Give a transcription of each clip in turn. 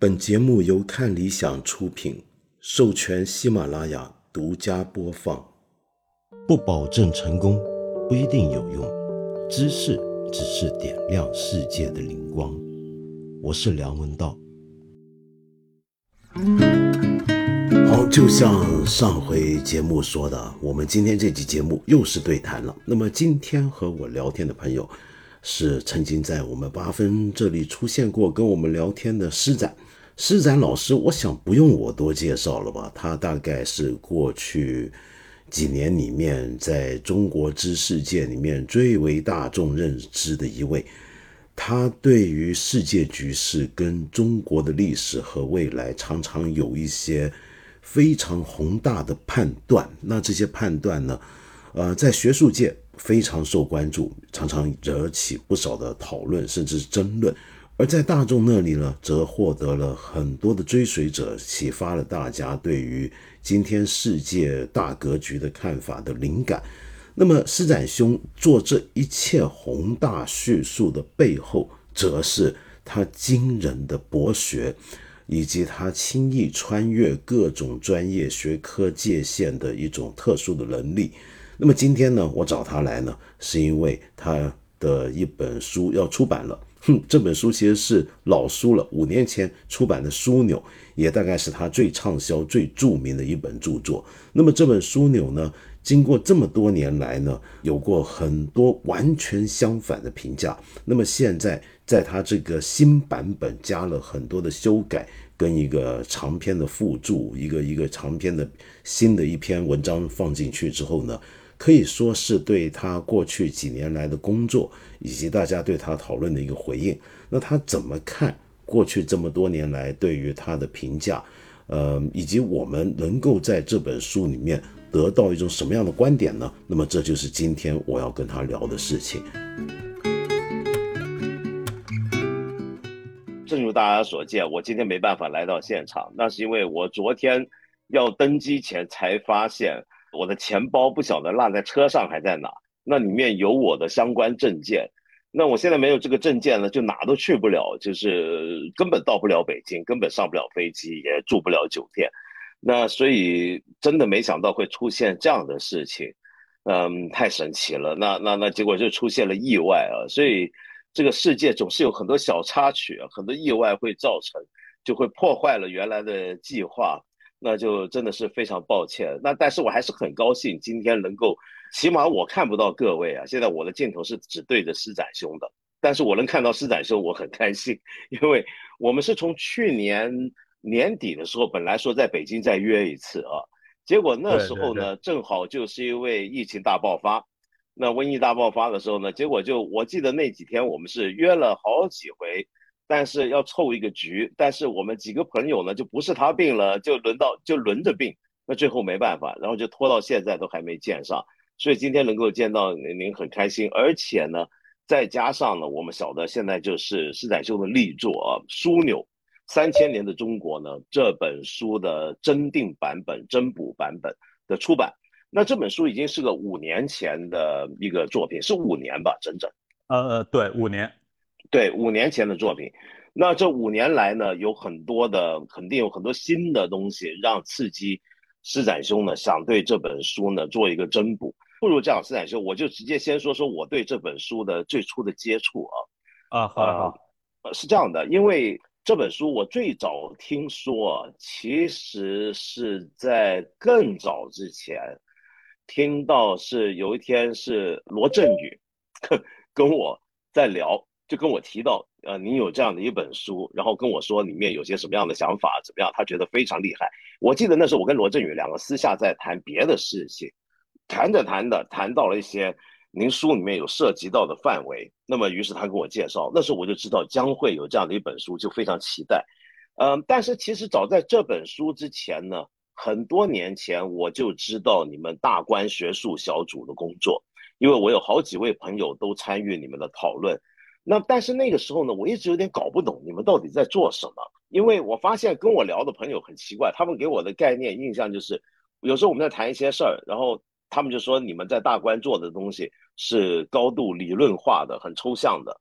本节目由看理想出品，授权喜马拉雅独家播放。不保证成功，不一定有用。知识只是点亮世界的灵光。我是梁文道。好，就像上回节目说的，我们今天这期节目又是对谈了。那么今天和我聊天的朋友，是曾经在我们八分这里出现过，跟我们聊天的施展。施展老师，我想不用我多介绍了吧？他大概是过去几年里面在中国知识界里面最为大众认知的一位。他对于世界局势跟中国的历史和未来，常常有一些非常宏大的判断。那这些判断呢，呃，在学术界非常受关注，常常惹起不少的讨论，甚至争论。而在大众那里呢，则获得了很多的追随者，启发了大家对于今天世界大格局的看法的灵感。那么，施展兄做这一切宏大叙述的背后，则是他惊人的博学，以及他轻易穿越各种专业学科界限的一种特殊的能力。那么今天呢，我找他来呢，是因为他的一本书要出版了。这本书其实是老书了，五年前出版的《枢纽》，也大概是他最畅销、最著名的一本著作。那么这本《枢纽》呢，经过这么多年来呢，有过很多完全相反的评价。那么现在在他这个新版本加了很多的修改，跟一个长篇的附注，一个一个长篇的新的一篇文章放进去之后呢？可以说是对他过去几年来的工作，以及大家对他讨论的一个回应。那他怎么看过去这么多年来对于他的评价？呃，以及我们能够在这本书里面得到一种什么样的观点呢？那么这就是今天我要跟他聊的事情。正如大家所见，我今天没办法来到现场，那是因为我昨天要登机前才发现。我的钱包不晓得落在车上还在哪，那里面有我的相关证件，那我现在没有这个证件呢，就哪都去不了，就是根本到不了北京，根本上不了飞机，也住不了酒店，那所以真的没想到会出现这样的事情，嗯，太神奇了，那那那结果就出现了意外啊，所以这个世界总是有很多小插曲，很多意外会造成，就会破坏了原来的计划。那就真的是非常抱歉。那但是我还是很高兴，今天能够，起码我看不到各位啊。现在我的镜头是只对着施展兄的，但是我能看到施展兄，我很开心，因为我们是从去年年底的时候，本来说在北京再约一次啊，结果那时候呢，正好就是因为疫情大爆发，那瘟疫大爆发的时候呢，结果就我记得那几天我们是约了好几回。但是要凑一个局，但是我们几个朋友呢，就不是他病了，就轮到就轮着病，那最后没办法，然后就拖到现在都还没见上，所以今天能够见到您，您很开心，而且呢，再加上呢，我们晓得现在就是施展秀的力作啊，《枢纽三千年的中国》呢这本书的增订版本、增补版本的出版，那这本书已经是个五年前的一个作品，是五年吧，整整，呃，对，五年。对五年前的作品，那这五年来呢，有很多的肯定有很多新的东西，让刺激施展兄呢想对这本书呢做一个增补。不如这样，施展兄，我就直接先说说我对这本书的最初的接触啊啊好好，是这样的，因为这本书我最早听说，其实是在更早之前听到是有一天是罗振宇 跟我在聊。就跟我提到，呃，您有这样的一本书，然后跟我说里面有些什么样的想法，怎么样？他觉得非常厉害。我记得那时候我跟罗振宇两个私下在谈别的事情，谈着谈着谈到了一些您书里面有涉及到的范围，那么于是他跟我介绍，那时候我就知道将会有这样的一本书，就非常期待。嗯，但是其实早在这本书之前呢，很多年前我就知道你们大观学术小组的工作，因为我有好几位朋友都参与你们的讨论。那但是那个时候呢，我一直有点搞不懂你们到底在做什么，因为我发现跟我聊的朋友很奇怪，他们给我的概念印象就是，有时候我们在谈一些事儿，然后他们就说你们在大观做的东西是高度理论化的、很抽象的。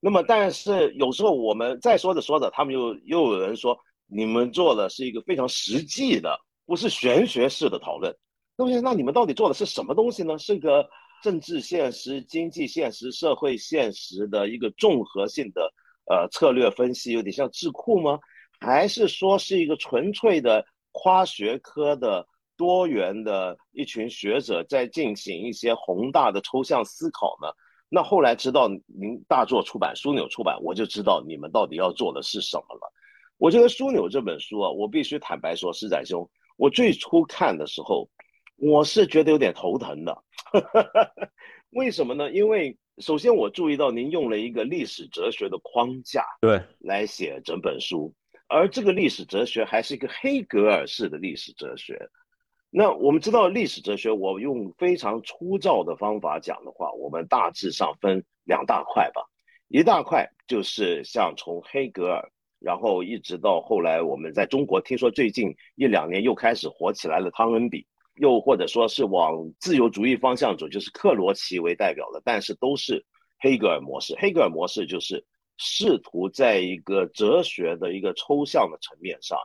那么，但是有时候我们再说着说着，他们又又有人说，你们做的是一个非常实际的，不是玄学式的讨论。那么，那你们到底做的是什么东西呢？是个政治现实、经济现实、社会现实的一个综合性的呃策略分析，有点像智库吗？还是说是一个纯粹的跨学科的多元的一群学者在进行一些宏大的抽象思考呢？那后来知道您大作出版枢纽出版，我就知道你们到底要做的是什么了。我觉得枢纽这本书啊，我必须坦白说，施展兄，我最初看的时候。我是觉得有点头疼的，为什么呢？因为首先我注意到您用了一个历史哲学的框架，对，来写整本书，而这个历史哲学还是一个黑格尔式的历史哲学。那我们知道历史哲学，我用非常粗糙的方法讲的话，我们大致上分两大块吧。一大块就是像从黑格尔，然后一直到后来我们在中国听说最近一两年又开始火起来了汤恩比。又或者说是往自由主义方向走，就是克罗齐为代表的，但是都是黑格尔模式。黑格尔模式就是试图在一个哲学的一个抽象的层面上，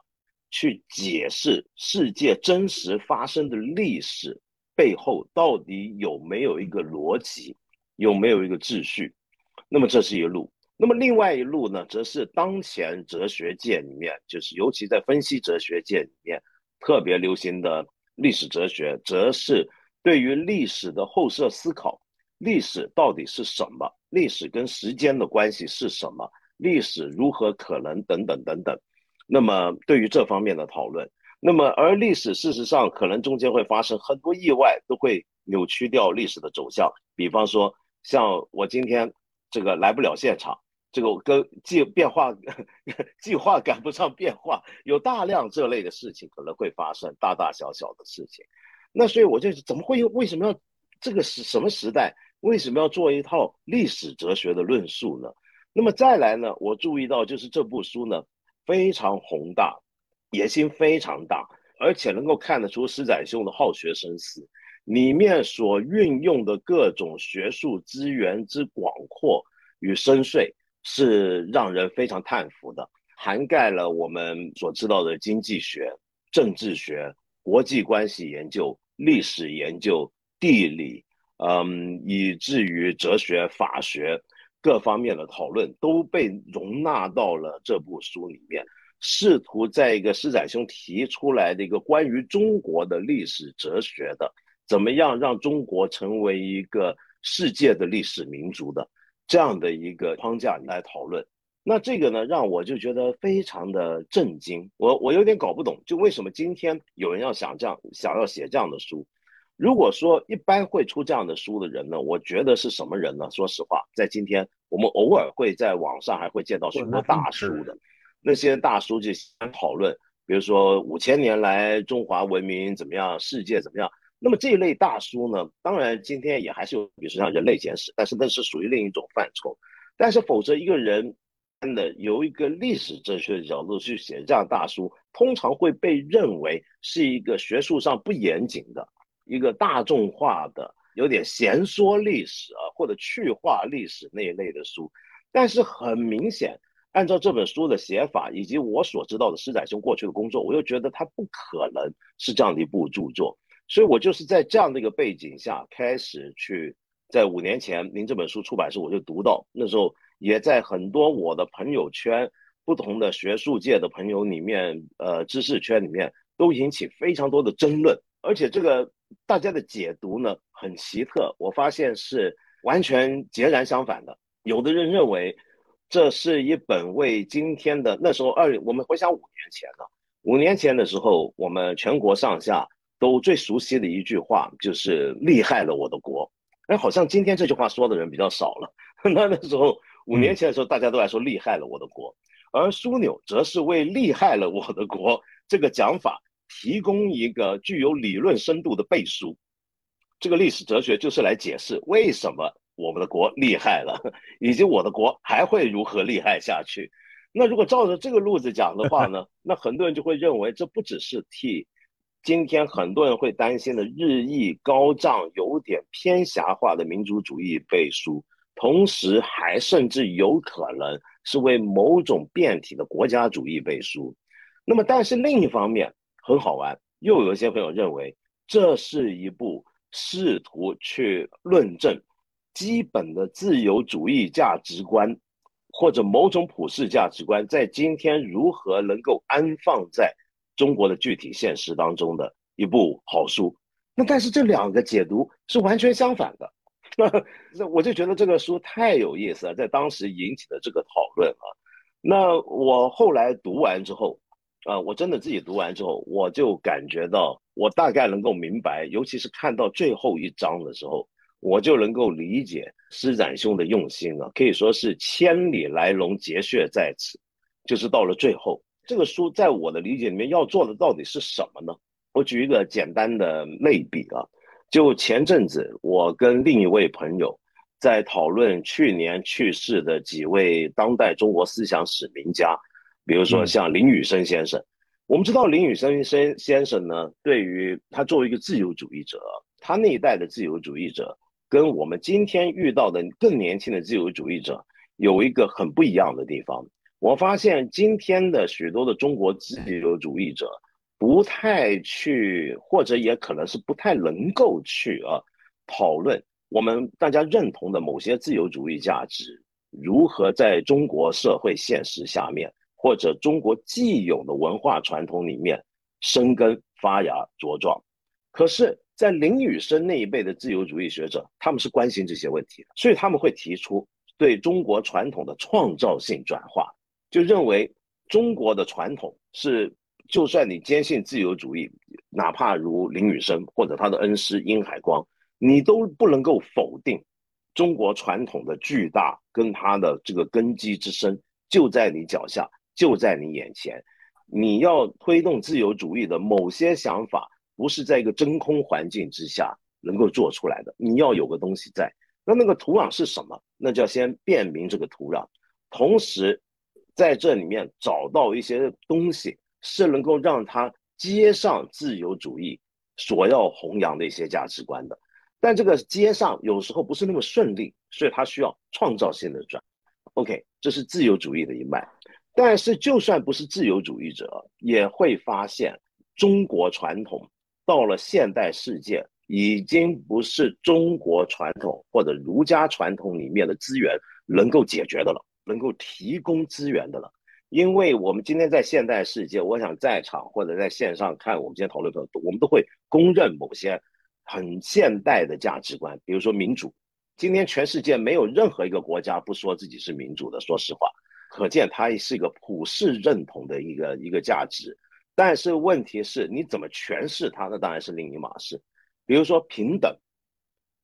去解释世界真实发生的历史背后到底有没有一个逻辑，有没有一个秩序。那么这是一路。那么另外一路呢，则是当前哲学界里面，就是尤其在分析哲学界里面特别流行的。历史哲学则是对于历史的后设思考，历史到底是什么？历史跟时间的关系是什么？历史如何可能？等等等等。那么对于这方面的讨论，那么而历史事实上可能中间会发生很多意外，都会扭曲掉历史的走向。比方说，像我今天这个来不了现场。这个跟计变化 计划赶不上变化，有大量这类的事情可能会发生，大大小小的事情。那所以我就怎么会为什么要这个是什么时代？为什么要做一套历史哲学的论述呢？那么再来呢？我注意到就是这部书呢非常宏大，野心非常大，而且能够看得出施展兄的好学深思，里面所运用的各种学术资源之广阔与深邃。是让人非常叹服的，涵盖了我们所知道的经济学、政治学、国际关系研究、历史研究、地理，嗯，以至于哲学、法学各方面的讨论都被容纳到了这部书里面，试图在一个施展兄提出来的一个关于中国的历史哲学的，怎么样让中国成为一个世界的历史民族的。这样的一个框架来讨论，那这个呢，让我就觉得非常的震惊。我我有点搞不懂，就为什么今天有人要想这样，想要写这样的书？如果说一般会出这样的书的人呢，我觉得是什么人呢？说实话，在今天我们偶尔会在网上还会见到许多大叔的，那些大叔就讨论，比如说五千年来中华文明怎么样，世界怎么样。那么这一类大书呢，当然今天也还是有，比如说像《人类简史》，但是那是属于另一种范畴。但是否则一个人真的由一个历史哲学的角度去写这样大书，通常会被认为是一个学术上不严谨的、一个大众化的、有点闲说历史啊或者去化历史那一类的书。但是很明显，按照这本书的写法以及我所知道的施展兄过去的工作，我又觉得他不可能是这样的一部著作。所以我就是在这样的一个背景下开始去，在五年前您这本书出版时，我就读到那时候也在很多我的朋友圈、不同的学术界的朋友里面，呃，知识圈里面都引起非常多的争论，而且这个大家的解读呢很奇特，我发现是完全截然相反的。有的人认为这是一本为今天的那时候二，我们回想五年前呢，五年前的时候，我们全国上下。都最熟悉的一句话就是“厉害了我的国”，哎，好像今天这句话说的人比较少了。那那时候五年前的时候，大家都在说“厉害了我的国”，而枢纽则是为“厉害了我的国”这个讲法提供一个具有理论深度的背书。这个历史哲学就是来解释为什么我们的国厉害了，以及我的国还会如何厉害下去。那如果照着这个路子讲的话呢，那很多人就会认为这不只是替。今天很多人会担心的日益高涨、有点偏狭化的民族主义背书，同时还甚至有可能是为某种变体的国家主义背书。那么，但是另一方面很好玩，又有一些朋友认为这是一部试图去论证基本的自由主义价值观，或者某种普世价值观在今天如何能够安放在中国的具体现实当中的一部好书。那但是这两个解读是完全相反的，那我就觉得这个书太有意思了，在当时引起的这个讨论啊。那我后来读完之后。啊，我真的自己读完之后，我就感觉到，我大概能够明白，尤其是看到最后一章的时候，我就能够理解施展兄的用心啊，可以说是千里来龙，结穴在此。就是到了最后，这个书在我的理解里面要做的到底是什么呢？我举一个简单的类比啊，就前阵子我跟另一位朋友在讨论去年去世的几位当代中国思想史名家。比如说像林宇生先生，我们知道林宇生先先生呢，对于他作为一个自由主义者，他那一代的自由主义者跟我们今天遇到的更年轻的自由主义者有一个很不一样的地方。我发现今天的许多的中国自由主义者不太去，或者也可能是不太能够去啊讨论我们大家认同的某些自由主义价值如何在中国社会现实下面。或者中国既有的文化传统里面生根发芽茁壮，可是，在林雨生那一辈的自由主义学者，他们是关心这些问题的，所以他们会提出对中国传统的创造性转化，就认为中国的传统是，就算你坚信自由主义，哪怕如林雨生或者他的恩师殷海光，你都不能够否定中国传统的巨大跟它的这个根基之深就在你脚下。就在你眼前，你要推动自由主义的某些想法，不是在一个真空环境之下能够做出来的。你要有个东西在，那那个土壤是什么？那就要先辨明这个土壤，同时在这里面找到一些东西，是能够让他接上自由主义所要弘扬的一些价值观的。但这个接上有时候不是那么顺利，所以他需要创造性的转。OK，这是自由主义的一脉。但是，就算不是自由主义者，也会发现中国传统到了现代世界，已经不是中国传统或者儒家传统里面的资源能够解决的了，能够提供资源的了。因为我们今天在现代世界，我想在场或者在线上看我们今天讨论的，我们都会公认某些很现代的价值观，比如说民主。今天全世界没有任何一个国家不说自己是民主的，说实话。可见它是一个普世认同的一个一个价值，但是问题是你怎么诠释它？那当然是另一码事。比如说平等，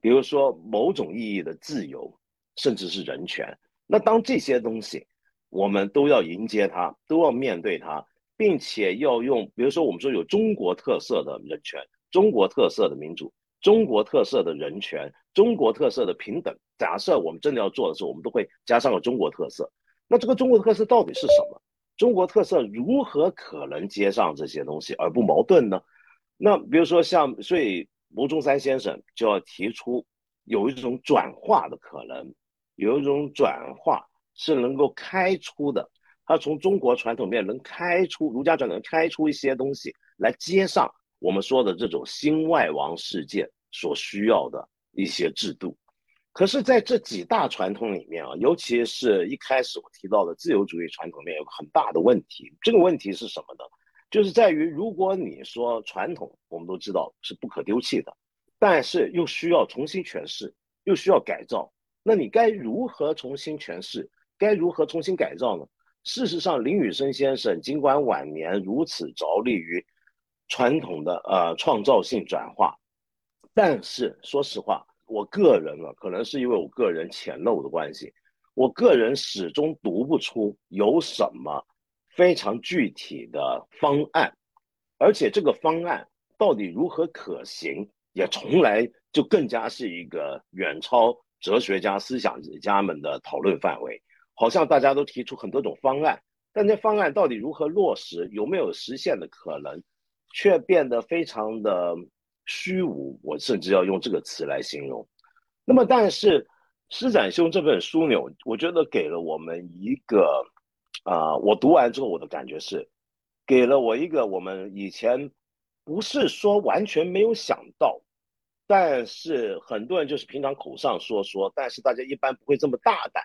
比如说某种意义的自由，甚至是人权。那当这些东西我们都要迎接它，都要面对它，并且要用，比如说我们说有中国特色的人权、中国特色的民主、中国特色的人权、中国特色的平等。假设我们真的要做的时候，我们都会加上个中国特色。那这个中国特色到底是什么？中国特色如何可能接上这些东西而不矛盾呢？那比如说像，所以牟中三先生就要提出有一种转化的可能，有一种转化是能够开出的，他从中国传统面能开出儒家传统开出一些东西来接上我们说的这种新外王世界所需要的一些制度。可是，在这几大传统里面啊，尤其是一开始我提到的自由主义传统面，有个很大的问题。这个问题是什么呢？就是在于，如果你说传统，我们都知道是不可丢弃的，但是又需要重新诠释，又需要改造，那你该如何重新诠释？该如何重新改造呢？事实上，林宇生先生尽管晚年如此着力于传统的呃创造性转化，但是说实话。我个人呢，可能是因为我个人浅陋的关系，我个人始终读不出有什么非常具体的方案，而且这个方案到底如何可行，也从来就更加是一个远超哲学家、思想家们的讨论范围。好像大家都提出很多种方案，但这方案到底如何落实，有没有实现的可能，却变得非常的。虚无，我甚至要用这个词来形容。那么，但是施展兄这本枢纽，我觉得给了我们一个，啊，我读完之后我的感觉是，给了我一个我们以前不是说完全没有想到，但是很多人就是平常口上说说，但是大家一般不会这么大胆，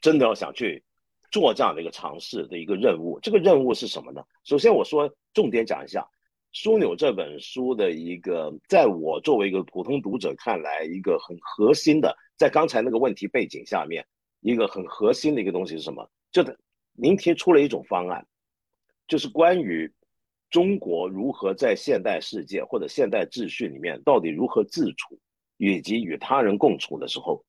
真的要想去做这样的一个尝试的一个任务。这个任务是什么呢？首先我说重点讲一下。《枢纽》这本书的一个，在我作为一个普通读者看来，一个很核心的，在刚才那个问题背景下面，一个很核心的一个东西是什么？就是您提出了一种方案，就是关于中国如何在现代世界或者现代秩序里面到底如何自处，以及与他人共处的时候，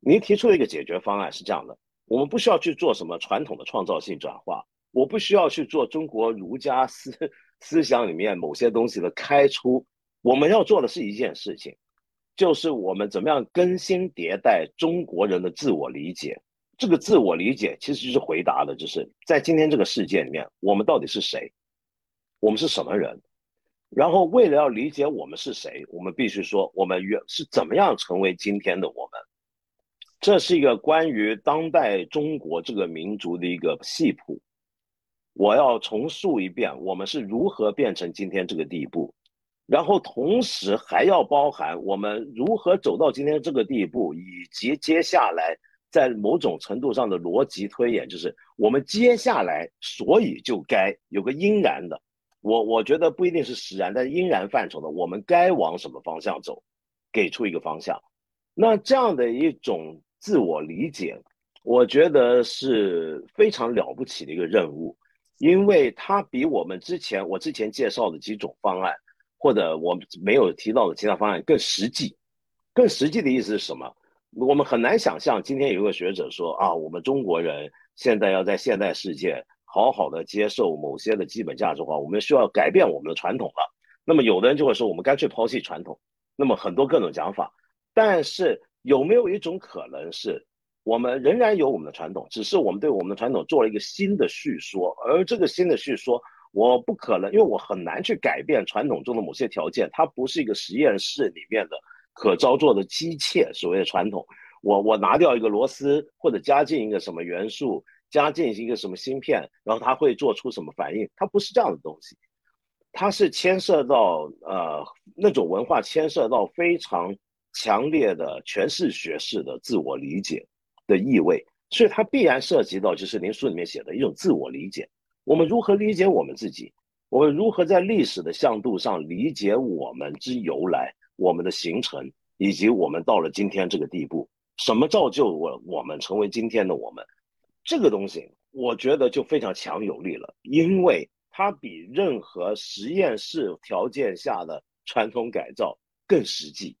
您提出了一个解决方案是这样的：我们不需要去做什么传统的创造性转化，我不需要去做中国儒家思。思想里面某些东西的开出，我们要做的是一件事情，就是我们怎么样更新迭代中国人的自我理解。这个自我理解其实就是回答的，就是在今天这个世界里面，我们到底是谁？我们是什么人？然后为了要理解我们是谁，我们必须说我们原是怎么样成为今天的我们。这是一个关于当代中国这个民族的一个系谱。我要重述一遍，我们是如何变成今天这个地步，然后同时还要包含我们如何走到今天这个地步，以及接下来在某种程度上的逻辑推演，就是我们接下来所以就该有个应然的，我我觉得不一定是实然，但是应然范畴的，我们该往什么方向走，给出一个方向。那这样的一种自我理解，我觉得是非常了不起的一个任务。因为它比我们之前我之前介绍的几种方案，或者我没有提到的其他方案更实际。更实际的意思是什么？我们很难想象，今天有一个学者说啊，我们中国人现在要在现代世界好好的接受某些的基本价值观，我们需要改变我们的传统了。那么有的人就会说，我们干脆抛弃传统。那么很多各种讲法，但是有没有一种可能是？我们仍然有我们的传统，只是我们对我们的传统做了一个新的叙说，而这个新的叙说，我不可能，因为我很难去改变传统中的某些条件，它不是一个实验室里面的可操作的机械。所谓的传统，我我拿掉一个螺丝，或者加进一个什么元素，加进一个什么芯片，然后它会做出什么反应？它不是这样的东西，它是牵涉到呃那种文化，牵涉到非常强烈的诠释学式的自我理解。的意味，所以它必然涉及到就是您书里面写的一种自我理解。我们如何理解我们自己？我们如何在历史的向度上理解我们之由来、我们的形成，以及我们到了今天这个地步？什么造就我我们成为今天的我们？这个东西，我觉得就非常强有力了，因为它比任何实验室条件下的传统改造更实际。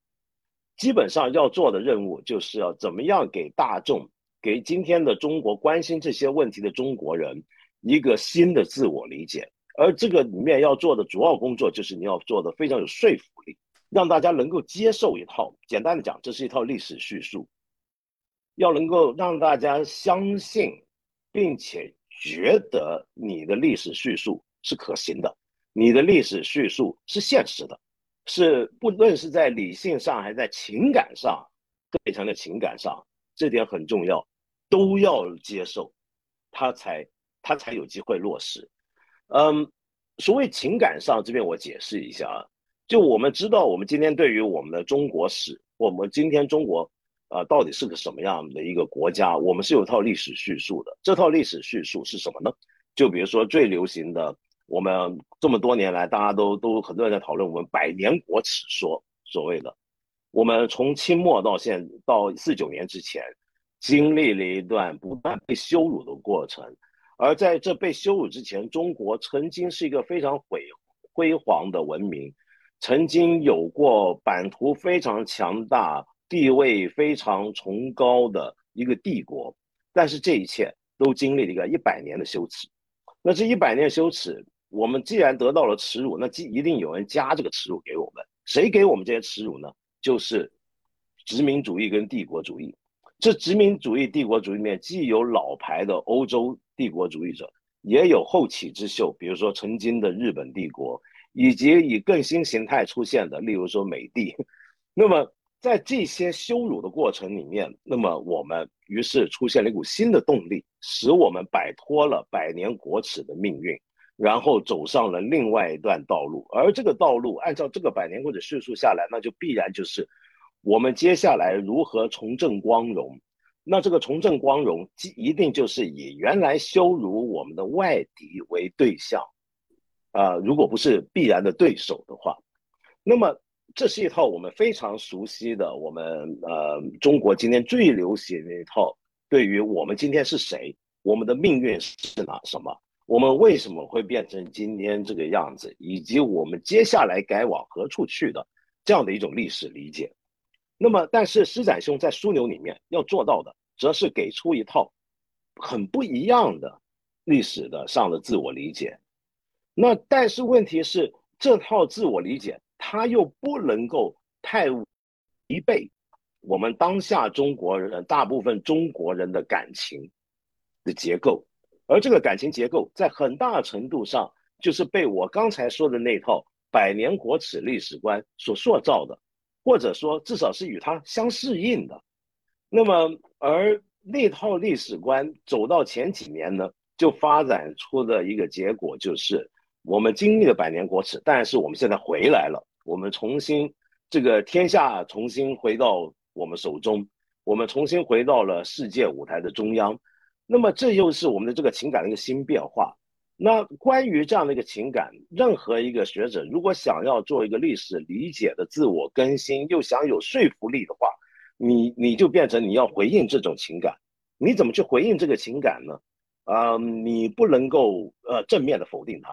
基本上要做的任务就是要怎么样给大众、给今天的中国关心这些问题的中国人一个新的自我理解，而这个里面要做的主要工作就是你要做的非常有说服力，让大家能够接受一套。简单的讲，这是一套历史叙述，要能够让大家相信，并且觉得你的历史叙述是可行的，你的历史叙述是现实的。是不论是在理性上还是在情感上，非常的情感上，这点很重要，都要接受，他才他才有机会落实。嗯，所谓情感上这边我解释一下啊，就我们知道，我们今天对于我们的中国史，我们今天中国啊到底是个什么样的一个国家，我们是有套历史叙述的。这套历史叙述是什么呢？就比如说最流行的。我们这么多年来，大家都都很多人在讨论我们百年国耻说所谓的，我们从清末到现到四九年之前，经历了一段不断被羞辱的过程，而在这被羞辱之前，中国曾经是一个非常辉辉煌的文明，曾经有过版图非常强大、地位非常崇高的一个帝国，但是这一切都经历了一个一百年的羞耻，那这一百年羞耻。我们既然得到了耻辱，那既一定有人加这个耻辱给我们。谁给我们这些耻辱呢？就是殖民主义跟帝国主义。这殖民主义、帝国主义里面既有老牌的欧洲帝国主义者，也有后起之秀，比如说曾经的日本帝国，以及以更新形态出现的，例如说美帝。那么在这些羞辱的过程里面，那么我们于是出现了一股新的动力，使我们摆脱了百年国耻的命运，然后走上了另外一段道路。而这个道路，按照这个百年或者叙述下来，那就必然就是我们接下来如何重振光荣。那这个重振光荣，一定就是以原来羞辱我们的外敌为对象，啊，如果不是必然的对手的话，那么。这是一套我们非常熟悉的，我们呃中国今天最流行的一套，对于我们今天是谁，我们的命运是哪什么，我们为什么会变成今天这个样子，以及我们接下来该往何处去的这样的一种历史理解。那么，但是施展兄在枢纽里面要做到的，则是给出一套很不一样的历史的上的自我理解。那但是问题是，这套自我理解。他又不能够太违背我们当下中国人大部分中国人的感情的结构，而这个感情结构在很大程度上就是被我刚才说的那套百年国耻历史观所塑造的，或者说至少是与它相适应的。那么，而那套历史观走到前几年呢，就发展出的一个结果就是，我们经历了百年国耻，但是我们现在回来了。我们重新，这个天下重新回到我们手中，我们重新回到了世界舞台的中央。那么，这又是我们的这个情感的一个新变化。那关于这样的一个情感，任何一个学者如果想要做一个历史理解的自我更新，又想有说服力的话，你你就变成你要回应这种情感。你怎么去回应这个情感呢？啊，你不能够呃正面的否定它。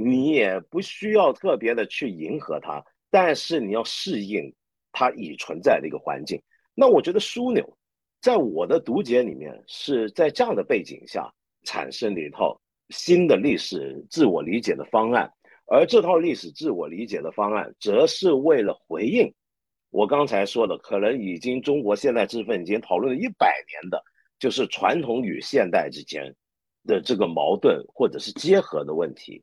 你也不需要特别的去迎合它，但是你要适应它已存在的一个环境。那我觉得枢纽，在我的读解里面是在这样的背景下产生的一套新的历史自我理解的方案，而这套历史自我理解的方案，则是为了回应我刚才说的，可能已经中国现代知识分子已经讨论了一百年的，就是传统与现代之间的这个矛盾或者是结合的问题。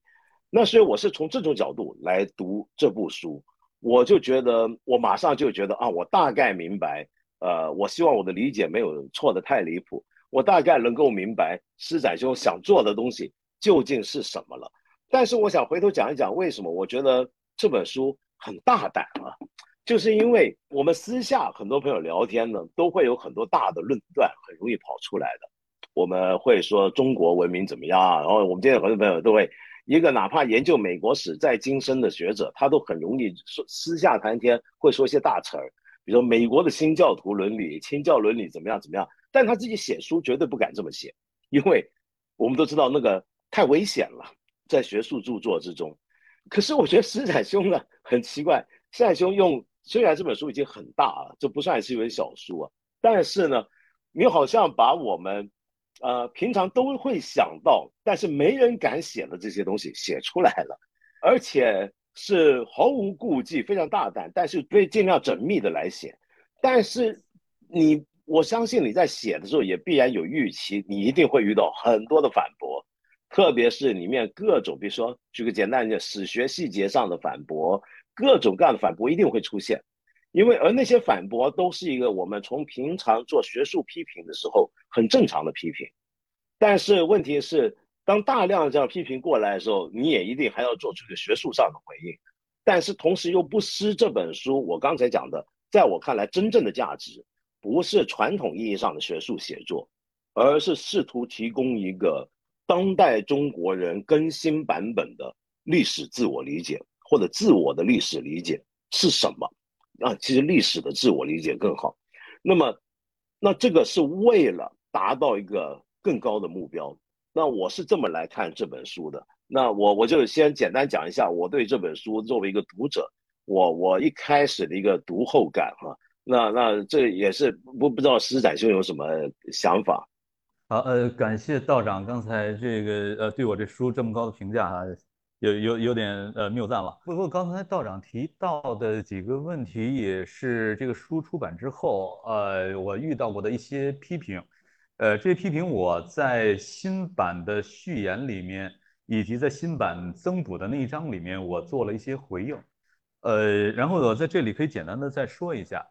那所以我是从这种角度来读这部书，我就觉得我马上就觉得啊，我大概明白，呃，我希望我的理解没有错的太离谱，我大概能够明白施展兄想做的东西究竟是什么了。但是我想回头讲一讲为什么我觉得这本书很大胆啊，就是因为我们私下很多朋友聊天呢，都会有很多大的论断，很容易跑出来的。我们会说中国文明怎么样，然后我们今天很多朋友都会。一个哪怕研究美国史在今生的学者，他都很容易说私下谈天，会说一些大词儿，比如美国的新教徒伦理、清教伦理怎么样怎么样。但他自己写书绝对不敢这么写，因为我们都知道那个太危险了，在学术著作之中。可是我觉得施展兄呢很奇怪，施展兄用虽然这本书已经很大了，这不算是一本小书啊，但是呢，你好像把我们。呃，平常都会想到，但是没人敢写的这些东西写出来了，而且是毫无顾忌，非常大胆，但是会尽量缜密的来写。但是你，我相信你在写的时候也必然有预期，你一定会遇到很多的反驳，特别是里面各种，比如说举个简单的史学细节上的反驳，各种各样的反驳一定会出现。因为而那些反驳都是一个我们从平常做学术批评的时候很正常的批评，但是问题是，当大量这样批评过来的时候，你也一定还要做出一个学术上的回应，但是同时又不失这本书我刚才讲的，在我看来真正的价值，不是传统意义上的学术写作，而是试图提供一个当代中国人更新版本的历史自我理解或者自我的历史理解是什么。啊，其实历史的自我理解更好。那么，那这个是为了达到一个更高的目标。那我是这么来看这本书的。那我我就先简单讲一下我对这本书作为一个读者，我我一开始的一个读后感哈。那那这也是不不知道施展兄有什么想法？好，呃，感谢道长刚才这个呃对我这书这么高的评价哈。有有有点呃谬赞了。不过刚才道长提到的几个问题，也是这个书出版之后，呃，我遇到过的一些批评。呃，这些批评我在新版的序言里面，以及在新版增补的那一章里面，我做了一些回应。呃，然后我在这里可以简单的再说一下。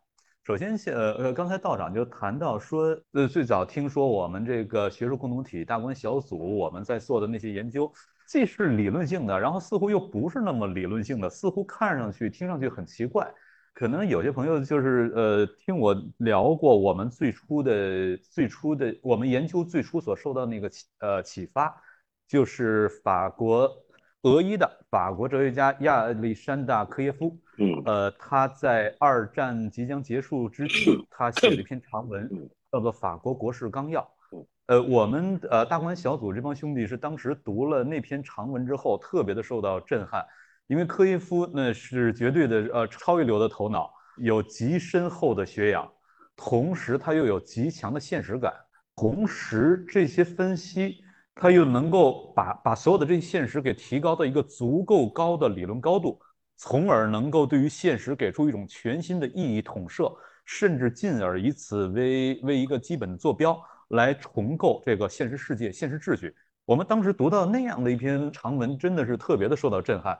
首先，呃呃，刚才道长就谈到说，呃，最早听说我们这个学术共同体大观小组我们在做的那些研究，既是理论性的，然后似乎又不是那么理论性的，似乎看上去、听上去很奇怪。可能有些朋友就是呃，听我聊过我们最初的、最初的我们研究最初所受到那个启呃启发，就是法国俄裔的法国哲学家亚历山大科耶夫。嗯，呃，他在二战即将结束之际，他写了一篇长文，叫做《法国国事纲要》。呃，我们呃大观小组这帮兄弟是当时读了那篇长文之后，特别的受到震撼，因为科耶夫那是绝对的呃超一流的头脑，有极深厚的学养，同时他又有极强的现实感，同时这些分析他又能够把把所有的这些现实给提高到一个足够高的理论高度。从而能够对于现实给出一种全新的意义统摄，甚至进而以此为为一个基本的坐标来重构这个现实世界、现实秩序。我们当时读到那样的一篇长文，真的是特别的受到震撼。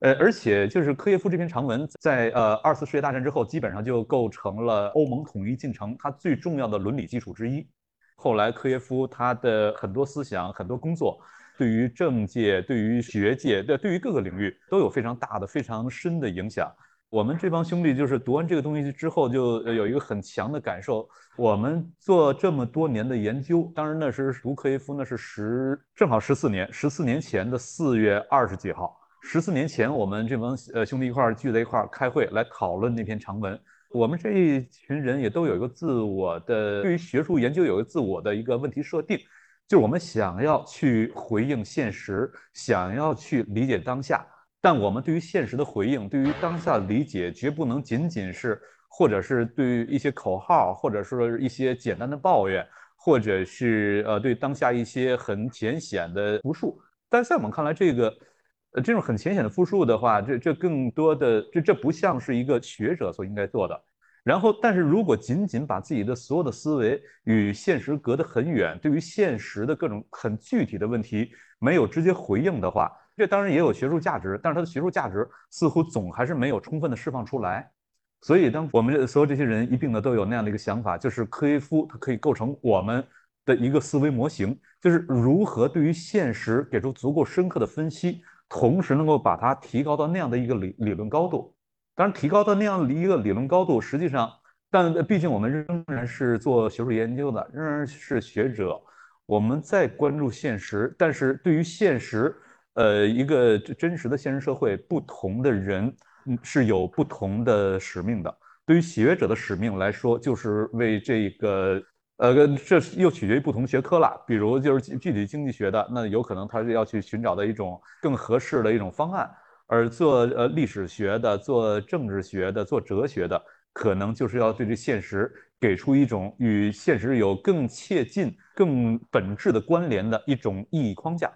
呃，而且就是科耶夫这篇长文，在呃二次世界大战之后，基本上就构成了欧盟统一进程它最重要的伦理基础之一。后来科耶夫他的很多思想、很多工作。对于政界、对于学界、对对于各个领域都有非常大的、非常深的影响。我们这帮兄弟就是读完这个东西之后，就有一个很强的感受。我们做这么多年的研究，当然那是读科耶夫，那是十正好十四年，十四年前的四月二十几号，十四年前我们这帮呃兄弟一块聚在一块开会来讨论那篇长文。我们这一群人也都有一个自我的对于学术研究有一个自我的一个问题设定。就是我们想要去回应现实，想要去理解当下，但我们对于现实的回应，对于当下的理解，绝不能仅仅是，或者是对于一些口号，或者说一些简单的抱怨，或者是呃对当下一些很浅显的复述。但在我们看来，这个呃这种很浅显的复述的话，这这更多的这这不像是一个学者所应该做的。然后，但是如果仅仅把自己的所有的思维与现实隔得很远，对于现实的各种很具体的问题没有直接回应的话，这当然也有学术价值，但是它的学术价值似乎总还是没有充分的释放出来。所以，当我们所有这些人一并的都有那样的一个想法，就是科耶夫他可以构成我们的一个思维模型，就是如何对于现实给出足够深刻的分析，同时能够把它提高到那样的一个理理论高度。当然，提高到那样的一个理论高度，实际上，但毕竟我们仍然是做学术研究的，仍然是学者，我们在关注现实。但是对于现实，呃，一个真实的现实社会，不同的人是有不同的使命的。对于学者的使命来说，就是为这个，呃，这又取决于不同学科了。比如，就是具体经济学的，那有可能他是要去寻找的一种更合适的一种方案。而做呃历史学的、做政治学的、做哲学的，可能就是要对这现实给出一种与现实有更切近、更本质的关联的一种意义框架。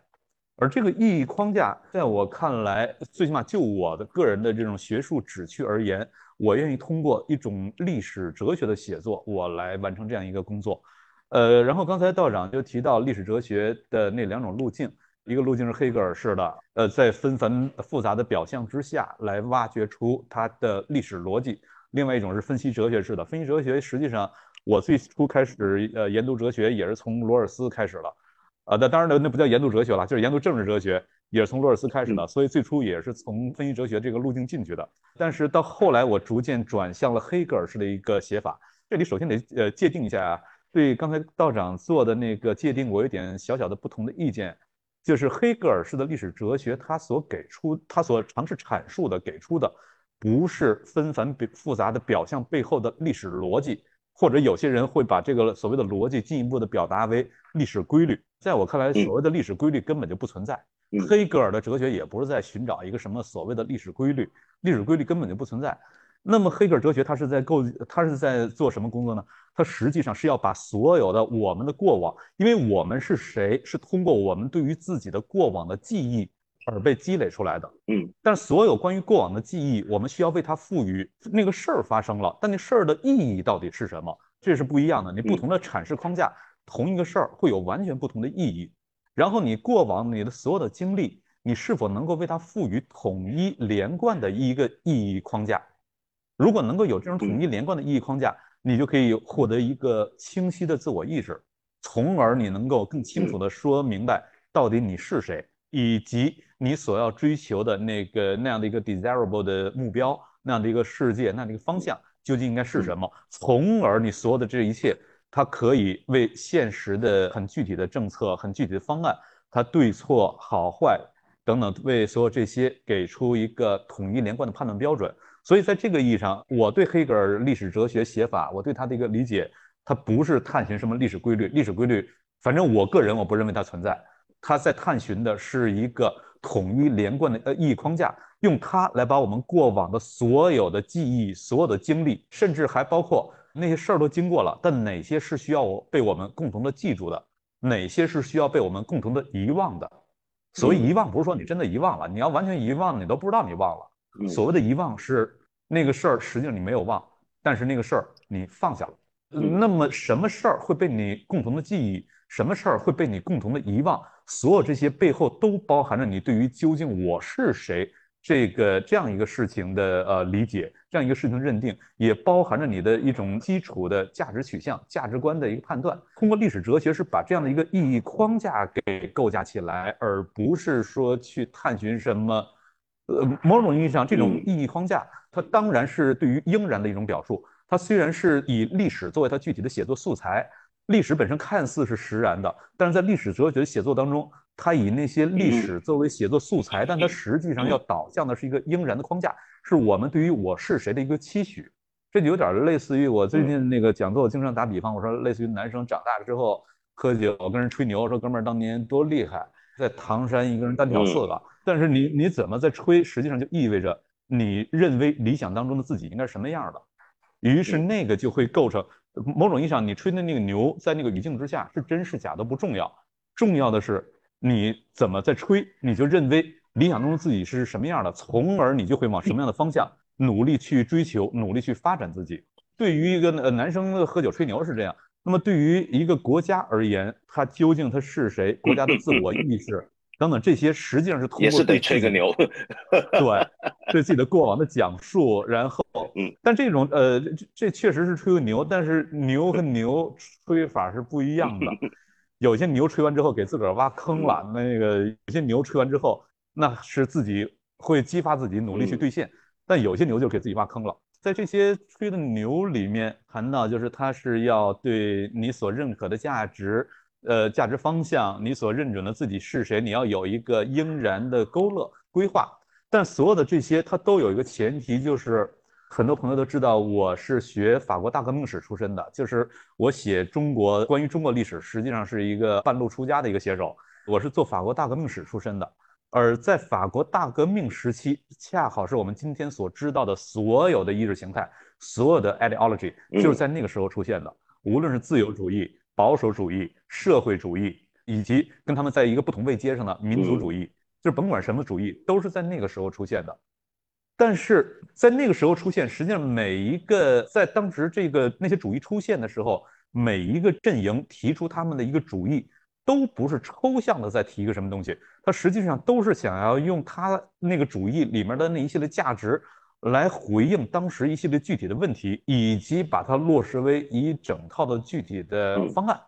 而这个意义框架，在我看来，最起码就我的个人的这种学术旨趣而言，我愿意通过一种历史哲学的写作，我来完成这样一个工作。呃，然后刚才道长就提到历史哲学的那两种路径。一个路径是黑格尔式的，呃，在纷繁复杂的表象之下来挖掘出它的历史逻辑；另外一种是分析哲学式的。分析哲学实际上，我最初开始呃研读哲学也是从罗尔斯开始了，啊，那当然了，那不叫研读哲学了，就是研读政治哲学，也是从罗尔斯开始的。所以最初也是从分析哲学这个路径进去的。但是到后来，我逐渐转向了黑格尔式的一个写法。这里首先得呃界定一下啊，对刚才道长做的那个界定，我有点小小的不同的意见。就是黑格尔式的历史哲学，他所给出、他所尝试阐述的、给出的，不是纷繁复杂的表象背后的历史逻辑，或者有些人会把这个所谓的逻辑进一步的表达为历史规律。在我看来，所谓的历史规律根本就不存在。黑格尔的哲学也不是在寻找一个什么所谓的历史规律，历史规律根本就不存在。那么黑格尔哲学它是在构，它是在做什么工作呢？它实际上是要把所有的我们的过往，因为我们是谁，是通过我们对于自己的过往的记忆而被积累出来的。嗯，但所有关于过往的记忆，我们需要为它赋予那个事儿发生了，但那事儿的意义到底是什么？这是不一样的。你不同的阐释框架，同一个事儿会有完全不同的意义。然后你过往你的所有的经历，你是否能够为它赋予统一连贯的一个意义框架？如果能够有这种统一连贯的意义框架，你就可以获得一个清晰的自我意识，从而你能够更清楚地说明白到底你是谁，以及你所要追求的那个那样的一个 desirable 的目标，那样的一个世界，那样的一个方向究竟应该是什么，从而你所有的这一切，它可以为现实的很具体的政策、很具体的方案，它对错好坏等等，为所有这些给出一个统一连贯的判断标准。所以，在这个意义上，我对黑格尔历史哲学写法，我对他的一个理解，他不是探寻什么历史规律，历史规律，反正我个人我不认为它存在。他在探寻的是一个统一连贯的呃意义框架，用它来把我们过往的所有的记忆、所有的经历，甚至还包括那些事儿都经过了，但哪些是需要被我们共同的记住的，哪些是需要被我们共同的遗忘的。所谓遗忘，不是说你真的遗忘了，你要完全遗忘，你都不知道你忘了。所谓的遗忘是那个事儿，实际上你没有忘，但是那个事儿你放下了。那么什么事儿会被你共同的记忆？什么事儿会被你共同的遗忘？所有这些背后都包含着你对于究竟我是谁这个这样一个事情的呃理解，这样一个事情认定，也包含着你的一种基础的价值取向、价值观的一个判断。通过历史哲学是把这样的一个意义框架给构架起来，而不是说去探寻什么。呃，某种意义上，这种意义框架，它当然是对于应然的一种表述。它虽然是以历史作为它具体的写作素材，历史本身看似是实然的，但是在历史哲学的写作当中，它以那些历史作为写作素材，但他实际上要导向的是一个应然的框架，是我们对于我是谁的一个期许。这就有点类似于我最近那个讲座经常打比方，我说类似于男生长大了之后喝酒跟人吹牛，说哥们儿当年多厉害，在唐山一个人单挑四个。但是你你怎么在吹，实际上就意味着你认为理想当中的自己应该是什么样的，于是那个就会构成某种意义上你吹的那个牛，在那个语境之下是真是假都不重要，重要的是你怎么在吹，你就认为理想中的自己是什么样的，从而你就会往什么样的方向 努力去追求，努力去发展自己。对于一个呃男生喝酒吹牛是这样，那么对于一个国家而言，他究竟他是谁？国家的自我意识。等等，这些实际上是通过也是得吹个牛，对，对自己的过往的讲述，然后，嗯，但这种呃，这这确实是吹个牛，但是牛和牛吹法是不一样的，有些牛吹完之后给自个儿挖坑了，那个有些牛吹完之后，那是自己会激发自己努力去兑现，但有些牛就给自己挖坑了。在这些吹的牛里面，谈到就是它是要对你所认可的价值。呃，价值方向，你所认准的自己是谁？你要有一个应然的勾勒规划。但所有的这些，它都有一个前提，就是很多朋友都知道，我是学法国大革命史出身的，就是我写中国关于中国历史，实际上是一个半路出家的一个写手。我是做法国大革命史出身的，而在法国大革命时期，恰好是我们今天所知道的所有的意识形态，所有的 ideology，就是在那个时候出现的，无论是自由主义。保守主义、社会主义，以及跟他们在一个不同位阶上的民族主义，就是甭管什么主义，都是在那个时候出现的。但是在那个时候出现，实际上每一个在当时这个那些主义出现的时候，每一个阵营提出他们的一个主义，都不是抽象的在提一个什么东西，它实际上都是想要用他那个主义里面的那一系列价值。来回应当时一系列具体的问题，以及把它落实为一整套的具体的方案。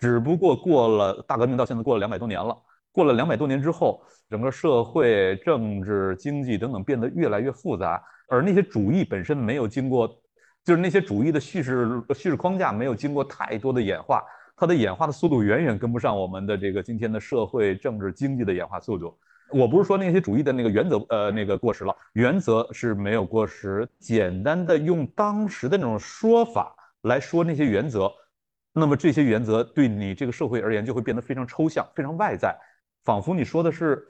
只不过过了大革命到现在过了两百多年了，过了两百多年之后，整个社会、政治、经济等等变得越来越复杂，而那些主义本身没有经过，就是那些主义的叙事叙事框架没有经过太多的演化，它的演化的速度远远跟不上我们的这个今天的社会、政治、经济的演化速度。我不是说那些主义的那个原则，呃，那个过时了，原则是没有过时。简单的用当时的那种说法来说那些原则，那么这些原则对你这个社会而言就会变得非常抽象、非常外在，仿佛你说的是，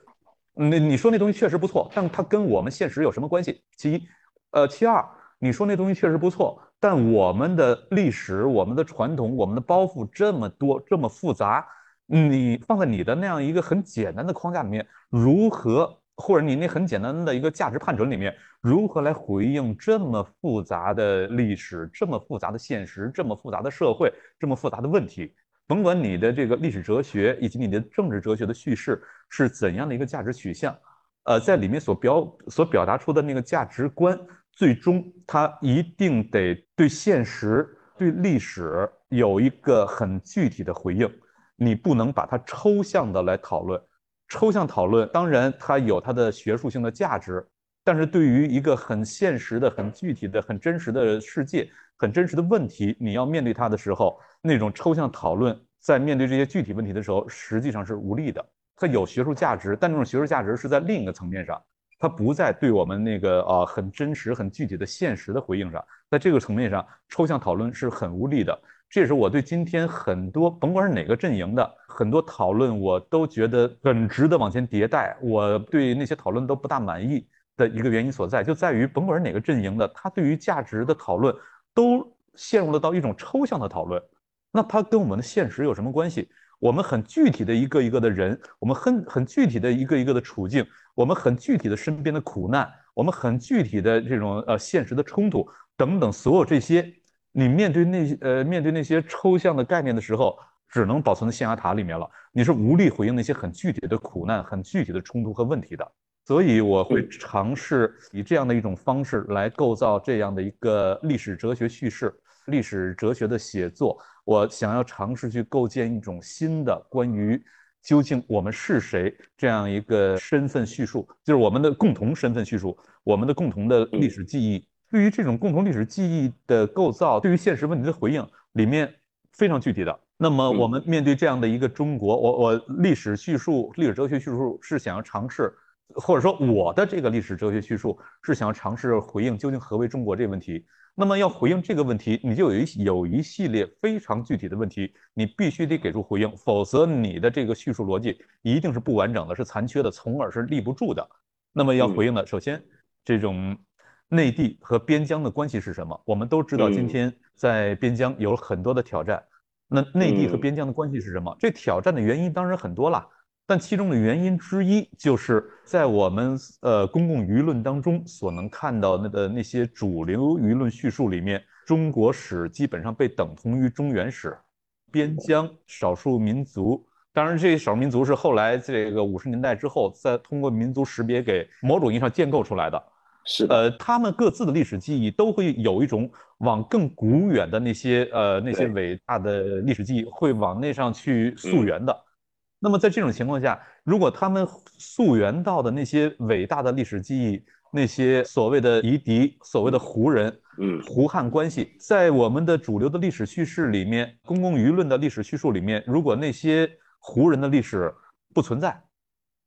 那你说那东西确实不错，但它跟我们现实有什么关系？其一，呃，其二，你说那东西确实不错，但我们的历史、我们的传统、我们的包袱这么多，这么复杂。你放在你的那样一个很简单的框架里面，如何或者你那很简单的一个价值判准里面，如何来回应这么复杂的历史、这么复杂的现实、这么复杂的社会、这么复杂的问题？甭管你的这个历史哲学以及你的政治哲学的叙事是怎样的一个价值取向，呃，在里面所表所表达出的那个价值观，最终它一定得对现实、对历史有一个很具体的回应。你不能把它抽象的来讨论，抽象讨论当然它有它的学术性的价值，但是对于一个很现实的、很具体的、很真实的世界、很真实的问题，你要面对它的时候，那种抽象讨论在面对这些具体问题的时候，实际上是无力的。它有学术价值，但这种学术价值是在另一个层面上，它不在对我们那个呃很真实、很具体的现实的回应上，在这个层面上，抽象讨论是很无力的。这也是我对今天很多甭管是哪个阵营的很多讨论，我都觉得很值得往前迭代。我对那些讨论都不大满意的一个原因所在，就在于甭管是哪个阵营的，他对于价值的讨论都陷入了到一种抽象的讨论。那它跟我们的现实有什么关系？我们很具体的一个一个的人，我们很很具体的一个一个的处境，我们很具体的身边的苦难，我们很具体的这种呃现实的冲突等等，所有这些。你面对那些呃面对那些抽象的概念的时候，只能保存在象牙塔里面了。你是无力回应那些很具体的苦难、很具体的冲突和问题的。所以我会尝试以这样的一种方式来构造这样的一个历史哲学叙事、历史哲学的写作。我想要尝试去构建一种新的关于究竟我们是谁这样一个身份叙述，就是我们的共同身份叙述，我们的共同的历史记忆。对于这种共同历史记忆的构造，对于现实问题的回应，里面非常具体的。那么，我们面对这样的一个中国，我我历史叙述、历史哲学叙述是想要尝试，或者说我的这个历史哲学叙述是想要尝试回应究竟何为中国这个问题。那么，要回应这个问题，你就有一有一系列非常具体的问题，你必须得给出回应，否则你的这个叙述逻辑一定是不完整的，是残缺的，从而是立不住的。那么，要回应的，首先这种。内地和边疆的关系是什么？我们都知道，今天在边疆有了很多的挑战。那内地和边疆的关系是什么？这挑战的原因当然很多了，但其中的原因之一就是在我们呃公共舆论当中所能看到那的那些主流舆论叙述里面，中国史基本上被等同于中原史。边疆少数民族，当然这些少数民族是后来这个五十年代之后再通过民族识别给某种意义上建构出来的。是呃，他们各自的历史记忆都会有一种往更古远的那些呃那些伟大的历史记忆会往那上去溯源的。那么在这种情况下，如果他们溯源到的那些伟大的历史记忆，那些所谓的夷狄、所谓的胡人、嗯，胡汉关系，在我们的主流的历史叙事里面，公共舆论的历史叙述里面，如果那些胡人的历史不存在，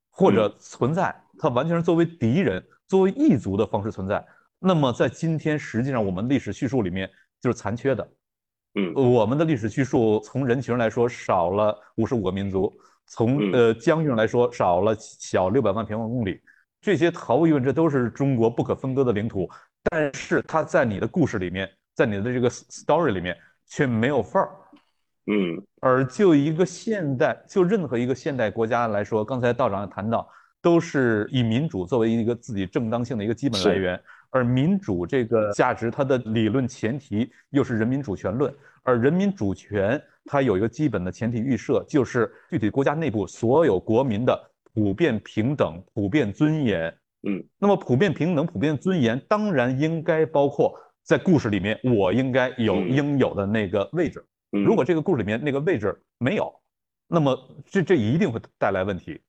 或者存在，它完全是作为敌人。作为异族的方式存在，那么在今天，实际上我们历史叙述里面就是残缺的。嗯，我们的历史叙述从人群来说少了五十五个民族，从呃疆域上来说少了小六百万平方公里，这些毫无疑问这都是中国不可分割的领土，但是它在你的故事里面，在你的这个 story 里面却没有份儿。嗯，而就一个现代，就任何一个现代国家来说，刚才道长也谈到。都是以民主作为一个自己正当性的一个基本来源，而民主这个价值，它的理论前提又是人民主权论，而人民主权它有一个基本的前提预设，就是具体国家内部所有国民的普遍平等、普遍尊严。嗯，那么普遍平等、普遍尊严，当然应该包括在故事里面我应该有应有的那个位置。如果这个故事里面那个位置没有，那么这这一定会带来问题。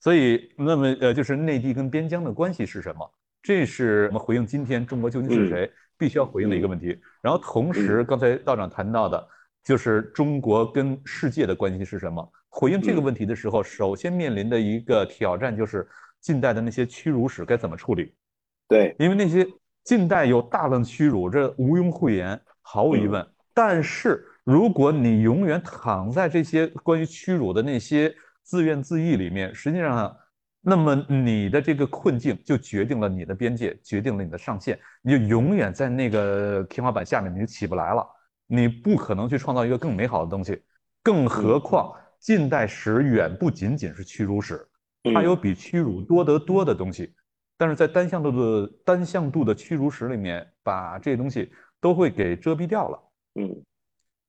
所以，那么呃，就是内地跟边疆的关系是什么？这是我们回应今天中国究竟是谁必须要回应的一个问题。然后，同时刚才道长谈到的，就是中国跟世界的关系是什么？回应这个问题的时候，首先面临的一个挑战就是近代的那些屈辱史该怎么处理？对，因为那些近代有大量屈辱，这毋庸讳言，毫无疑问。但是，如果你永远躺在这些关于屈辱的那些，自怨自艾里面，实际上，那么你的这个困境就决定了你的边界，决定了你的上限，你就永远在那个天花板下面，你就起不来了。你不可能去创造一个更美好的东西。更何况，近代史远不仅仅是屈辱史，它有比屈辱多得多的东西。但是在单向度的单向度的屈辱史里面，把这些东西都会给遮蔽掉了。嗯，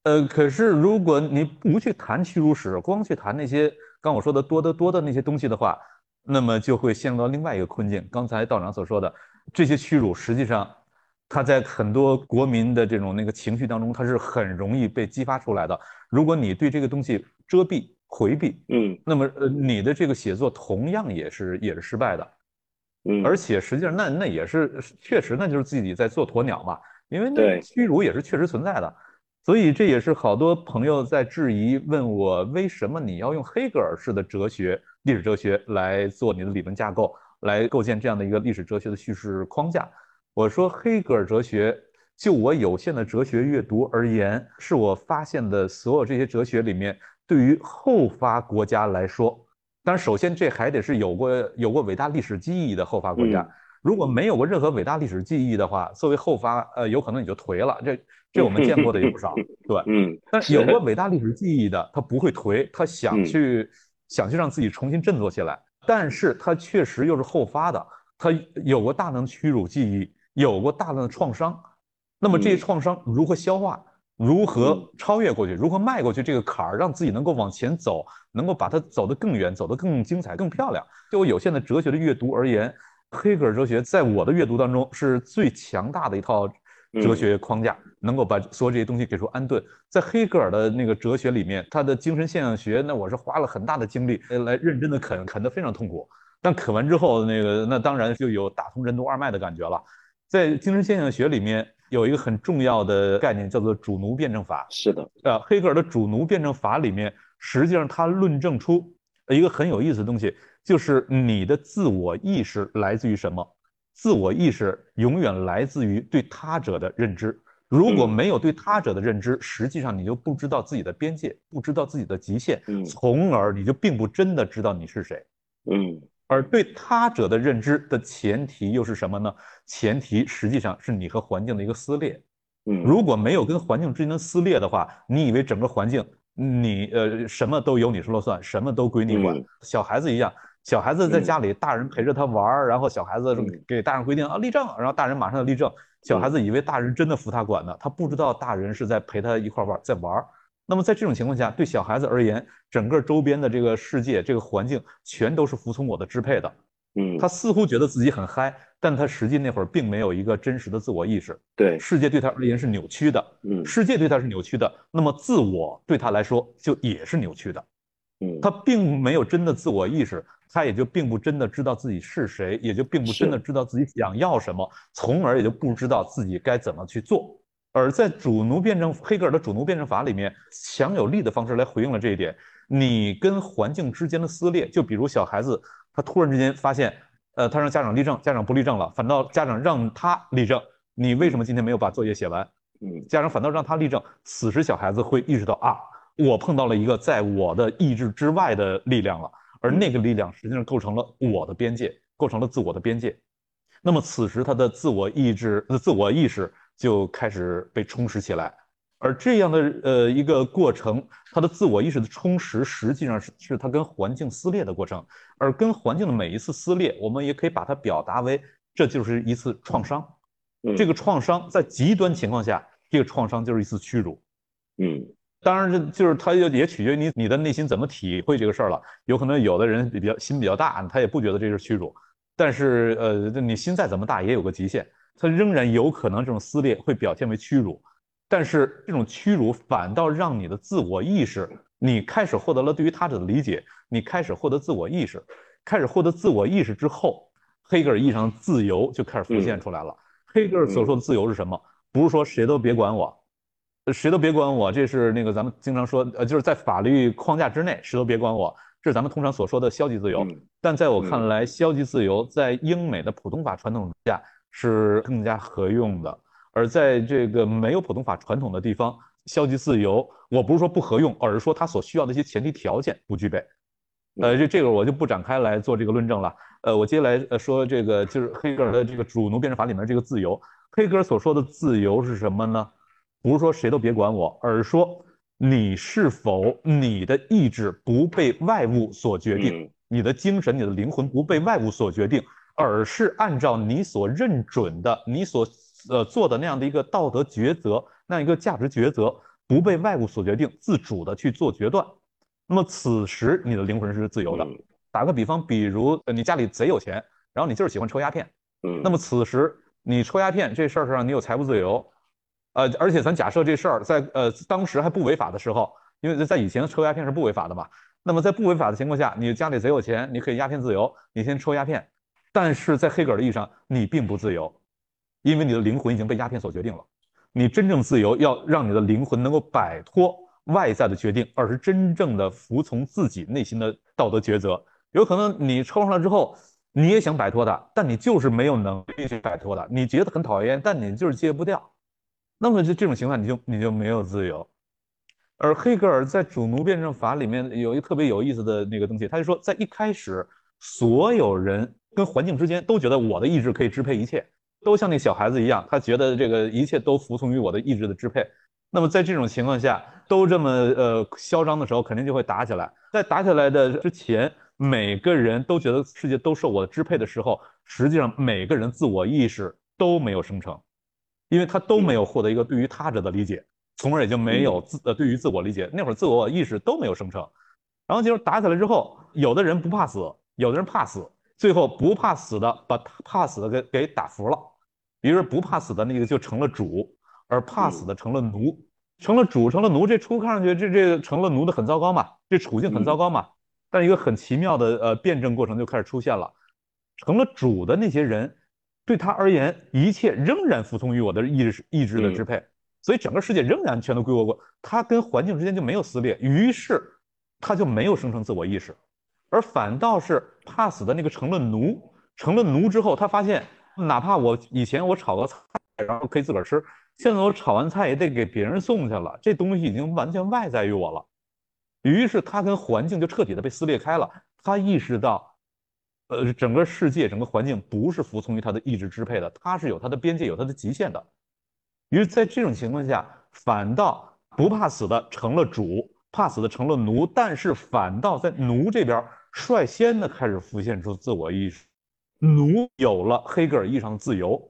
呃，可是如果你不去谈屈辱史，光去谈那些。刚我说的多得多的那些东西的话，那么就会陷入到另外一个困境。刚才道长所说的这些屈辱，实际上它在很多国民的这种那个情绪当中，它是很容易被激发出来的。如果你对这个东西遮蔽、回避，嗯，那么呃，你的这个写作同样也是也是失败的。嗯，而且实际上那那也是确实，那就是自己在做鸵鸟嘛，因为那对屈辱也是确实存在的。所以这也是好多朋友在质疑，问我为什么你要用黑格尔式的哲学、历史哲学来做你的理论架构，来构建这样的一个历史哲学的叙事框架。我说，黑格尔哲学，就我有限的哲学阅读而言，是我发现的所有这些哲学里面，对于后发国家来说，当然首先这还得是有过有过伟大历史记忆的后发国家。嗯如果没有过任何伟大历史记忆的话，作为后发，呃，有可能你就颓了。这这我们见过的也不少，对。嗯，但是有过伟大历史记忆的，他不会颓，他想嗯去、想去让自己重新振作起来，但是他确实又是后发的，他有过大量的屈辱记忆，有过大量的创伤，那么这些嗯创伤如何消化？如何嗯超越过去？如何迈过去这个坎儿，让自己能够往前走，能够把它走得更远，走得更精彩、更漂亮？就我有限的哲学的阅读而言，黑格尔哲学在我的阅读当中是最强大的一套哲学框架，能够把所有这些东西给出安顿。在黑格尔的那个哲学里面，他的精神现象学，那我是花了很大的精力呃来认真的啃，啃得非常痛苦。但啃完之后，那个那当然就有打通任督二脉的感觉了。在精神现象学里面有一个很重要的概念，叫做主奴辩证法。是的，呃，黑格尔的主奴辩证法里面，实际上他论证出一个很有意思的东西，就是你的自我意识来自于什么？自我意识永远来自于对他者的认知。如果嗯没有对他者的认知，实际上你就不知道自己的边界，不知道自己的极限，嗯从而你就并不真的知道你是谁。嗯而对他者的认知的前提又是什么呢？前提实际上是你和环境的一个撕裂。嗯，如果没有跟环境之间的撕裂的话，你以为整个环境你呃什么都由你说了算，什么都归你管嗯，小孩子一样。小孩子在家里，大人陪着他玩儿，然后小孩子嗯给大人规定啊立正，然后大人马上就立正。小孩子以为大人真的服他管呢，他不知道大人是在陪他一块玩，在玩儿。那么在这种情况下，对小孩子而言，整个周边的这个世界、这个环境全都是服从我的支配的。嗯，他似乎觉得自己很嗨，但他实际那会儿并没有一个真实的自我意识，对，世界对他而言是扭曲的。嗯世界对他是扭曲的，那么自我对他来说就也是扭曲的。嗯，他并没有真的自我意识，他也就并不真的知道自己是谁，也就并不真的知道自己想要什么，从而也就不知道自己该怎么去做。而在主奴辩证，黑格尔的主奴辩证法里面，强有力的方式来回应了这一点。你跟环境之间的撕裂，就比如小孩子，他突然之间发现，呃，他让家长立正，家长不立正了，反倒家长让他立正，你为什么今天没有把作业写完？嗯家长反倒让他立正，此时小孩子会意识到啊，我碰到了一个在我的意志之外的力量了，而那个力量实际上构成了我的边界，构成了自我的边界。那么此时他的自我意志、呃自我意识就开始被充实起来，而这样的呃一个过程，他的自我意识的充实实际上是是他跟环境撕裂的过程，而跟环境的每一次撕裂，我们也可以把它表达为这就是一次创伤。嗯，这个创伤在极端情况下，这个创伤就是一次屈辱。嗯当然，这就是它也也取决于你你的内心怎么体会这个事儿了。有可能有的人比较心比较大，他也不觉得这是屈辱，但是呃，你心再怎么大也有个极限，它仍然有可能这种撕裂会表现为屈辱。但是这种屈辱反倒让你的自我意识，你开始获得了对于他者的理解，你开始获得自我意识，开始获得自我意识之后，黑格尔意义上的自由就开始浮现出来了。黑格尔所说的自由是什么？不是说谁都别管我，呃谁都别管我，这是那个咱们经常说，呃，就是在法律框架之内，谁都别管我，这是咱们通常所说的消极自由。嗯但在我看来，消极自由在英美的普通法传统下是更加合用的，而在这个没有普通法传统的地方，消极自由，我不是说不合用，而是说它所需要的一些前提条件不具备。呃，这这个我就不展开来做这个论证了。呃，我接下来呃说这个就是黑格尔的这个主奴辩证法里面这个自由。黑格尔所说的自由是什么呢？不是说谁都别管我，而是说你是否你的意志不被外物所决定，嗯你的精神、你的灵魂不被外物所决定，而是按照你所认准的、你所呃做的那样的一个道德抉择、那样一个价值抉择，不被外物所决定，自主的去做决断。那么此时你的灵魂是自由的。嗯打个比方，比如呃你家里贼有钱，然后你就是喜欢抽鸦片，嗯，那么此时你抽鸦片这事儿上你有财务自由，呃，而且咱假设这事儿在呃当时还不违法的时候，因为在以前抽鸦片是不违法的嘛。那么在不违法的情况下，你家里贼有钱，你可以鸦片自由，你先抽鸦片。但是在黑格尔的意义上，你并不自由，因为你的灵魂已经被鸦片所决定了。你真正自由，要让你的灵魂能够摆脱外在的决定，而是真正的服从自己内心的道德抉择。有可能你抽上了之后，你也想摆脱它，但你就是没有能力去摆脱它。你觉得很讨厌，但你就是戒不掉。那么这这种情况，你就你就没有自由。而黑格尔在主奴辩证法里面有一个特别有意思的那个东西，他就说，在一开始，所有人跟环境之间都觉得我的意志可以支配一切，都像那小孩子一样，他觉得这个一切都服从于我的意志的支配。那么在这种情况下，都这么呃嚣张的时候，肯定就会打起来。在打起来的之前，每个人都觉得世界都受我的支配的时候，实际上每个人自我意识都没有生成，因为他都没有获得一个对于他者的理解。从而也就没有自呃对于自我理解，那会儿自我意识都没有生成，然后就是打起来之后，有的人不怕死，有的人怕死，最后不怕死的把怕死的给给打服了，于是不怕死的那个就成了主，而怕死的成了奴，成了主成了奴，这初看上去这这成了奴的很糟糕嘛，这处境很糟糕嘛，但一个很奇妙的呃辩证过程就开始出现了，成了主的那些人，对他而言，一切仍然服从于我的意志意志的支配。所以整个世界仍然全都归我管，他跟环境之间就没有撕裂，于是他就没有生成自我意识，而反倒是怕死的那个成了奴，成了奴之后，他发现哪怕我以前我炒个菜，然后可以自个儿吃，现在我炒完菜也得给别人送去了，这东西已经完全外在于我了，于是他跟环境就彻底的被撕裂开了，他意识到，呃，整个世界整个环境不是服从于他的意志支配的，他是有他的边界，有他的极限的。于是，在这种情况下，反倒不怕死的成了主，怕死的成了奴。但是，反倒在奴这边率先的开始浮现出自我意识，奴有了黑格尔意义上的自由，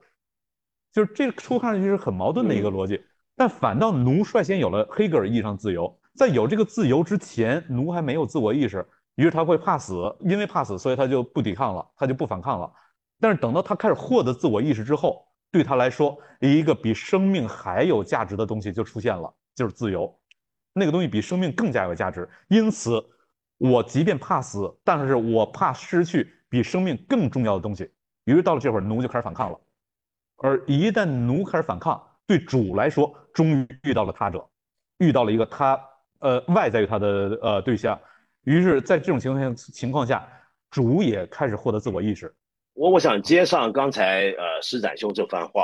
就是这初看上去是很矛盾的一个逻辑。但反倒奴率先有了黑格尔意义上自由，在有这个自由之前，奴还没有自我意识，于是他会怕死，因为怕死，所以他就不抵抗了，他就不反抗了。但是等到他开始获得自我意识之后，对他来说，一个比生命还有价值的东西就出现了，就是自由。那个东西比生命更加有价值，因此，我即便怕死，但是我怕失去比生命更重要的东西。于是到了这会儿，奴就开始反抗了。而一旦奴开始反抗，对主来说，终于遇到了他者，遇到了一个他呃外在于他的呃对象。于是，在这种情况下情况下，主也开始获得自我意识。我我想接上刚才呃施展兄这番话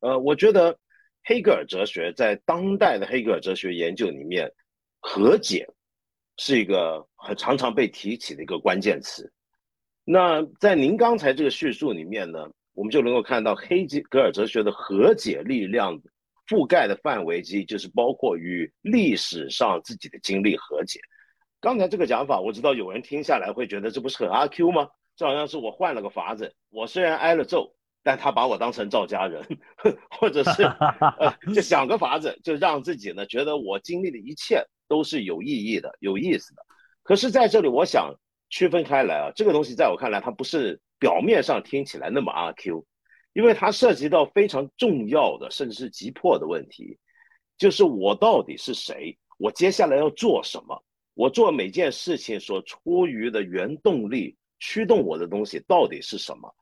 啊，呃，我觉得黑格尔哲学在当代的黑格尔哲学研究里面，和解是一个很常常被提起的一个关键词。那在您刚才这个叙述里面呢，我们就能够看到黑格尔哲学的和解力量覆盖的范围之一，就是包括与历史上自己的经历和解。刚才这个讲法，我知道有人听下来会觉得这不是很阿 Q 吗？就好像是我换了个法子，我虽然挨了揍，但他把我当成赵家人，或者是，就想个法子，就让自己呢觉得我经历的一切都是有意义的、有意思的。可是在这里，我想区分开来啊，这个东西在我看来，它不是表面上听起来那么阿 Q，因为它涉及到非常重要的，甚至是急迫的问题，就是我到底是谁？我接下来要做什么？我做每件事情所出于的原动力。驱动我的东西到底是什么？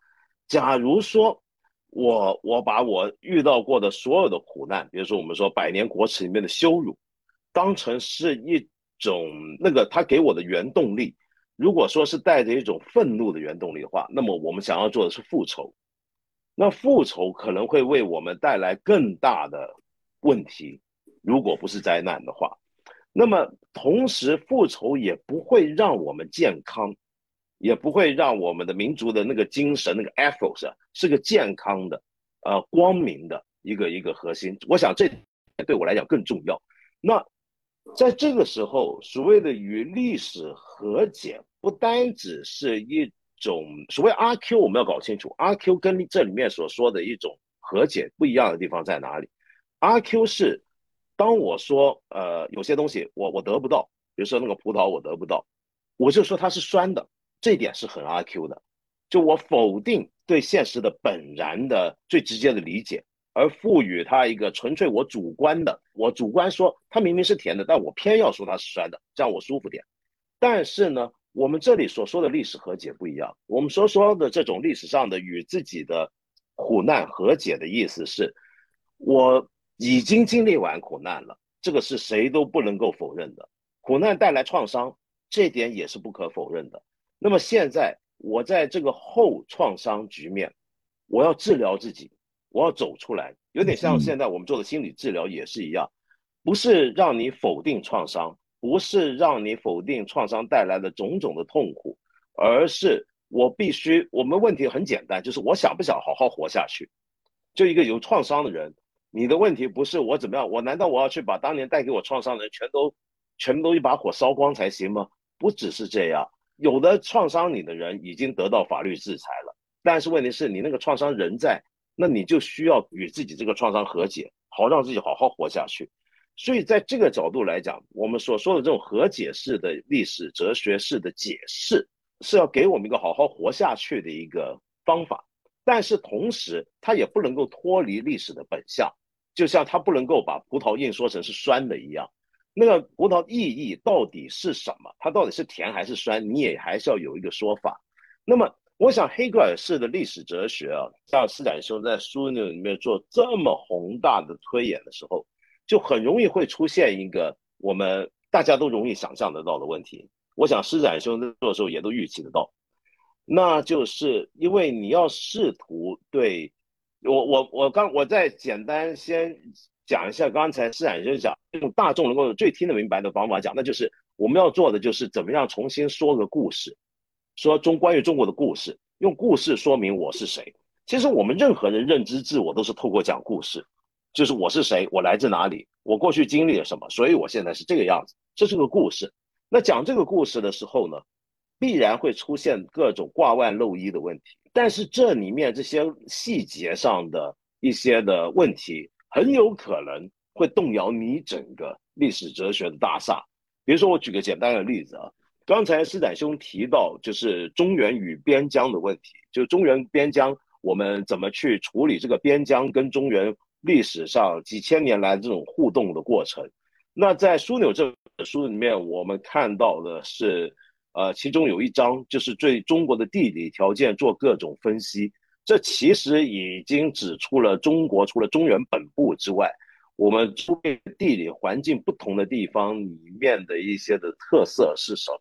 假如说我我把我遇到过的所有的苦难，比如说我们说《百年国耻》里面的羞辱，当成是一种那个他给我的原动力，如果说是带着一种愤怒的原动力的话，那么我们想要做的是复仇。那复仇可能会为我们带来更大的问题，如果不是灾难的话，那么同时复仇也不会让我们健康。也不会让我们的民族的那个精神、那个 ethos 是个健康的、呃光明的一个一个核心。我想这对我来讲更重要。那在这个时候，所谓的与历史和解，不单只是一种所谓阿 Q，我们要搞清楚阿 Q 跟这里面所说的一种和解不一样的地方在哪里。阿 Q 是当我说呃有些东西我我得不到，比如说那个葡萄我得不到，我就说它是酸的。这点是很阿 Q 的，就我否定对现实的本然的最直接的理解，而赋予它一个纯粹我主观的，我主观说它明明是甜的，但我偏要说它是酸的，这样我舒服点。但是呢，我们这里所说的历史和解不一样，我们所说的这种历史上的与自己的苦难和解的意思是，我已经经历完苦难了，这个是谁都不能够否认的。苦难带来创伤，这点也是不可否认的。那么现在我在这个后创伤局面，我要治疗自己，我要走出来，有点像现在我们做的心理治疗也是一样，不是让你否定创伤。不是让你否定创伤带来的种种的痛苦，而是我必须。我们问题很简单，就是我想不想好好活下去？就一个有创伤的人，你的问题不是我怎么样？我难道我要去把当年带给我创伤的人全都全都一把火烧光才行吗？不只是这样，有的创伤你的人已经得到法律制裁了，但是问题是你那个创伤仍在，那你就需要与自己这个创伤和解，好让自己好好活下去。所以，在这个角度来讲，我们所说的这种和解式的历史哲学式的解释，是要给我们一个好好活下去的一个方法。但是同时，它也不能够脱离历史的本相，就像它不能够把葡萄硬说成是酸的一样。那个葡萄意义到底是什么？它到底是甜还是酸？你也还是要有一个说法。那么，我想黑格尔式的历史哲学啊，像施展修在枢纽里面做这么宏大的推演的时候。就很容易会出现一个我们大家都容易想象得到的问题。我想施展兄在做的时候也都预期得到，那就是因为你要试图对我我我刚我再简单先讲一下刚才施展兄讲用大众能够最听得明白的方法讲，那就是我们要做的就是怎么样重新说个故事，说中关于中国的故事，用故事说明我是谁。其实我们任何人认知自我都是透过讲故事。就是我是谁，我来自哪里，我过去经历了什么，所以我现在是这个样子。这是个故事。那讲这个故事的时候呢，必然会出现各种挂万漏衣的问题。但是这里面这些细节上的一些的问题，很有可能会动摇你整个历史哲学的大厦。比如说，我举个简单的例子啊，刚才施展兄提到就是中原与边疆的问题，就中原边疆，我们怎么去处理这个边疆跟中原？历史上几千年来这种互动的过程，那在枢纽这本书里面，我们看到的是，呃，其中有一章就是对中国的地理条件做各种分析。这其实已经指出了中国除了中原本部之外，我们地理环境不同的地方里面的一些的特色是什么。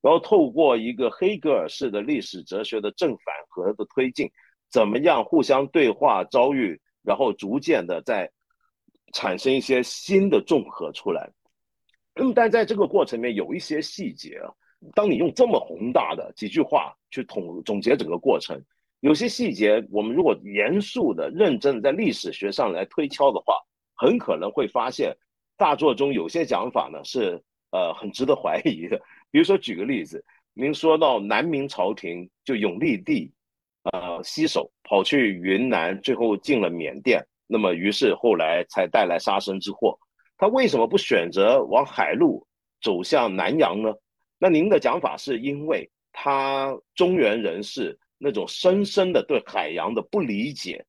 然后透过一个黑格尔式的历史哲学的正反合的推进，怎么样互相对话遭遇。然后逐渐的在产生一些新的综合出来，那么但在这个过程里面有一些细节，当你用这么宏大的几句话去统总结整个过程，有些细节我们如果严肃的、认真的在历史学上来推敲的话，很可能会发现大作中有些讲法呢是呃很值得怀疑的。比如说举个例子，您说到南明朝廷就永历帝。呃，西守跑去云南，最后进了缅甸，那么于是后来才带来杀身之祸。他为什么不选择往海路走向南洋呢？那您的讲法是因为他中原人士那种深深的对海洋的不理解，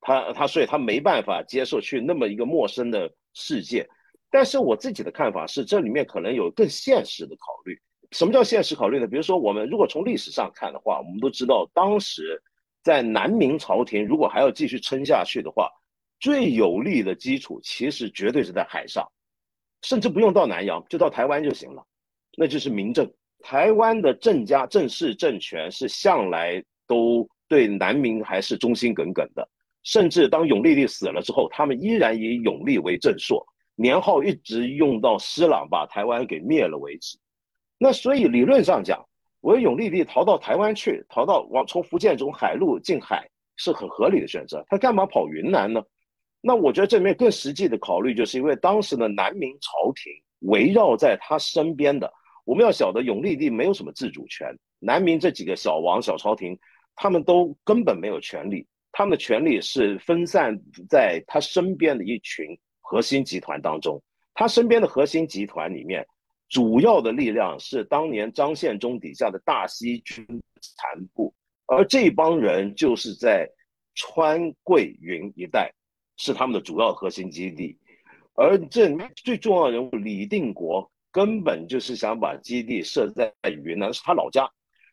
他他所以他没办法接受去那么一个陌生的世界。但是我自己的看法是，这里面可能有更现实的考虑。什么叫现实考虑呢？比如说，我们如果从历史上看的话，我们都知道，当时在南明朝廷如果还要继续撑下去的话，最有利的基础其实绝对是在海上，甚至不用到南洋，就到台湾就行了，那就是明政。台湾的郑家郑氏政权是向来都对南明还是忠心耿耿的，甚至当永历帝死了之后，他们依然以永历为正朔，年号一直用到施琅把台湾给灭了为止。那所以理论上讲，我永历帝逃到台湾去，逃到往从福建从海路进海是很合理的选择。他干嘛跑云南呢？那我觉得这里面更实际的考虑，就是因为当时的南明朝廷围绕在他身边的，我们要晓得永历帝没有什么自主权，南明这几个小王小朝廷，他们都根本没有权利，他们的权力是分散在他身边的一群核心集团当中，他身边的核心集团里面。主要的力量是当年张献忠底下的大西军残部，而这帮人就是在川贵云一带是他们的主要核心基地，而这里面最重要人物李定国根本就是想把基地设在云南，是他老家，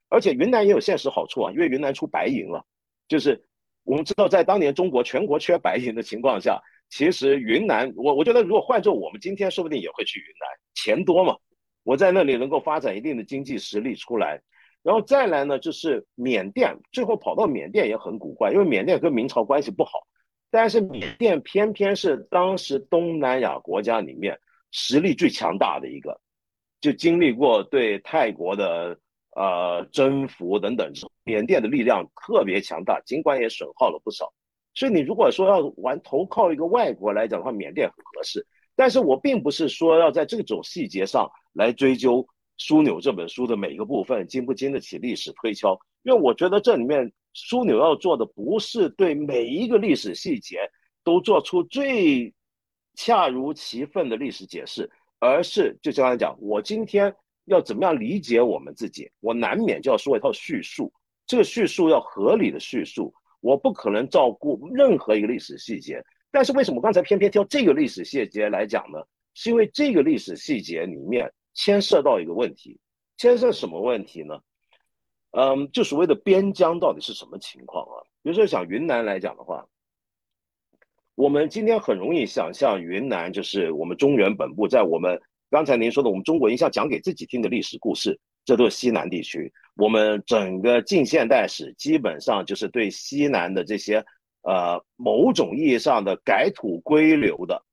而且云南也有现实好处啊，因为云南出白银了，就是我们知道在当年中国全国缺白银的情况下，其实云南我我觉得如果换做我们今天，说不定也会去云南，钱多嘛，我在那里能够发展一定的经济实力出来。然后再来呢，就是缅甸，最后跑到缅甸也很古怪，因为缅甸跟明朝关系不好，但是缅甸偏偏是当时东南亚国家里面实力最强大的一个，就经历过对泰国的呃征服等等，缅甸的力量特别强大，尽管也损耗了不少。所以你如果说要玩投靠一个外国来讲的话，缅甸很合适。但是我并不是说要在这种细节上来追究。《枢纽》这本书的每一个部分经不经得起历史推敲？因为我觉得这里面枢纽要做的不是对每一个历史细节都做出最恰如其分的历史解释，而是就刚才讲，我今天要怎么样理解我们自己，我难免就要说一套叙述，这个叙述要合理的叙述，我不可能照顾任何一个历史细节。但是为什么刚才偏偏挑这个历史细节来讲呢？是因为这个历史细节里面。牵涉到一个问题，牵涉什么问题呢？嗯，就所谓的边疆到底是什么情况啊？比如说像云南来讲的话，我们今天很容易想象云南就是我们中原本部，在我们刚才您说的我们中国一向讲给自己听的历史故事，这都是西南地区。我们整个近现代史基本上就是对西南的这些呃某种意义上的改土归流的。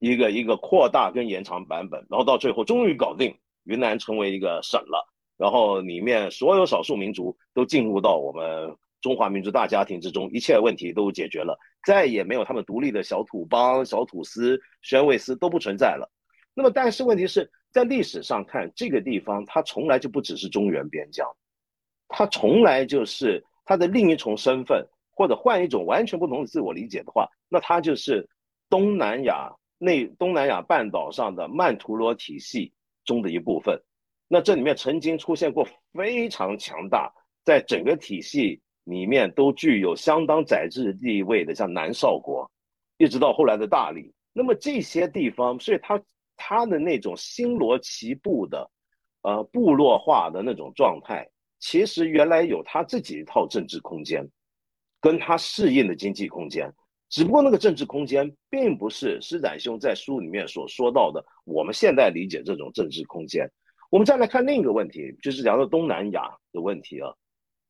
一个一个扩大跟延长版本，然后到最后终于搞定，云南成为一个省了，然后里面所有少数民族都进入到我们中华民族大家庭之中，一切问题都解决了，再也没有他们独立的小土邦、小土司、宣慰司都不存在了。那么，但是问题是在历史上看，这个地方它从来就不只是中原边疆，它从来就是它的另一重身份，或者换一种完全不同的自我理解的话，那它就是东南亚。内东南亚半岛上的曼陀罗体系中的一部分，那这里面曾经出现过非常强大，在整个体系里面都具有相当宰制地位的，像南少国，一直到后来的大理。那么这些地方，所以它他的那种星罗棋布的，呃，部落化的那种状态，其实原来有他自己一套政治空间，跟他适应的经济空间。只不过那个政治空间并不是施展兄在书里面所说到的，我们现在理解这种政治空间。我们再来看另一个问题，就是讲到东南亚的问题啊，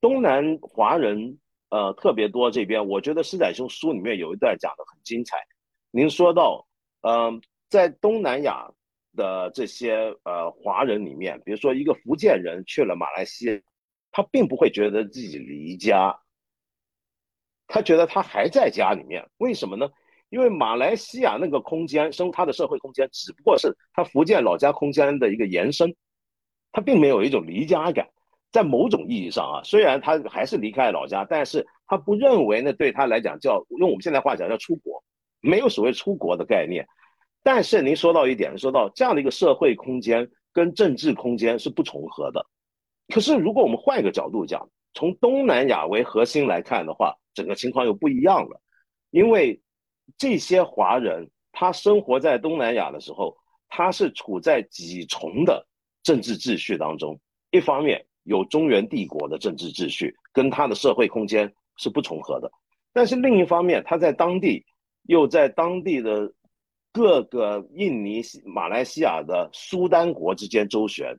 东南华人呃特别多这边，我觉得施展兄书里面有一段讲的很精彩。您说到，嗯，在东南亚的这些呃华人里面，比如说一个福建人去了马来西亚，他并不会觉得自己离家。他觉得他还在家里面，为什么呢？因为马来西亚那个空间，生他的社会空间，只不过是他福建老家空间的一个延伸，他并没有一种离家感。在某种意义上啊，虽然他还是离开老家，但是他不认为那对他来讲叫用我们现在话讲叫出国，没有所谓出国的概念。但是您说到一点，说到这样的一个社会空间跟政治空间是不重合的。可是如果我们换一个角度讲，从东南亚为核心来看的话，整个情况又不一样了，因为这些华人他生活在东南亚的时候，他是处在几重的政治秩序当中。一方面有中原帝国的政治秩序，跟他的社会空间是不重合的；但是另一方面，他在当地又在当地的各个印尼、马来西亚的苏丹国之间周旋，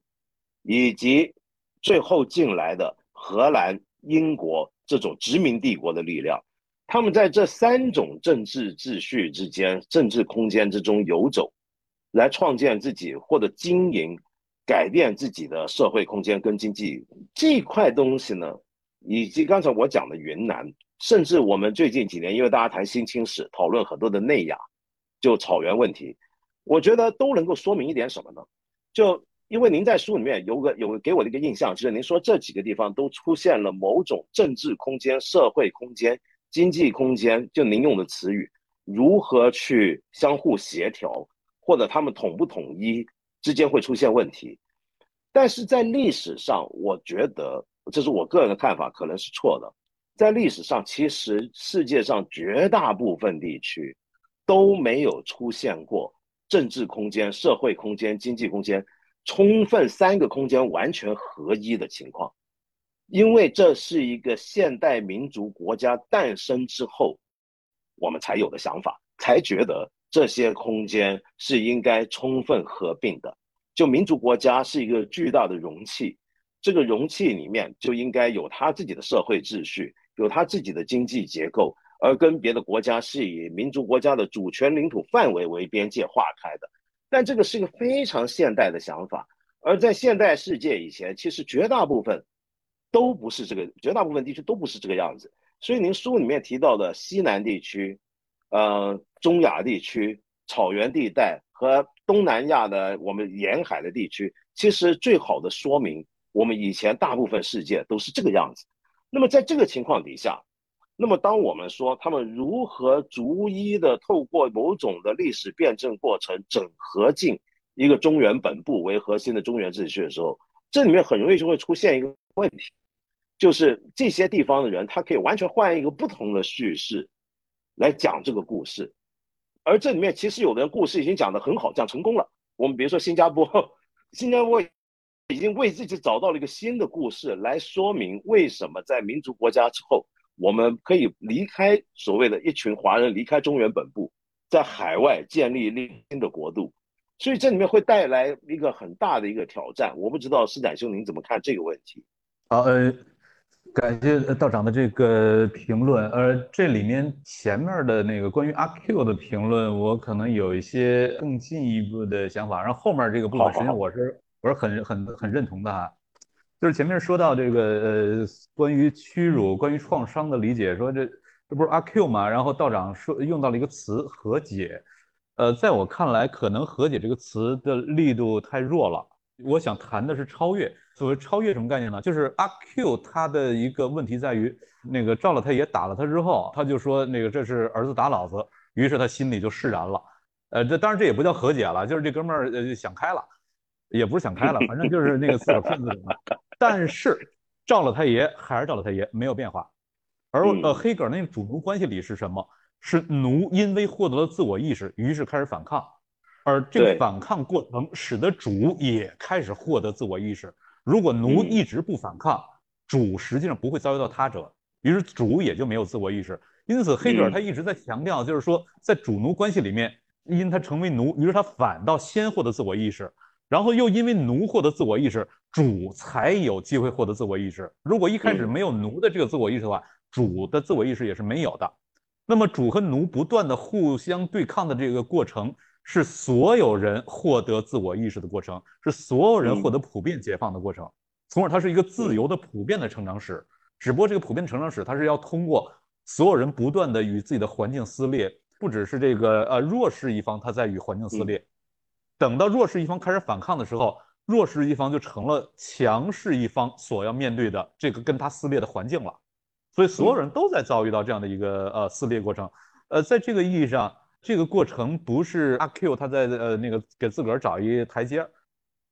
以及最后进来的荷兰、英国。这种殖民帝国的力量，他们在这三种政治秩序之间、政治空间之中游走，来创建自己或者经营、改变自己的社会空间跟经济这块东西呢，以及刚才我讲的云南，甚至我们最近几年，因为大家谈新清史，讨论很多的内亚，就草原问题，我觉得都能够说明一点什么呢？就。因为您在书里面有个有给我的一个印象，就是您说这几个地方都出现了某种政治空间、社会空间、经济空间，就您用的词语，如何去相互协调，或者他们统不统一之间会出现问题。但是在历史上，我觉得这是我个人的看法，可能是错的。在历史上，其实世界上绝大部分地区都没有出现过政治空间、社会空间、经济空间充分三个空间完全合一的情况，因为这是一个现代民族国家诞生之后，我们才有的想法，才觉得这些空间是应该充分合并的。就民族国家是一个巨大的容器，这个容器里面就应该有它自己的社会秩序。有它自己的经济结构，而跟别的国家是以民族国家的主权领土范围为边界划开的。但这个是一个非常现代的想法，而在现代世界以前，其实绝大部分都不是这个，绝大部分地区都不是这个样子。所以您书里面提到的西南地区、呃中亚地区、草原地带和东南亚的我们沿海的地区，其实最好的说明我们以前大部分世界都是这个样子。那么在这个情况底下，那么当我们说他们如何逐一的透过某种的历史辩证过程整合进一个中原本部为核心的中原秩序的时候，这里面很容易就会出现一个问题，就是这些地方的人他可以完全换一个不同的叙事来讲这个故事，而这里面其实有的人故事已经讲得很好，讲成功了。我们比如说新加坡，新加坡。已经为自己找到了一个新的故事，来说明为什么在民族国家之后，我们可以离开所谓的一群华人离开中原本部，在海外建立新的国度。所以这里面会带来一个很大的一个挑战。我不知道施展兄您怎么看这个问题？好，呃，感谢道长的这个评论。呃这里面前面的那个关于阿 Q 的评论，我可能有一些更进一步的想法。然后后面这个部分，实际上我是。我是很很很认同的哈，就是前面说到这个呃，关于屈辱、关于创伤的理解，说这这不是阿 Q 嘛？然后道长说用到了一个词和解，呃，在我看来，可能和解这个词的力度太弱了。我想谈的是超越。所谓超越什么概念呢？就是阿 Q 他的一个问题在于，那个赵老太爷打了他之后，他就说那个这是儿子打老子，于是他心里就释然了。呃，这当然这也不叫和解了，就是这哥们儿呃想开了。也不是想开了，反正就是那个自个儿骗自己嘛。但是赵老太爷还是赵老太爷，没有变化。而呃，黑格尔那个主奴关系里是什么？是奴因为获得了自我意识，于是开始反抗，而这个反抗过程使得主也开始获得自我意识。如果奴一直不反抗，主实际上不会遭遇到他者，于是主也就没有自我意识。因此，黑格尔他一直在强调，就是说在主奴关系里面，因他成为奴，于是他反倒先获得自我意识。然后又因为奴获得自我意识，主才有机会获得自我意识。如果一开始没有奴的这个自我意识的话，主的自我意识也是没有的。那么主和奴不断的互相对抗的这个过程，是所有人获得自我意识的过程，是所有人获得普遍解放的过程，从而它是一个自由的普遍的成长史。只不过这个普遍成长史，它是要通过所有人不断的与自己的环境撕裂，不只是这个呃弱势一方他在与环境撕裂。等到弱势一方开始反抗的时候，弱势一方就成了强势一方所要面对的这个跟他撕裂的环境了。所以所有人都在遭遇到这样的一个呃撕裂过程。呃，在这个意义上，这个过程不是阿 Q 他在呃那个给自个儿找一台阶，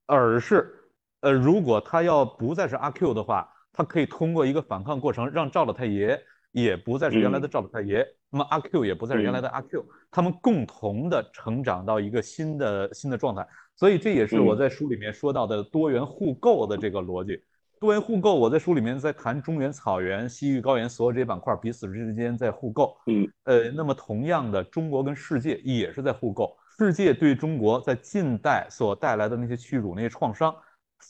而是呃如果他要不再是阿 Q 的话，他可以通过一个反抗过程让赵老太爷。也不再是原来的赵老太爷，那么阿 Q 也不再是原来的阿 Q，他们共同的成长到一个新的新的状态，所以这也是我在书里面说到的多元互构的这个逻辑。多元互构，我在书里面在谈中原草原、西域高原所有这些板块彼此之间在互构。嗯，呃，那么同样的，中国跟世界也是在互构。世界对中国在近代所带来的那些屈辱、那些创伤，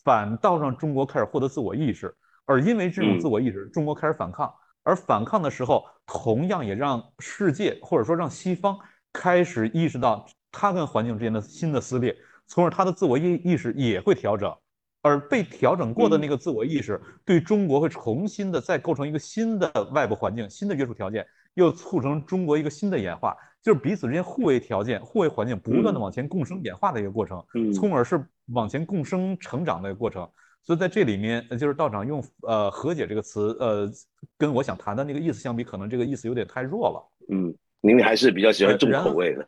反倒让中国开始获得自我意识，而因为这种自我意识，中国开始反抗。而反抗的时候，同样也让世界或者说让西方开始意识到它跟环境之间的新的撕裂，从而他的自我意意识也会调整，而被调整过的那个自我意识对中国会重新的再构成一个新的外部环境、新的约束条件，又促成中国一个新的演化，就是彼此之间互为条件、互为环境，不断的往前共生演化的一个过程，从而是往前共生成长的一个过程。所以在这里面，就是道长用呃和解这个词，呃，跟我想谈的那个意思相比，可能这个意思有点太弱了。嗯，您还是比较喜欢重口味的。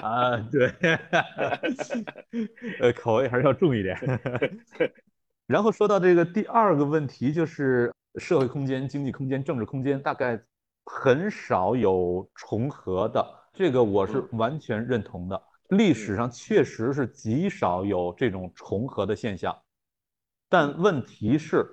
啊，对，呃，口味还是要重一点。然后说到这个第二个问题，就是社会空间、经济空间、政治空间大概很少有重合的，这个我是完全认同的。历史上确实是极少有这种重合的现象，但问题是，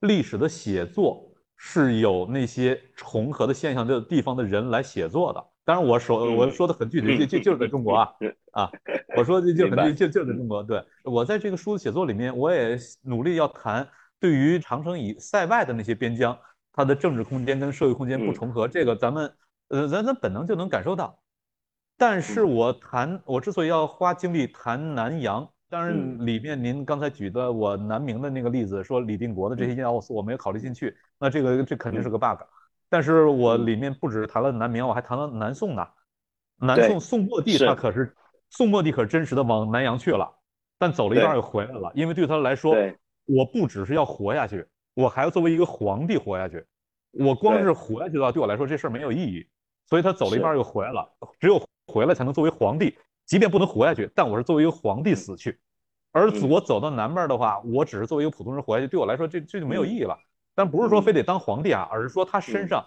历史的写作是有那些重合的现象的地方的人来写作的。当然，我说我说的很具体，就就就是在中国啊啊，我说的就很具就就在中国。对我在这个书的写作里面，我也努力要谈对于长城以塞外的那些边疆，它的政治空间跟社会空间不重合，这个咱们呃咱咱本能就能感受到。但是我谈我之所以要花精力谈南洋，当然里面您刚才举的我南明的那个例子，说李定国的这些要素我没有考虑进去，那这个这肯定是个 bug。但是我里面不止谈了南明，我还谈了南宋呢。南宋宋末帝他可是宋末帝可是真实的往南洋去了，但走了一半又回来了，因为对他来说，我不只是要活下去，我还要作为一个皇帝活下去。我光是活下去的话，对我来说这事儿没有意义。所以他走了一半又回来了，只有回来才能作为皇帝，即便不能活下去，但我是作为一个皇帝死去。而我走到南边的话，我只是作为一个普通人活下去，对我来说这这就没有意义了。但不是说非得当皇帝啊，而是说他身上，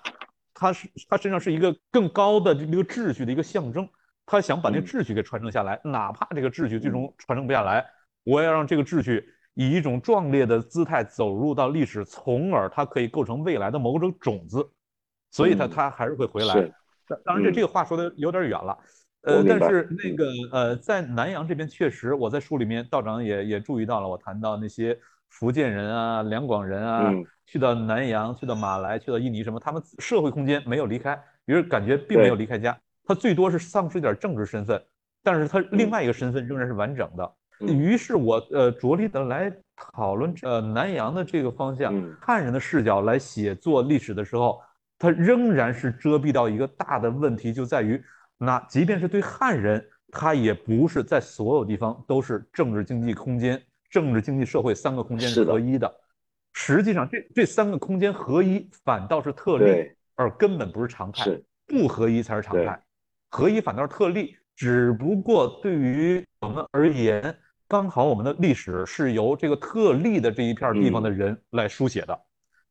他是他身上是一个更高的这个秩序的一个象征，他想把那秩序给传承下来，哪怕这个秩序最终传承不下来，我要让这个秩序以一种壮烈的姿态走入到历史，从而它可以构成未来的某种种子，所以他他还是会回来。当然这这个话说的有点远了，呃，但是那个呃，在南阳这边确实，我在书里面道长也也注意到了，我谈到那些。福建人啊，两广人啊，去到南洋，去到马来，去到印尼，什么？他们社会空间没有离开，比如感觉并没有离开家，他最多是丧失一点政治身份，但是他另外一个身份仍然是完整的。于是，我呃着力的来讨论呃南洋的这个方向，汉人的视角来写作历史的时候，他仍然是遮蔽到一个大的问题，就在于那即便是对汉人，他也不是在所有地方都是政治经济空间。政治、经济、社会三个空间是合一的，实际上这这三个空间合一反倒是特例，而根本不是常态。不合一才是常态，合一反倒是特例。只不过对于我们而言，刚好我们的历史是由这个特例的这一片地方的人来书写的，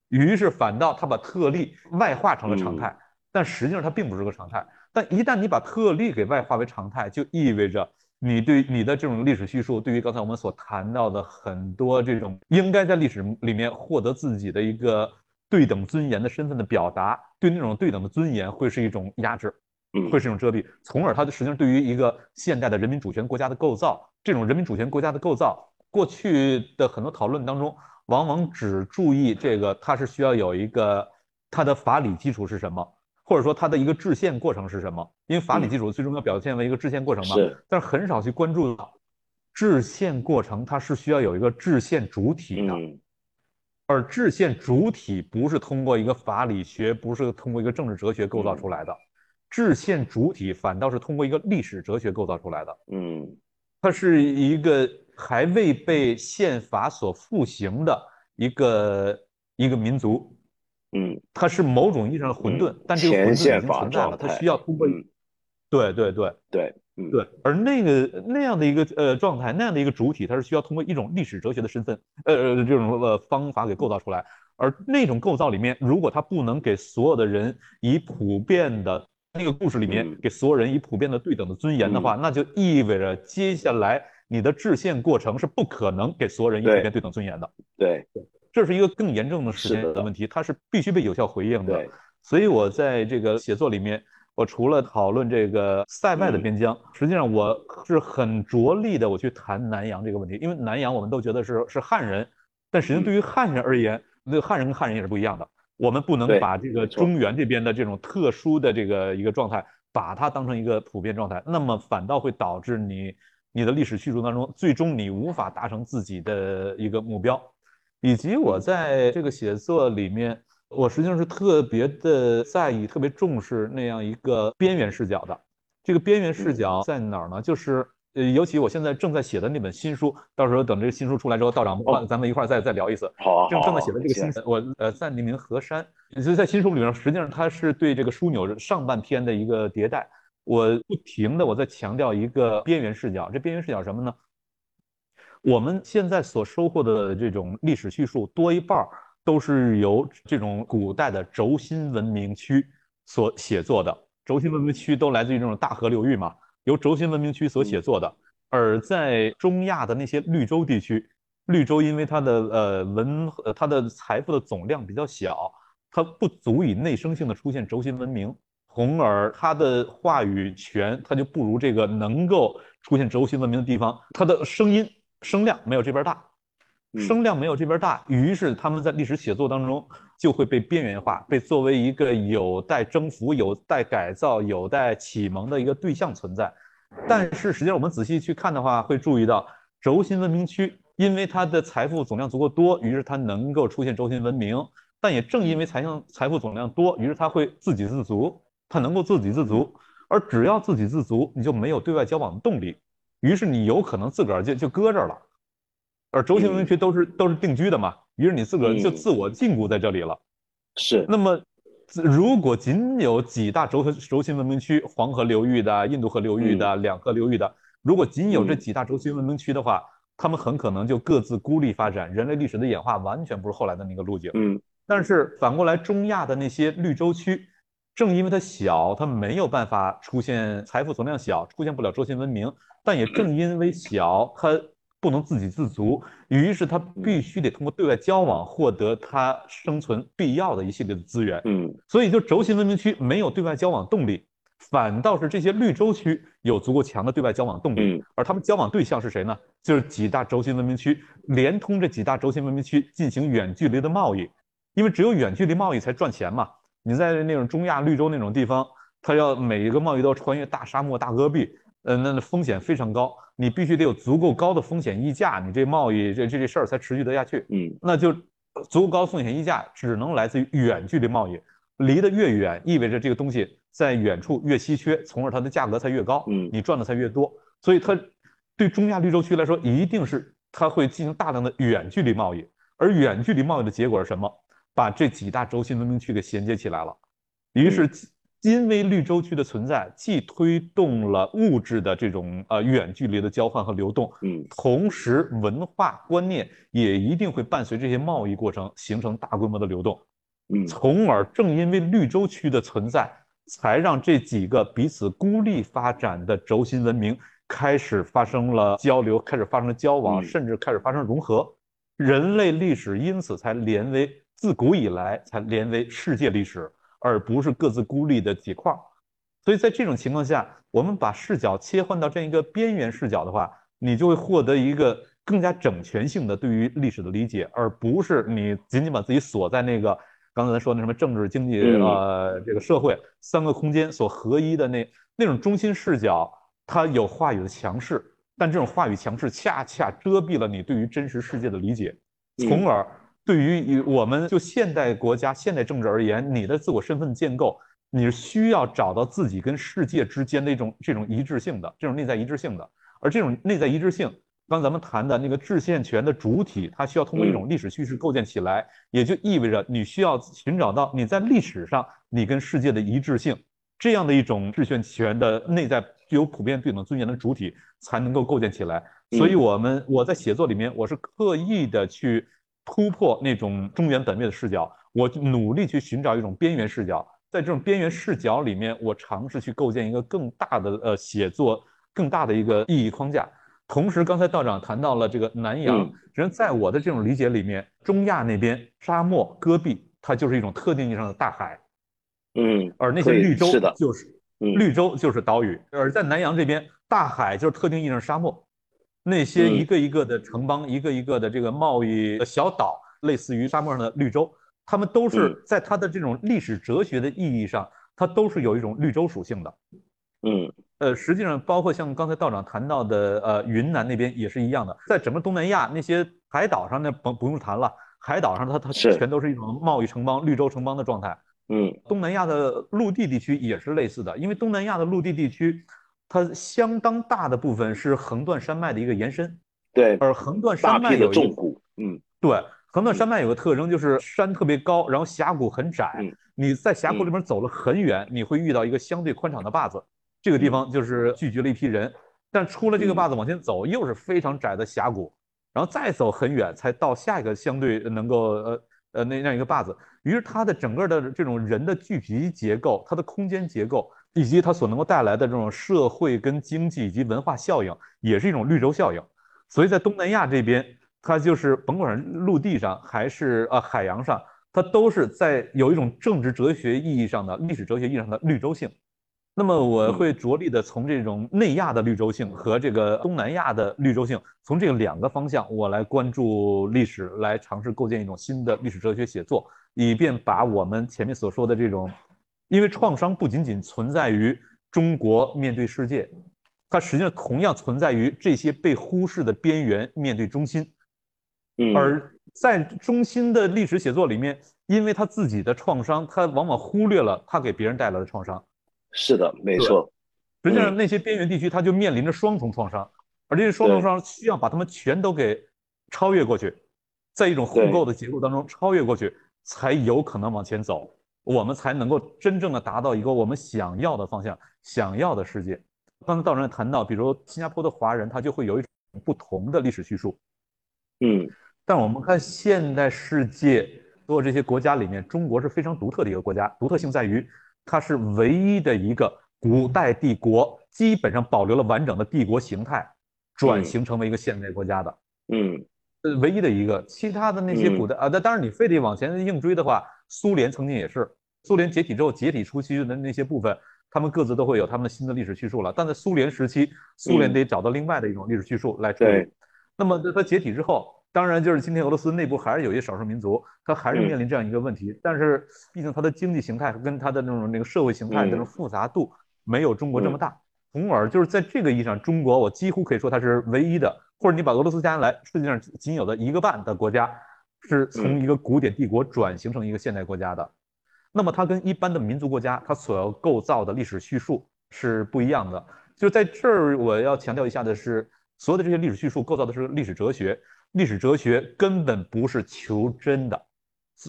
于是反倒他把特例外化成了常态，但实际上它并不是个常态。但一旦你把特例给外化为常态，就意味着。你对你的这种历史叙述，对于刚才我们所谈到的很多这种应该在历史里面获得自己的一个对等尊严的身份的表达，对那种对等的尊严会是一种压制，会是一种遮蔽，从而它实际上对于一个现代的人民主权国家的构造，这种人民主权国家的构造，过去的很多讨论当中，往往只注意这个它是需要有一个它的法理基础是什么。或者说它的一个制宪过程是什么？因为法理基础最终要表现为一个制宪过程嘛。是。但是很少去关注到，制宪过程它是需要有一个制宪主体的，而制宪主体不是通过一个法理学，不是通过一个政治哲学构造出来的，制宪主体反倒是通过一个历史哲学构造出来的。嗯。它是一个还未被宪法所复行的一个一个民族。嗯，它是某种意义上的混沌，但这个混沌已经存在了，它需要通过，对对对对，对，而那个那样的一个呃状态，那样的一个主体，它是需要通过一种历史哲学的身份，呃这种呃方法给构造出来，而那种构造里面，如果它不能给所有的人以普遍的那个故事里面给所有人以普遍的对等的尊严的话，那就意味着接下来你的制宪过程是不可能给所有人以普遍对等尊严的，对。这是一个更严重的时间的问题，它是必须被有效回应的。所以我在这个写作里面，我除了讨论这个塞外的边疆，实际上我是很着力的，我去谈南洋这个问题。因为南洋我们都觉得是是汉人，但实际上对于汉人而言，那个汉人跟汉人也是不一样的。我们不能把这个中原这边的这种特殊的这个一个状态，把它当成一个普遍状态，那么反倒会导致你你的历史叙述当中，最终你无法达成自己的一个目标。以及我在这个写作里面，我实际上是特别的在意、特别重视那样一个边缘视角的。这个边缘视角在哪儿呢？就是呃，尤其我现在正在写的那本新书，到时候等这个新书出来之后，道长咱们一块儿再再聊一次。好，正正在写的这个新，我呃暂定名河山，所以在新书里面，实际上它是对这个枢纽上半篇的一个迭代。我不停的我在强调一个边缘视角，这边缘视角什么呢？我们现在所收获的这种历史叙述，多一半都是由这种古代的轴心文明区所写作的。轴心文明区都来自于这种大河流域嘛，由轴心文明区所写作的。而在中亚的那些绿洲地区，绿洲因为它的呃文呃它的财富的总量比较小，它不足以内生性的出现轴心文明，从而它的话语权它就不如这个能够出现轴心文明的地方，它的声音。声量没有这边大，声量没有这边大，于是他们在历史写作当中就会被边缘化，被作为一个有待征服、有待改造、有待启蒙的一个对象存在。但是实际上，我们仔细去看的话，会注意到轴心文明区，因为它的财富总量足够多，于是它能够出现轴心文明。但也正因为财相财富总量多，于是它会自给自足，它能够自给自足。而只要自给自足，你就没有对外交往的动力。于是你有可能自个儿就就搁这儿了，而轴心文明区都是都是定居的嘛，于是你自个儿就自我禁锢在这里了。是。那么，如果仅有几大轴轴心文明区，黄河流域的、印度河流域的、两河流域的，如果仅有这几大轴心文明区的话，他们很可能就各自孤立发展，人类历史的演化完全不是后来的那个路径。嗯。但是反过来，中亚的那些绿洲区，正因为它小，它没有办法出现财富总量小，出现不了轴心文明。但也正因为小，它不能自给自足，于是它必须得通过对外交往获得它生存必要的一系列的资源。嗯，所以就轴心文明区没有对外交往动力，反倒是这些绿洲区有足够强的对外交往动力。而他们交往对象是谁呢？就是几大轴心文明区，连通这几大轴心文明区进行远距离的贸易，因为只有远距离贸易才赚钱嘛。你在那种中亚绿洲那种地方，它要每一个贸易都要穿越大沙漠、大戈壁。呃，那风险非常高，你必须得有足够高的风险溢价，你这贸易这这这事儿才持续得下去。嗯，那就足够高风险溢价只能来自于远距离贸易，离得越远，意味着这个东西在远处越稀缺，从而它的价格才越高。嗯，你赚的才越多。所以它对中亚绿洲区来说，一定是它会进行大量的远距离贸易，而远距离贸易的结果是什么？把这几大轴心文明区给衔接起来了，于是。因为绿洲区的存在，既推动了物质的这种呃远距离的交换和流动，嗯，同时文化观念也一定会伴随这些贸易过程形成大规模的流动，嗯，从而正因为绿洲区的存在，才让这几个彼此孤立发展的轴心文明开始发生了交流，开始发生了交往，甚至开始发生融合，人类历史因此才连为自古以来才连为世界历史。而不是各自孤立的几块儿，所以在这种情况下，我们把视角切换到这样一个边缘视角的话，你就会获得一个更加整全性的对于历史的理解，而不是你仅仅把自己锁在那个刚才咱说那什么政治、经济、呃这个社会三个空间所合一的那那种中心视角，它有话语的强势，但这种话语强势恰恰遮蔽了你对于真实世界的理解，从而。对于我们就现代国家、现代政治而言，你的自我身份建构，你是需要找到自己跟世界之间的一种这种一致性的，这种内在一致性的。而这种内在一致性，刚咱们谈的那个制宪权的主体，它需要通过一种历史叙事构建起来，也就意味着你需要寻找到你在历史上你跟世界的一致性，这样的一种制宪权的内在具有普遍对等尊严的主体才能够构建起来。所以，我们我在写作里面，我是刻意的去。突破那种中原本位的视角，我努力去寻找一种边缘视角，在这种边缘视角里面，我尝试去构建一个更大的呃写作更大的一个意义框架。同时，刚才道长谈到了这个南洋，实际上在我的这种理解里面，中亚那边沙漠戈壁，它就是一种特定意义上的大海，嗯，而那些绿洲就是绿洲就是岛屿，而在南洋这边，大海就是特定意义上的沙漠。那些一个一个的城邦，一个一个的这个贸易小岛，类似于沙漠上的绿洲，他们都是在它的这种历史哲学的意义上，它都是有一种绿洲属性的。嗯，呃，实际上包括像刚才道长谈到的，呃，云南那边也是一样的，在整个东南亚那些海岛上，那不不用谈了，海岛上它它全都是一种贸易城邦、绿洲城邦的状态。嗯，东南亚的陆地地区也是类似的，因为东南亚的陆地地区。它相当大的部分是横断山脉的一个延伸，对，而横断山脉有重谷，嗯，对，横断山脉有个特征就是山特别高，然后峡谷很窄，你在峡谷里面走了很远，你会遇到一个相对宽敞的坝子，这个地方就是聚集了一批人，但出了这个坝子往前走又是非常窄的峡谷，然后再走很远才到下一个相对能够呃呃那样一个坝子。于是它的整个的这种人的聚集结构、它的空间结构，以及它所能够带来的这种社会跟经济以及文化效应，也是一种绿洲效应。所以在东南亚这边，它就是甭管是陆地上还是呃海洋上，它都是在有一种政治哲学意义上的、历史哲学意义上的绿洲性。那么我会着力的从这种内亚的绿洲性和这个东南亚的绿洲性，从这个两个方向，我来关注历史，来尝试构建一种新的历史哲学写作，以便把我们前面所说的这种，因为创伤不仅仅存在于中国面对世界，它实际上同样存在于这些被忽视的边缘面对中心，而在中心的历史写作里面，因为他自己的创伤，他往往忽略了他给别人带来的创伤。是的，没错。实际上，那些边缘地区，他就面临着双重创伤，而这些双重创伤需要把他们全都给超越过去，在一种互构的结构当中超越过去，才有可能往前走，我们才能够真正的达到一个我们想要的方向、想要的世界。刚才道长谈到，比如新加坡的华人，他就会有一种不同的历史叙述。嗯，但我们看现代世界所有这些国家里面，中国是非常独特的一个国家，独特性在于。它是唯一的一个古代帝国，基本上保留了完整的帝国形态，转型成为一个现代国家的。嗯，呃，唯一的一个。其他的那些古代啊，那当然你非得往前硬追的话，苏联曾经也是。苏联解体之后，解体初期的那些部分，他们各自都会有他们的新的历史叙述了。但在苏联时期，苏联得找到另外的一种历史叙述来处理。那么在它解体之后。当然，就是今天俄罗斯内部还是有一些少数民族，它还是面临这样一个问题。但是，毕竟它的经济形态跟它的那种那个社会形态那种复杂度没有中国这么大。从而就是在这个意义上，中国我几乎可以说它是唯一的，或者你把俄罗斯加进来，世界上仅有的一个半的国家，是从一个古典帝国转型成一个现代国家的。那么它跟一般的民族国家，它所要构造的历史叙述是不一样的。就在这儿，我要强调一下的是，所有的这些历史叙述构造的是历史哲学。历史哲学根本不是求真的。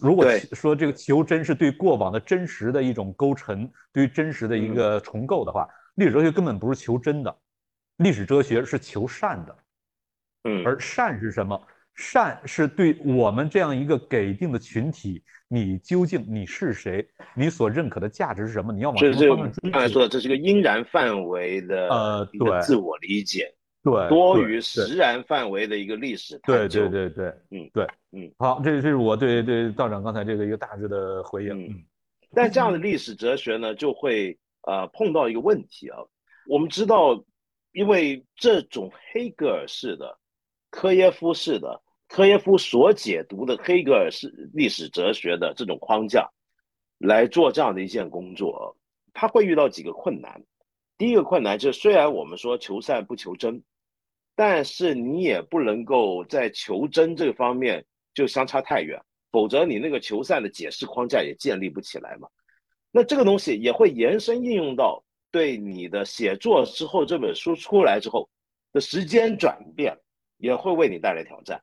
如果说这个求真是对过往的真实的一种勾陈，对于真实的一个重构的话，历史哲学根本不是求真的。历史哲学是求善的。嗯，而善是什么？善是对我们这样一个给定的群体，你究竟你是谁？你所认可的价值是什么？你要往什么方向追？刚才说的，这是个因然范围的呃，对自我理解。对，多于实然范围的一个历史对对对对，嗯对，嗯，好，这这是我对对道长刚才这个一个大致的回应。嗯，但这样的历史哲学呢，就会呃碰到一个问题啊。我们知道，因为这种黑格尔式的、科耶夫式的、科耶夫所解读的黑格尔式历史哲学的这种框架来做这样的一件工作，他会遇到几个困难。第一个困难就是，虽然我们说求善不求真。但是你也不能够在求真这个方面就相差太远，否则你那个求善的解释框架也建立不起来嘛。那这个东西也会延伸应用到对你的写作之后，这本书出来之后的时间转变，也会为你带来挑战。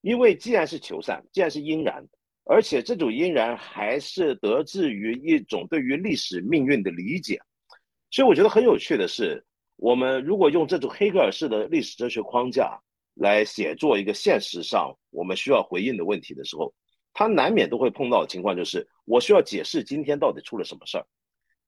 因为既然是求善，既然是因然，而且这种因然还是得自于一种对于历史命运的理解，所以我觉得很有趣的是。我们如果用这种黑格尔式的历史哲学框架来写作一个现实上我们需要回应的问题的时候，它难免都会碰到的情况就是，我需要解释今天到底出了什么事儿，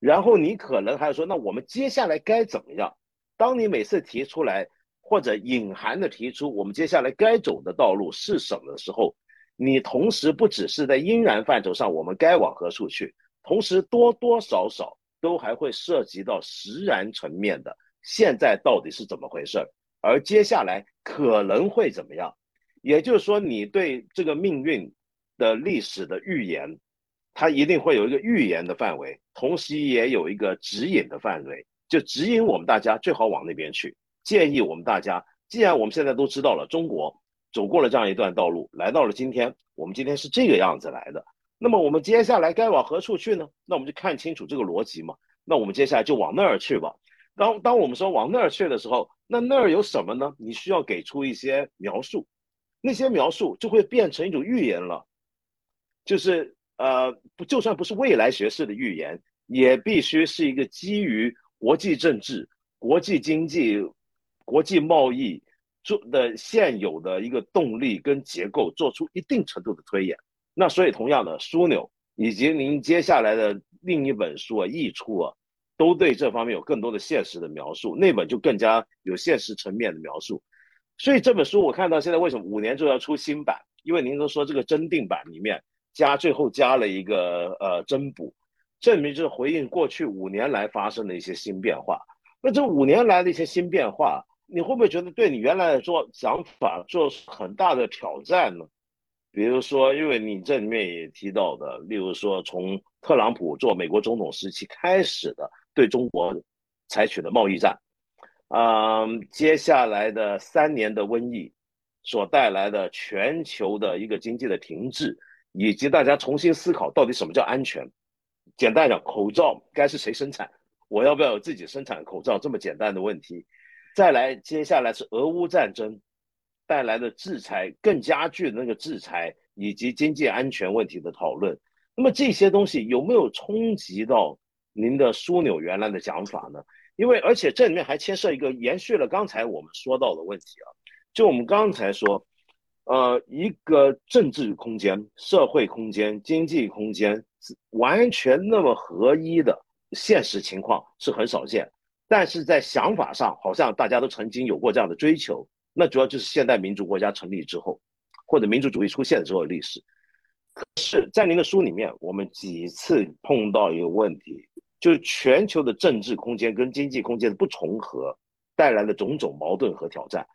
然后你可能还要说，那我们接下来该怎么样？当你每次提出来或者隐含的提出我们接下来该走的道路是什么的时候，你同时不只是在因然范畴上我们该往何处去，同时多多少少都还会涉及到实然层面的。现在到底是怎么回事？而接下来可能会怎么样？也就是说，你对这个命运的历史的预言，它一定会有一个预言的范围，同时也有一个指引的范围，就指引我们大家最好往那边去。建议我们大家，既然我们现在都知道了中国走过了这样一段道路，来到了今天，我们今天是这个样子来的，那么我们接下来该往何处去呢？那我们就看清楚这个逻辑嘛。那我们接下来就往那儿去吧。当当我们说往那儿去的时候，那那儿有什么呢？你需要给出一些描述，那些描述就会变成一种预言了，就是呃，不就算不是未来学式的预言，也必须是一个基于国际政治、国际经济、国际贸易、做的现有的一个动力跟结构做出一定程度的推演。那所以同样的枢纽以及您接下来的另一本书啊溢出啊，都对这方面有更多的现实的描述，那本就更加有现实层面的描述。所以这本书我看到现在为什么五年之后要出新版？因为您都说这个增订版里面加最后加了一个呃增补，证明就是回应过去五年来发生的一些新变化。那这五年来的一些新变化，你会不会觉得对你原来的做想法做很大的挑战呢？比如说，因为你这里面也提到的，例如说从特朗普做美国总统时期开始的对中国采取的贸易战，嗯，接下来的三年的瘟疫。所带来的全球的一个经济的停滞，以及大家重新思考到底什么叫安全。简单讲，口罩该是谁生产？我要不要自己生产口罩？这么简单的问题。再来，接下来是俄乌战争带来的制裁，更加剧的那个制裁以及经济安全问题的讨论。那么这些东西有没有冲击到您的枢纽原来的讲法呢？因为而且这里面还牵涉一个延续了刚才我们说到的问题啊。就我们刚才说，呃，一个政治空间、社会空间、经济空间完全那么合一的现实情况是很少见，但是在想法上，好像大家都曾经有过这样的追求。那主要就是现代民主国家成立之后，或者民主主义出现之后的历史。可是，在您的书里面，我们几次碰到一个问题，就是全球的政治空间跟经济空间的不重合，带来的种种矛盾和挑战。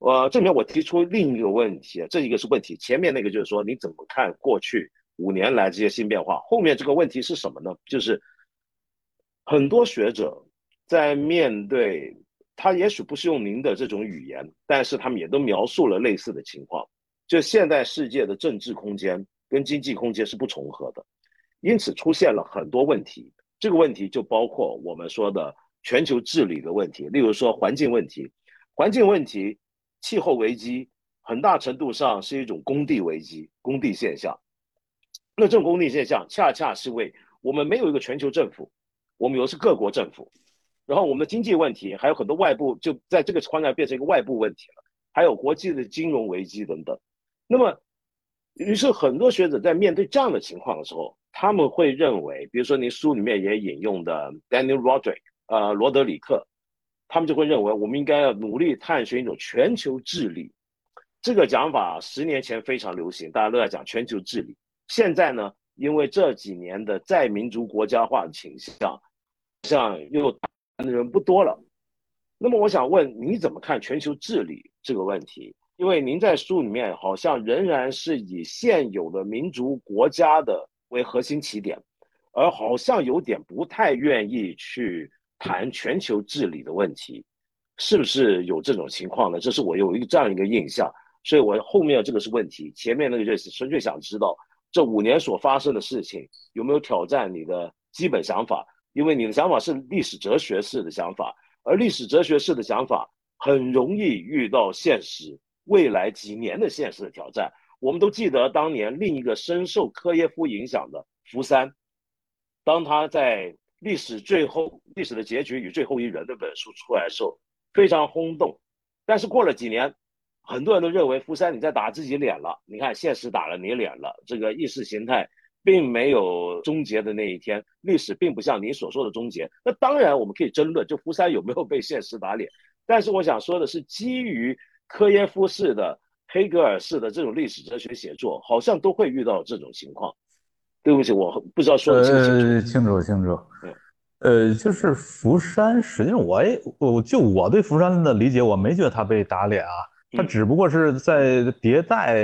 呃，这里面我提出另一个问题，这一个是问题，前面那个就是说你怎么看过去五年来这些新变化，后面这个问题是什么呢？就是很多学者在面对他，也许不是用您的这种语言，但是他们也都描述了类似的情况，就现代世界的政治空间跟经济空间是不重合的，因此出现了很多问题。这个问题就包括我们说的全球治理的问题，例如说环境问题，环境问题。气候危机很大程度上是一种工地危机、工地现象。那这种工地现象，恰恰是为我们没有一个全球政府，我们有的是各国政府。然后我们的经济问题还有很多外部，就在这个框架变成一个外部问题了。还有国际的金融危机等等。那么，于是很多学者在面对这样的情况的时候，他们会认为，比如说您书里面也引用的 Daniel Roderick，呃，罗德里克。他们就会认为，我们应该要努力探寻一种全球治理。这个讲法十年前非常流行，大家都在讲全球治理。现在呢，因为这几年的再民族国家化的倾向，像又的人不多了。那么我想问，你怎么看全球治理这个问题？因为您在书里面好像仍然是以现有的民族国家的为核心起点，而好像有点不太愿意去。谈全球治理的问题，是不是有这种情况呢？这是我有一个这样一个印象，所以我后面这个是问题，前面那个就是纯粹想知道这五年所发生的事情有没有挑战你的基本想法，因为你的想法是历史哲学式的想法，而历史哲学式的想法很容易遇到现实未来几年的现实的挑战。我们都记得当年另一个深受科耶夫影响的福山，当他在。历史最后，历史的结局与最后一人那本书出来的时候非常轰动，但是过了几年，很多人都认为福山你在打自己脸了。你看，现实打了你脸了，这个意识形态并没有终结的那一天，历史并不像您所说的终结。那当然我们可以争论，就福山有没有被现实打脸。但是我想说的是，基于科耶夫式的、黑格尔式的这种历史哲学写作，好像都会遇到这种情况。对不起，我不知道说的清不清楚。呃，清楚清楚。呃，就是福山，实际上我也，我就我对福山的理解，我没觉得他被打脸啊，他只不过是在迭代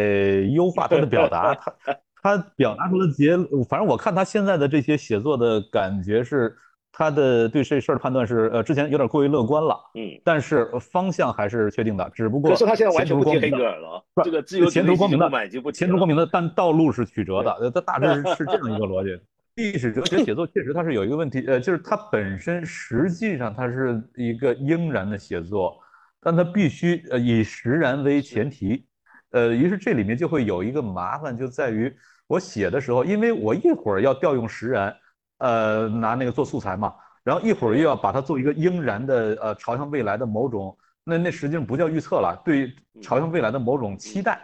优化他的表达，他他表达出的结，反正我看他现在的这些写作的感觉是。他的对这事儿的判断是，呃，之前有点过于乐观了，嗯，但是方向还是确定的，只不过可是他现在完全不听黑格尔了，这个自由前途光明的，前途光明的，但道路是曲折的，呃，他大致是这样一个逻辑。历史哲学写作确实它是有一个问题，呃，就是它本身实际上它是一个应然的写作，但它必须呃以实然为前提，呃，于是这里面就会有一个麻烦，就在于我写的时候，因为我一会儿要调用实然。呃，拿那个做素材嘛，然后一会儿又要把它做一个应然的，呃，朝向未来的某种那那实际上不叫预测了，对朝向未来的某种期待。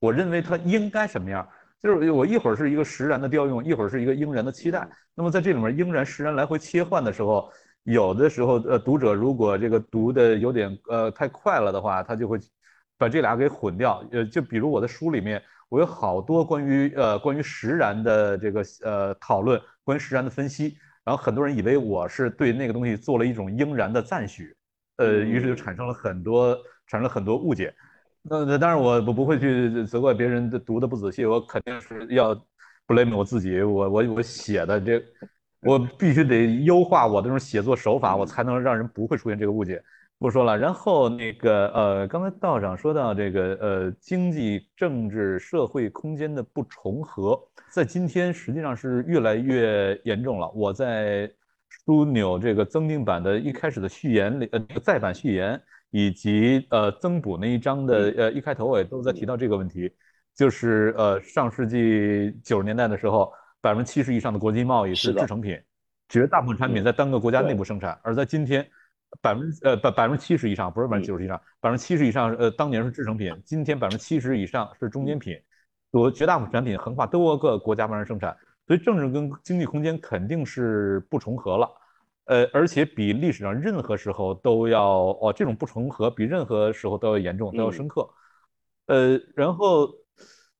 我认为它应该什么样？就是我一会儿是一个实然的调用，一会儿是一个应然的期待。那么在这里面应然实然来回切换的时候，有的时候呃读者如果这个读的有点呃太快了的话，他就会把这俩给混掉。呃，就比如我的书里面，我有好多关于呃关于实然的这个呃讨论，关于实然的分析。然后很多人以为我是对那个东西做了一种应然的赞许，呃，于是就产生了很多产生了很多误解。那那当然，我我不会去责怪别人读的不仔细，我肯定是要 blame 我自己。我我我写的这，我必须得优化我的这种写作手法，我才能让人不会出现这个误解。不说了。然后那个呃，刚才道长说到这个呃，经济、政治、社会空间的不重合，在今天实际上是越来越严重了。我在枢纽这个增订版的一开始的序言里，呃，再版序言。以及呃增补那一章的呃一开头我也都在提到这个问题，就是呃上世纪九十年代的时候，百分之七十以上的国际贸易是制成品，绝大部分产品在单个国家内部生产，而在今天，百分之呃百百分之七十以上不是百分之九十以上，百分之七十以上呃当年是制成品，今天百分之七十以上是中间品，我绝大部分产品横跨多个国家帮人生产，所以政治跟经济空间肯定是不重合了。呃，而且比历史上任何时候都要哦，这种不重合比任何时候都要严重，都要深刻。呃，然后，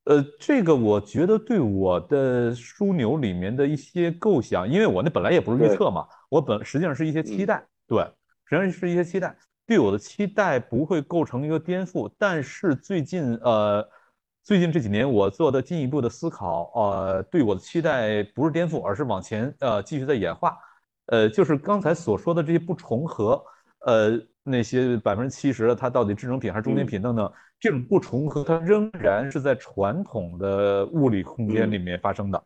呃，这个我觉得对我的枢纽里面的一些构想，因为我那本来也不是预测嘛，我本实际上是一些期待，对，实际上是一些期待，对我的期待不会构成一个颠覆。但是最近，呃，最近这几年我做的进一步的思考，呃，对我的期待不是颠覆，而是往前呃继续在演化。呃，就是刚才所说的这些不重合，呃，那些百分之七十的它到底智能品还是中间品等等，这种不重合，它仍然是在传统的物理空间里面发生的。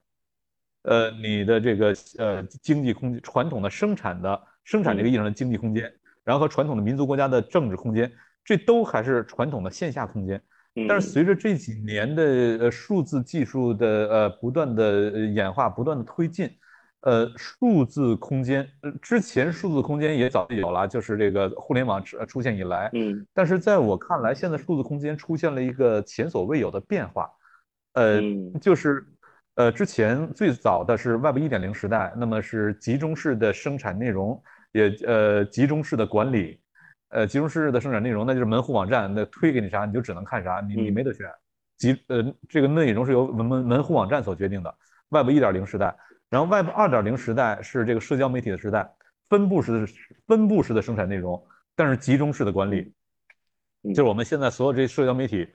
呃，你的这个呃经济空间，传统的生产的生产这个意义上的经济空间，然后和传统的民族国家的政治空间，这都还是传统的线下空间。但是随着这几年的呃数字技术的呃不断的演化，不断的推进。呃，数字空间，呃，之前数字空间也早就有了，就是这个互联网出出现以来，嗯，但是在我看来，现在数字空间出现了一个前所未有的变化，呃，就是，呃，之前最早的是 Web 一点零时代，那么是集中式的生产内容，也呃集中式的管理，呃，集中式的生产内容，那就是门户网站，那推给你啥你就只能看啥，你你没得选，集呃这个内容是由门门门户网站所决定的，Web 一点零时代。然后，Web 二点零时代是这个社交媒体的时代，分布式的分布式的生产内容，但是集中式的管理，就是我们现在所有这些社交媒体，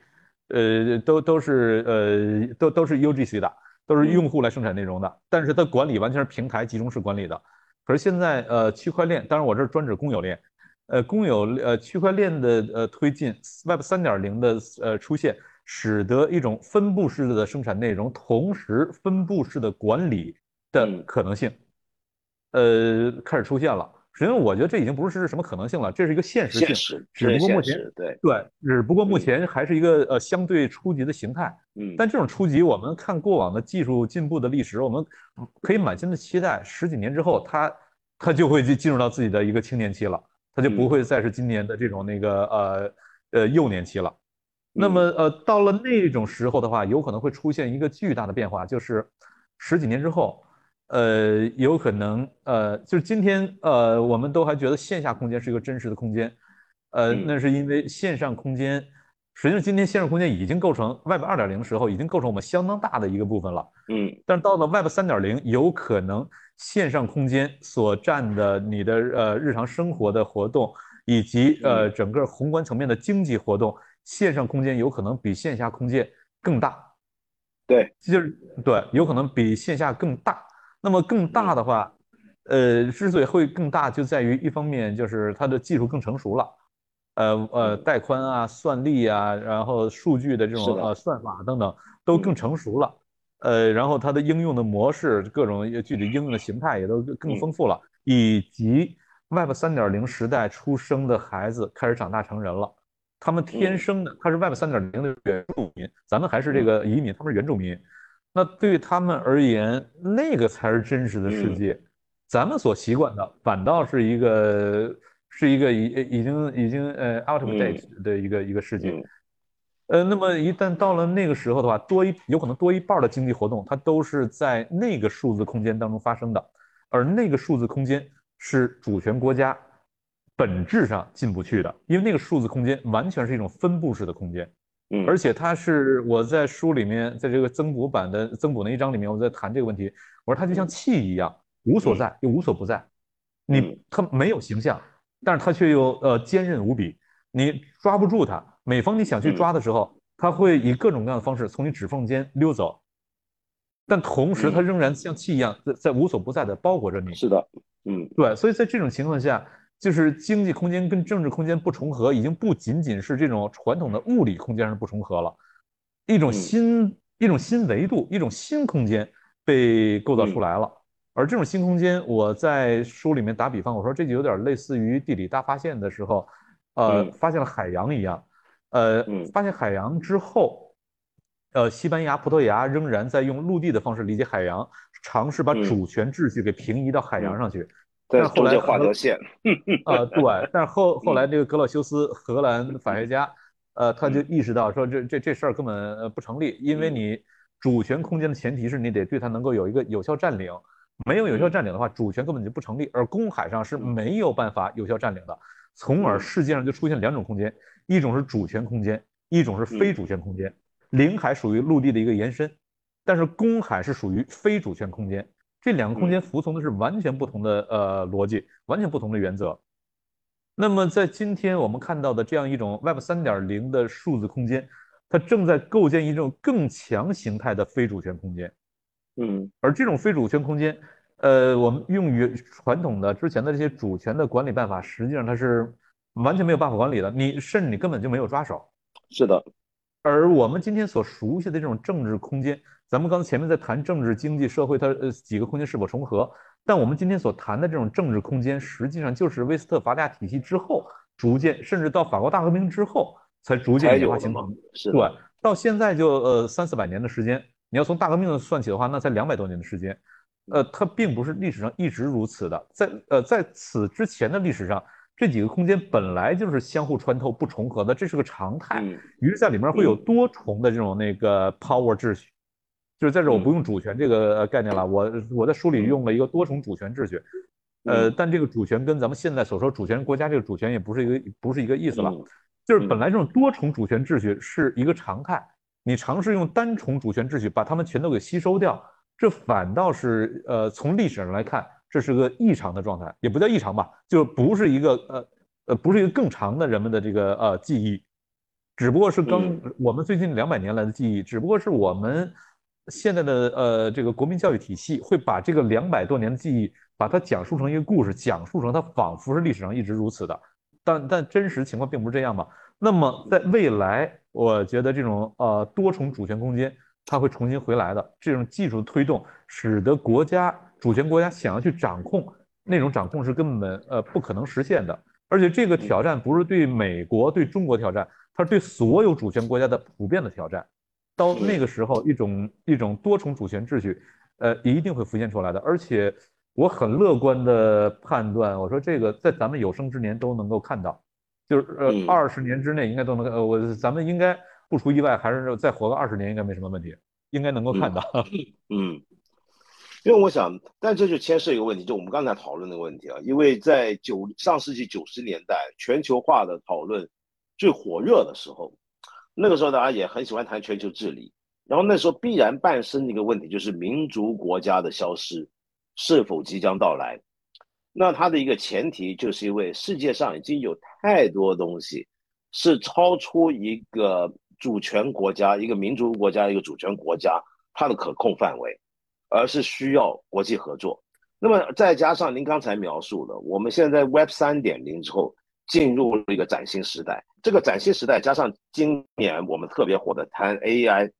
呃，都都是呃都都是 UGC 的，都是用户来生产内容的，但是它管理完全是平台集中式管理的。可是现在，呃，区块链，当然我这专指公有链，呃，公有呃区块链的呃推进，Web 三点零的呃出现，使得一种分布式的生产内容，同时分布式的管理。的可能性，呃，开始出现了。实际上，我觉得这已经不是什么可能性了，这是一个现实性。只不过目前对对，只不过目前还是一个呃相对初级的形态。嗯。但这种初级，我们看过往的技术进步的历史，我们可以满心的期待，十几年之后，它它就会进入到自己的一个青年期了，它就不会再是今年的这种那个呃呃幼年期了。那么呃，到了那种时候的话，有可能会出现一个巨大的变化，就是十几年之后。呃，有可能，呃，就是今天，呃，我们都还觉得线下空间是一个真实的空间，呃，那是因为线上空间，实际上今天线上空间已经构成 Web 二点零时候已经构成我们相当大的一个部分了，嗯，但是到了 Web 三点零，有可能线上空间所占的你的呃日常生活的活动以及呃整个宏观层面的经济活动，线上空间有可能比线下空间更大，对，就是对，有可能比线下更大。那么更大的话，呃，之所以会更大，就在于一方面就是它的技术更成熟了，呃呃，带宽啊、算力啊，然后数据的这种呃算法等等都更成熟了，呃，然后它的应用的模式、各种具体应用的形态也都更丰富了，以及 Web 三点零时代出生的孩子开始长大成人了，他们天生的他是 Web 三点零的原住民，咱们还是这个移民，他们是原住民。那对他们而言，那个才是真实的世界。咱们所习惯的，反倒是一个是一个已已经已经呃 out of date 的一个一个世界。呃，那么一旦到了那个时候的话，多一有可能多一半的经济活动，它都是在那个数字空间当中发生的，而那个数字空间是主权国家本质上进不去的，因为那个数字空间完全是一种分布式的空间，嗯，而且它是我在书里面，在这个增补版的增补那一章里面，我在谈这个问题，我说它就像气一样，无所在又无所不在，你它没有形象，但是它却又呃坚韧无比，你抓不住它。每逢你想去抓的时候，它会以各种各样的方式从你指缝间溜走，但同时它仍然像气一样在在无所不在的包裹着你。是的，嗯，对，所以在这种情况下，就是经济空间跟政治空间不重合，已经不仅仅是这种传统的物理空间上不重合了，一种新一种新维度，一种新空间被构造出来了。而这种新空间，我在书里面打比方，我说这就有点类似于地理大发现的时候，呃，发现了海洋一样。呃，发现海洋之后，呃，西班牙、葡萄牙仍然在用陆地的方式理解海洋，尝试把主权秩序给平移到海洋上去。但后来画条线。啊，对。但是后后来这个格洛修斯，荷兰法学家，呃，他就意识到说，这这这事儿根本不成立，因为你主权空间的前提是你得对它能够有一个有效占领，没有有效占领的话，主权根本就不成立。而公海上是没有办法有效占领的，从而世界上就出现两种空间。一种是主权空间，一种是非主权空间。领海属于陆地的一个延伸，但是公海是属于非主权空间。这两个空间服从的是完全不同的呃逻辑，完全不同的原则。那么在今天我们看到的这样一种 Web 三点零的数字空间，它正在构建一种更强形态的非主权空间。嗯，而这种非主权空间，呃，我们用于传统的之前的这些主权的管理办法，实际上它是。完全没有办法管理的，你甚至你根本就没有抓手。是的，而我们今天所熟悉的这种政治空间，咱们刚才前面在谈政治、经济、社会，它呃几个空间是否重合？但我们今天所谈的这种政治空间，实际上就是威斯特伐利亚体系之后逐渐，甚至到法国大革命之后才逐渐演化形成。是对，到现在就呃三四百年的时间，你要从大革命算起的话，那才两百多年的时间。呃，它并不是历史上一直如此的，在呃在此之前的历史上。这几个空间本来就是相互穿透、不重合的，这是个常态。于是，在里面会有多重的这种那个 power 秩序，就是在这我不用主权这个概念了，我我在书里用了一个多重主权秩序。呃，但这个主权跟咱们现在所说主权国家这个主权也不是一个不是一个意思了。就是本来这种多重主权秩序是一个常态，你尝试用单重主权秩序把它们全都给吸收掉，这反倒是呃从历史上来看。这是个异常的状态，也不叫异常吧，就不是一个呃呃，不是一个更长的人们的这个呃记忆，只不过是刚我们最近两百年来的记忆，只不过是我们现在的呃这个国民教育体系会把这个两百多年的记忆，把它讲述成一个故事，讲述成它仿佛是历史上一直如此的，但但真实情况并不是这样嘛。那么在未来，我觉得这种呃多重主权空间它会重新回来的，这种技术推动使得国家。主权国家想要去掌控那种掌控是根本呃不可能实现的，而且这个挑战不是对美国对中国挑战，它是对所有主权国家的普遍的挑战。到那个时候，一种一种多重主权秩序，呃，一定会浮现出来的。而且我很乐观的判断，我说这个在咱们有生之年都能够看到，就是呃二十年之内应该都能呃我咱们应该不出意外，还是再活个二十年应该没什么问题，应该能够看到。嗯。因为我想，但这就牵涉一个问题，就我们刚才讨论的问题啊。因为在九上世纪九十年代，全球化的讨论最火热的时候，那个时候大家也很喜欢谈全球治理。然后那时候必然伴生的一个问题，就是民族国家的消失是否即将到来？那它的一个前提，就是因为世界上已经有太多东西是超出一个主权国家、一个民族国家、一个主权国家它的可控范围。而是需要国际合作，那么再加上您刚才描述的，我们现在 Web 三点零之后进入了一个崭新时代，这个崭新时代加上今年我们特别火的谈 AI，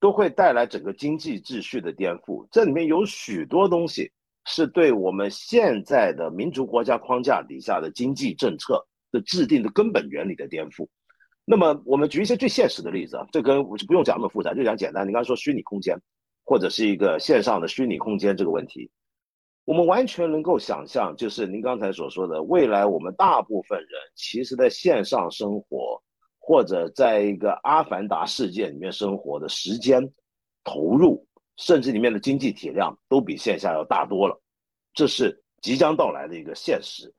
都会带来整个经济秩序的颠覆。这里面有许多东西是对我们现在的民族国家框架底下的经济政策的制定的根本原理的颠覆。那么我们举一些最现实的例子啊，这跟不用讲那么复杂，就讲简单。你刚才说虚拟空间。或者是一个线上的虚拟空间这个问题，我们完全能够想象，就是您刚才所说的，未来我们大部分人其实在线上生活，或者在一个阿凡达世界里面生活的时间投入，甚至里面的经济体量都比线下要大多了，这是即将到来的一个现实。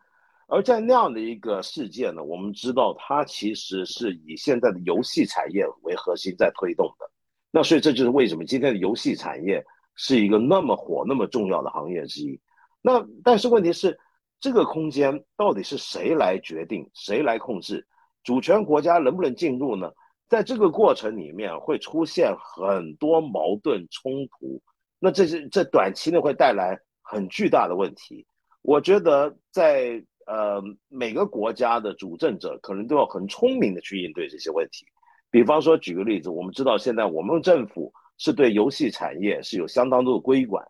而在那样的一个世界呢，我们知道它其实是以现在的游戏产业为核心在推动的。那所以这就是为什么今天的游戏产业。是一个那么火、那么重要的行业之一。那但是问题是，这个空间到底是谁来决定、谁来控制？主权国家能不能进入呢？在这个过程里面会出现很多矛盾冲突。那这是这短期内会带来很巨大的问题。我觉得在呃每个国家的主政者可能都要很聪明的去应对这些问题。比方说，举个例子，我们知道现在我们政府。是对游戏产业是有相当多的规管，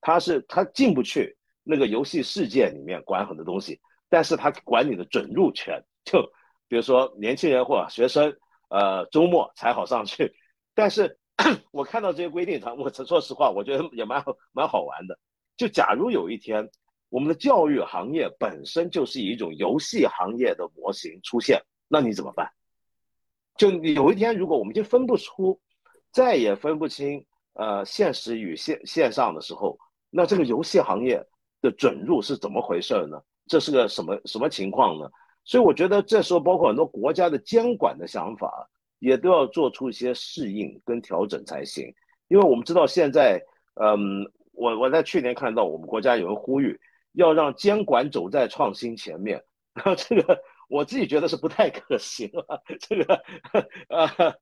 它是它进不去那个游戏世界里面管很多东西，但是它管你的准入权，就比如说年轻人或学生，呃，周末才好上去。但是 我看到这些规定，他我说实话，我觉得也蛮好蛮好玩的。就假如有一天我们的教育行业本身就是以一种游戏行业的模型出现，那你怎么办？就有一天如果我们就分不出。再也分不清呃现实与线线上的时候，那这个游戏行业的准入是怎么回事呢？这是个什么什么情况呢？所以我觉得这时候包括很多国家的监管的想法，也都要做出一些适应跟调整才行。因为我们知道现在，嗯，我我在去年看到我们国家有人呼吁要让监管走在创新前面，这个我自己觉得是不太可行了。这个 呃，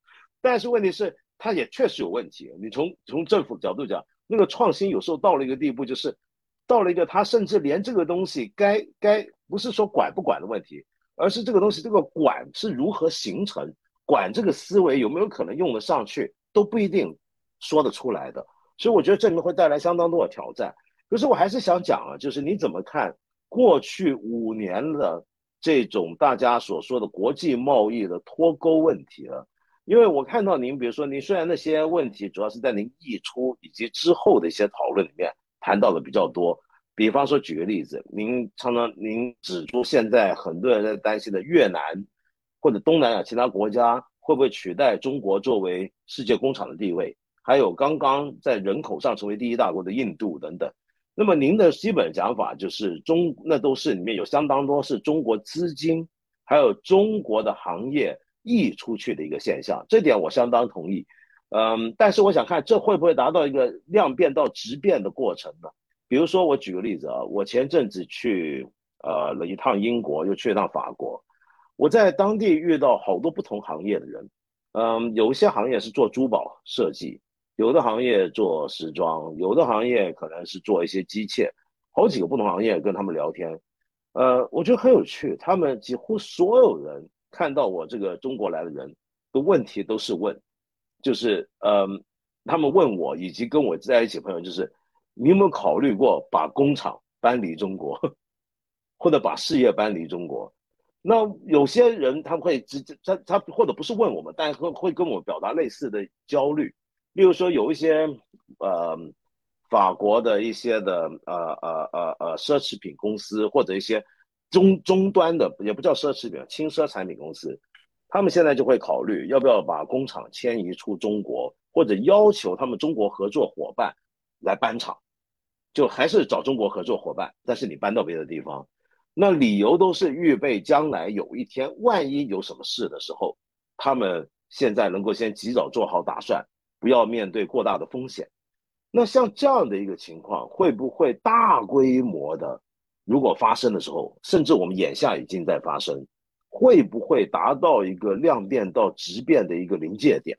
但是问题是。它也确实有问题。你从从政府角度讲，那个创新有时候到了一个地步，就是到了一个他甚至连这个东西该该不是说管不管的问题，而是这个东西这个管是如何形成，管这个思维有没有可能用得上去都不一定说得出来的。所以我觉得这里面会带来相当多的挑战。可是我还是想讲啊，就是你怎么看过去五年的这种大家所说的国际贸易的脱钩问题了？因为我看到您，比如说您虽然那些问题主要是在您溢出以及之后的一些讨论里面谈到的比较多，比方说举个例子，您常常您指出现在很多人在担心的越南或者东南亚其他国家会不会取代中国作为世界工厂的地位，还有刚刚在人口上成为第一大国的印度等等，那么您的基本讲法就是中那都是里面有相当多是中国资金还有中国的行业。溢出去的一个现象，这点我相当同意。嗯，但是我想看这会不会达到一个量变到质变的过程呢？比如说，我举个例子啊，我前阵子去呃了一趟英国，又去一趟法国，我在当地遇到好多不同行业的人。嗯，有一些行业是做珠宝设计，有的行业做时装，有的行业可能是做一些机械，好几个不同行业跟他们聊天，呃，我觉得很有趣，他们几乎所有人。看到我这个中国来的人的问题都是问，就是嗯，他们问我以及跟我在一起朋友，就是你有没有考虑过把工厂搬离中国，或者把事业搬离中国？那有些人他会直接他他或者不是问我们，但会会跟我表达类似的焦虑。例如说有一些呃法国的一些的呃呃呃呃奢侈品公司或者一些。中中端的也不叫奢侈品，轻奢产品公司，他们现在就会考虑要不要把工厂迁移出中国，或者要求他们中国合作伙伴来搬厂，就还是找中国合作伙伴，但是你搬到别的地方，那理由都是预备将来有一天万一有什么事的时候，他们现在能够先及早做好打算，不要面对过大的风险。那像这样的一个情况，会不会大规模的？如果发生的时候，甚至我们眼下已经在发生，会不会达到一个量变到质变的一个临界点？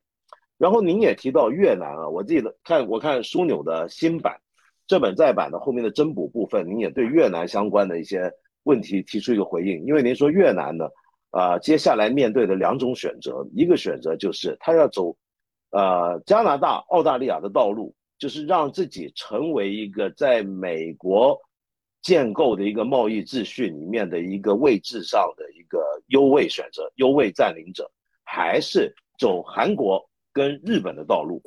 然后您也提到越南啊，我记得看我看枢纽的新版，这本再版的后面的增补部分，您也对越南相关的一些问题提出一个回应。因为您说越南呢，啊，接下来面对的两种选择，一个选择就是他要走，呃，加拿大、澳大利亚的道路，就是让自己成为一个在美国。建构的一个贸易秩序里面的一个位置上的一个优位选择、优位占领者，还是走韩国跟日本的道路，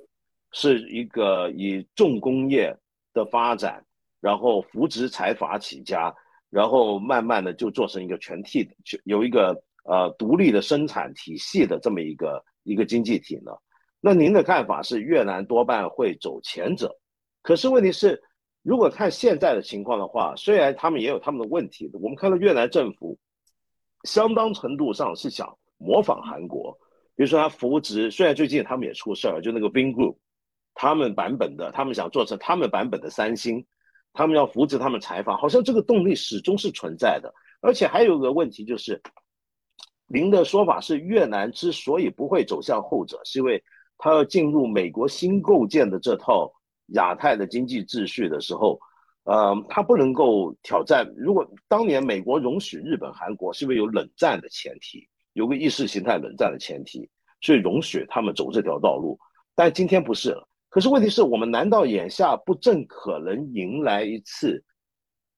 是一个以重工业的发展，然后扶植财阀起家，然后慢慢的就做成一个全体的，有一个呃独立的生产体系的这么一个一个经济体呢？那您的看法是越南多半会走前者，可是问题是，如果看现在的情况的话，虽然他们也有他们的问题，我们看到越南政府相当程度上是想模仿韩国，比如说他扶植，虽然最近他们也出事儿，就那个 Bing Group，他们版本的，他们想做成他们版本的三星，他们要扶植他们财阀，好像这个动力始终是存在的，而且还有个问题就是，您的说法是越南之所以不会走向后者，是因为。他要进入美国新构建的这套亚太的经济秩序的时候，呃，他不能够挑战。如果当年美国容许日本、韩国，是因为有冷战的前提，有个意识形态冷战的前提，所以容许他们走这条道路。但今天不是了。可是问题是我们难道眼下不正可能迎来一次，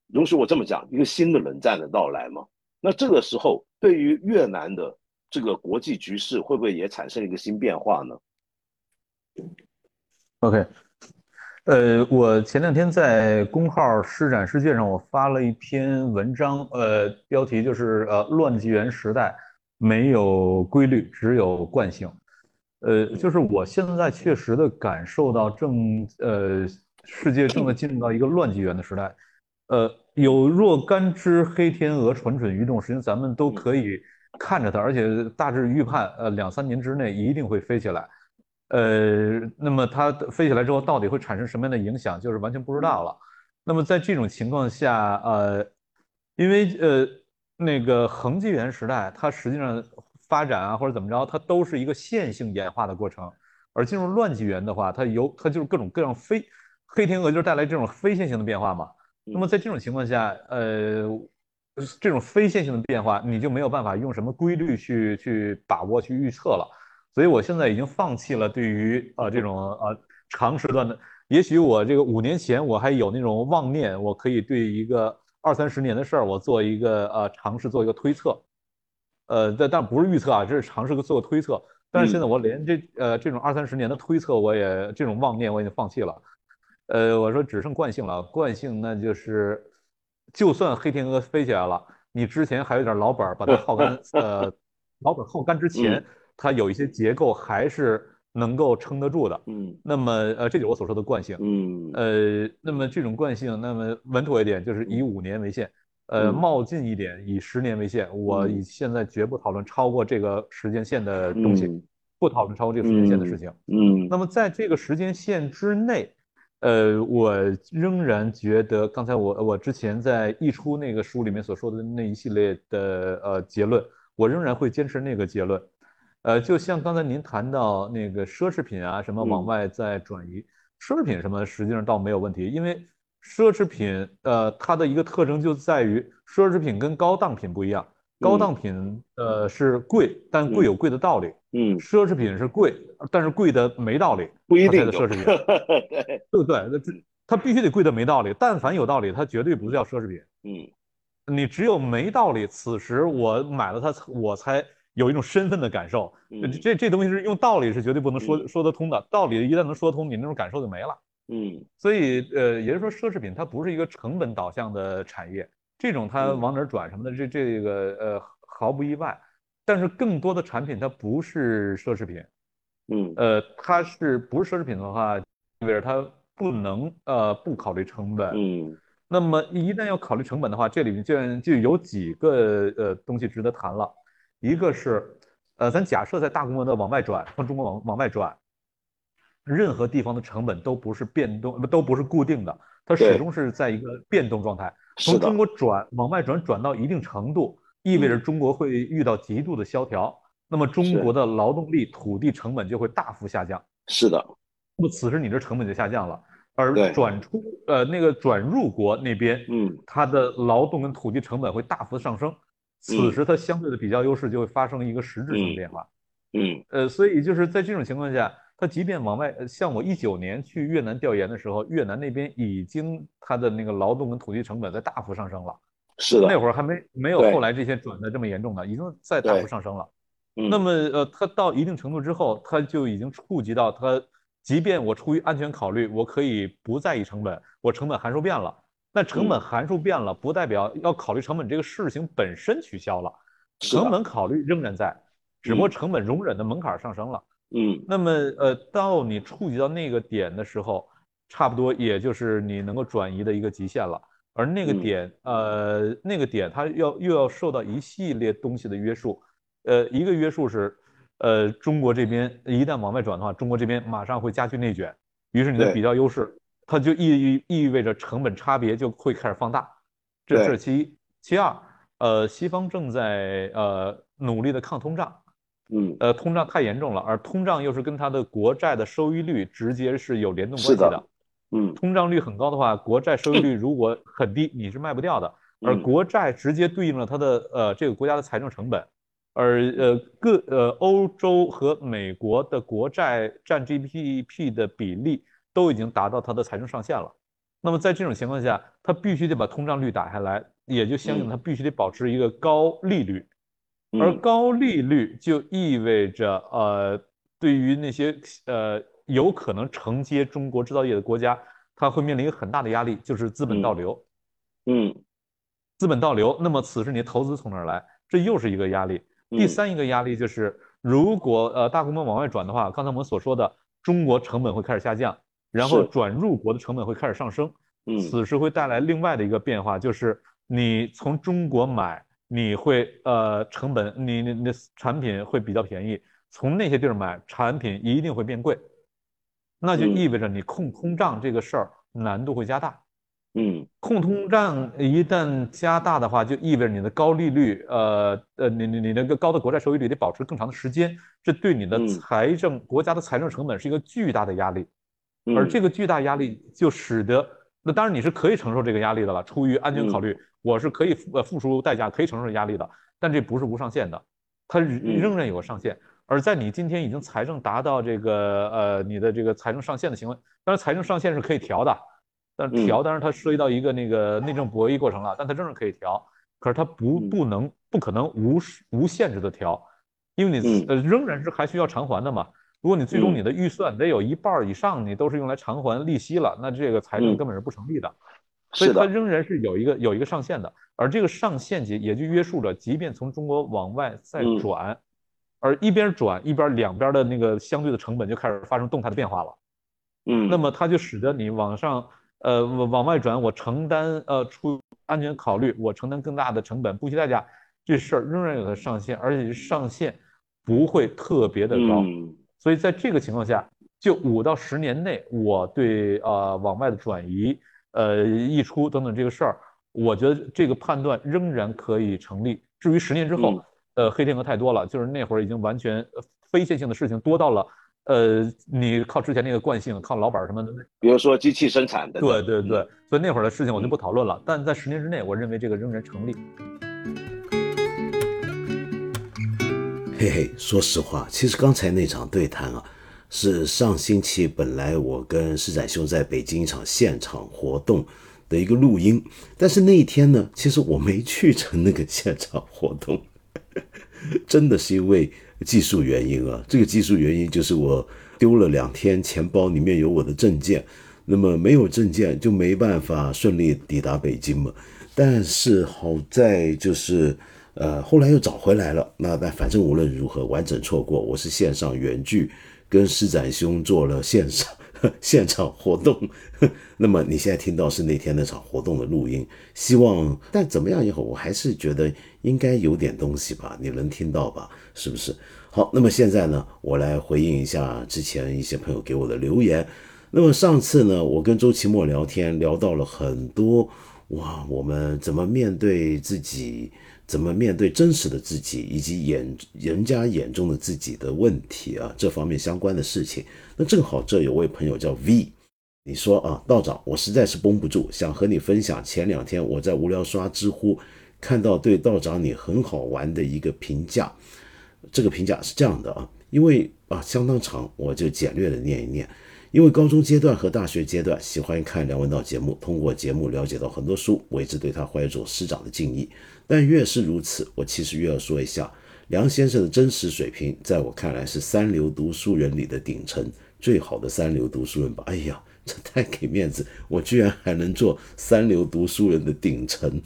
容许我这么讲，一个新的冷战的到来吗？那这个时候，对于越南的这个国际局势，会不会也产生一个新变化呢？OK，呃，我前两天在公号“施展世界”上，我发了一篇文章，呃，标题就是“呃，乱纪元时代没有规律，只有惯性”。呃，就是我现在确实的感受到，正呃，世界正在进入到一个乱纪元的时代。呃，有若干只黑天鹅蠢蠢欲动，实际上咱们都可以看着它，而且大致预判，呃，两三年之内一定会飞起来。呃，那么它飞起来之后，到底会产生什么样的影响，就是完全不知道了。那么在这种情况下，呃，因为呃那个恒纪元时代，它实际上发展啊或者怎么着，它都是一个线性演化的过程。而进入乱纪元的话，它由它就是各种各样非黑天鹅就是带来这种非线性的变化嘛。那么在这种情况下，呃，这种非线性的变化，你就没有办法用什么规律去去把握去预测了。所以，我现在已经放弃了对于呃这种呃长时段的。也许我这个五年前我还有那种妄念，我可以对一个二三十年的事儿，我做一个呃尝试做一个推测。呃，但但不是预测啊，这是尝试做个推测。但是现在我连这呃这种二三十年的推测，我也这种妄念我已经放弃了。呃，我说只剩惯性了，惯性那就是，就算黑天鹅飞起来了，你之前还有点老本，把它 耗干，呃，老本耗干之前。它有一些结构还是能够撑得住的，嗯，那么呃，这就是我所说的惯性，嗯，呃，那么这种惯性，那么稳妥一点就是以五年为限，呃，冒进一点以十年为限。我以现在绝不讨论超过这个时间线的东西，不讨论超过这个时间线的事情，嗯。那么在这个时间线之内，呃，我仍然觉得刚才我我之前在一出那个书里面所说的那一系列的呃结论，我仍然会坚持那个结论。呃，就像刚才您谈到那个奢侈品啊，什么往外在转移，奢侈品什么实际上倒没有问题，因为奢侈品呃它的一个特征就在于奢侈品跟高档品不一样，高档品呃是贵，但贵有贵的道理，嗯，奢侈品是贵，但是贵的没道理，不一定的奢侈品，对不对？那这它必须得贵的没道理，但凡有道理，它绝对不叫奢侈品，嗯，你只有没道理，此时我买了它，我才。有一种身份的感受，这这东西是用道理是绝对不能说说得通的。道理一旦能说通，你那种感受就没了。嗯，所以呃，也就是说，奢侈品它不是一个成本导向的产业，这种它往哪转什么的，这这个呃毫不意外。但是更多的产品它不是奢侈品，嗯，呃，它是不是奢侈品的话，意味着它不能呃不考虑成本。嗯，那么一旦要考虑成本的话，这里面就就有几个呃东西值得谈了。一个是，呃，咱假设在大规模的往外转，从中国往往外转，任何地方的成本都不是变动，都不是固定的，它始终是在一个变动状态。从中国转往外转，转到一定程度，意味着中国会遇到极度的萧条，那么中国的劳动力、土地成本就会大幅下降。是的，那么此时你这成本就下降了，而转出呃那个转入国那边，嗯，它的劳动跟土地成本会大幅的上升。此时它相对的比较优势就会发生一个实质性变化，嗯，呃，所以就是在这种情况下，它即便往外，像我一九年去越南调研的时候，越南那边已经它的那个劳动跟土地成本在大幅上升了，是的，那会儿还没没有后来这些转的这么严重的，已经在大幅上升了。那么呃，它到一定程度之后，它就已经触及到它，即便我出于安全考虑，我可以不在意成本，我成本函数变了。那成本函数变了，不代表要考虑成本这个事情本身取消了，成本考虑仍然在，只不过成本容忍的门槛上升了。嗯。那么呃，到你触及到那个点的时候，差不多也就是你能够转移的一个极限了。而那个嗯。点，呃，那个点它要又要受到一系列东西的约束，呃，一个约束是，呃，中国这边一旦往外转的话，中国这边马上会加剧内卷，于是你的比较优势，它就意意味着成本差别就会开始放大，这是其一。其二，呃，西方正在呃努力的抗通胀，嗯呃，通胀太严重了，而通胀又是跟它的国债的收益率直接是有联动关系的。嗯通胀率很高的话，国债收益率如果很低，你是卖不掉的。而嗯国债直接对应了它的呃这个国家的财政成本，而呃各呃欧洲和美国的国债占 GDP 的比例都已经达到它的财政上限了。那么在这种情况下，它必须得把通胀率打下来，也就相应的它必须得保持一个高利率。而嗯高利率就意味着，呃，对于那些呃有可能承接中国制造业的国家，它会面临一个很大的压力，就是资本倒流。嗯资本倒流，那么此时你的投资从哪儿来？这又是一个压力。第嗯三一个压力就是，如果呃大规模往外转的话，刚才我们所说的，中国成本会开始下降，然后转入国的成本会开始上升。嗯此时会带来另外的一个变化，就是你从中国买，你会呃成本，你你你的产品会比较便宜；从那些地儿买，产品一定会变贵。那就嗯意味着你控通胀这个事儿难度会加大。嗯控通胀一旦加大的话，就意味着你的高利率，呃呃，你你你那个高的国债收益率得保持更长的时间，这对你的嗯财政、国家的财政成本是一个巨大的压力。嗯而这个巨大压力就使得，那当然你是可以承受这个压力的了。出于安全考虑，我是可以付呃付出代价，可以承受压力的。但这不是无上限的，它仍仍然有个上限。而在你今天已经财政达到这个呃你的这个财政上限的行为，当然财政上限是可以调的，但是调当然它涉及到一个那个内政博弈过程了，但它仍然可以调。可是它不嗯不能不可能无无限制的调，因为你嗯呃仍然是还需要偿还的嘛。如果你最终嗯你的预算得有一半以上，你都是用来偿还利息了，那这个财政嗯根本是不成立的。所以它仍然是有一个有一个上限的，而这个上限也也就约束着，即便从中国往外再嗯转，而一边转一边两边的那个相对的成本就开始发生动态的变化了。嗯那么它就使得你往上呃往往外转，我承担呃出安全考虑，我承担更大的成本，不惜代价，这事儿仍然有它上限，而且上限不会特别的高。嗯所以在这个情况下，就五到十年内，我对呃往外的转移、呃溢出等等这个事儿，我觉得这个判断仍然可以成立。至于十年之后，嗯呃黑天鹅太多了，就是那会儿已经完全呃非线性的事情多到了，呃你靠之前那个惯性，靠老板什么的，比如说机器生产的，对对对，所以那会儿的事情我就不讨论了。但在十年之内，我认为这个仍然成立。嘿嘿，说实话，其实刚才那场对谈啊，是上星期本来我跟施展兄在北京一场现场活动的一个录音，但是那一天呢，其实我没去成那个现场活动，真的是因为技术原因啊。这个技术原因就是我丢了两天，钱包里面有我的证件，那么没有证件就没办法顺利抵达北京嘛。但是好在就是。呃，后来又找回来了。那但反正无论如何，完整错过，我是线上原剧跟施展兄做了线上 现场活动。那么你现在听到是那天那场活动的录音，希望但怎么样也好，我还是觉得应该有点东西吧，你能听到吧？是不是？好，那么现在呢，我来回应一下之前一些朋友给我的留言。那么上次呢，我跟周奇墨聊天，聊到了很多哇，我们怎么面对自己。怎么面对真实的自己，以及眼人家眼中的自己的问题啊，这方面相关的事情。那正好这有位朋友叫 V，你说啊，道长，我实在是绷不住，想和你分享前两天我在无聊刷知乎看到对道长你很好玩的一个评价。这个评价是这样的啊，因为啊相当长，我就简略的念一念。因为高中阶段和大学阶段喜欢看梁文道节目，通过节目了解到很多书，我一直对他怀着师长的敬意。但越是如此，我其实越要说一下，梁先生的真实水平，在我看来是三流读书人里的顶层，最好的三流读书人吧。哎呀，这太给面子，我居然还能做三流读书人的顶层。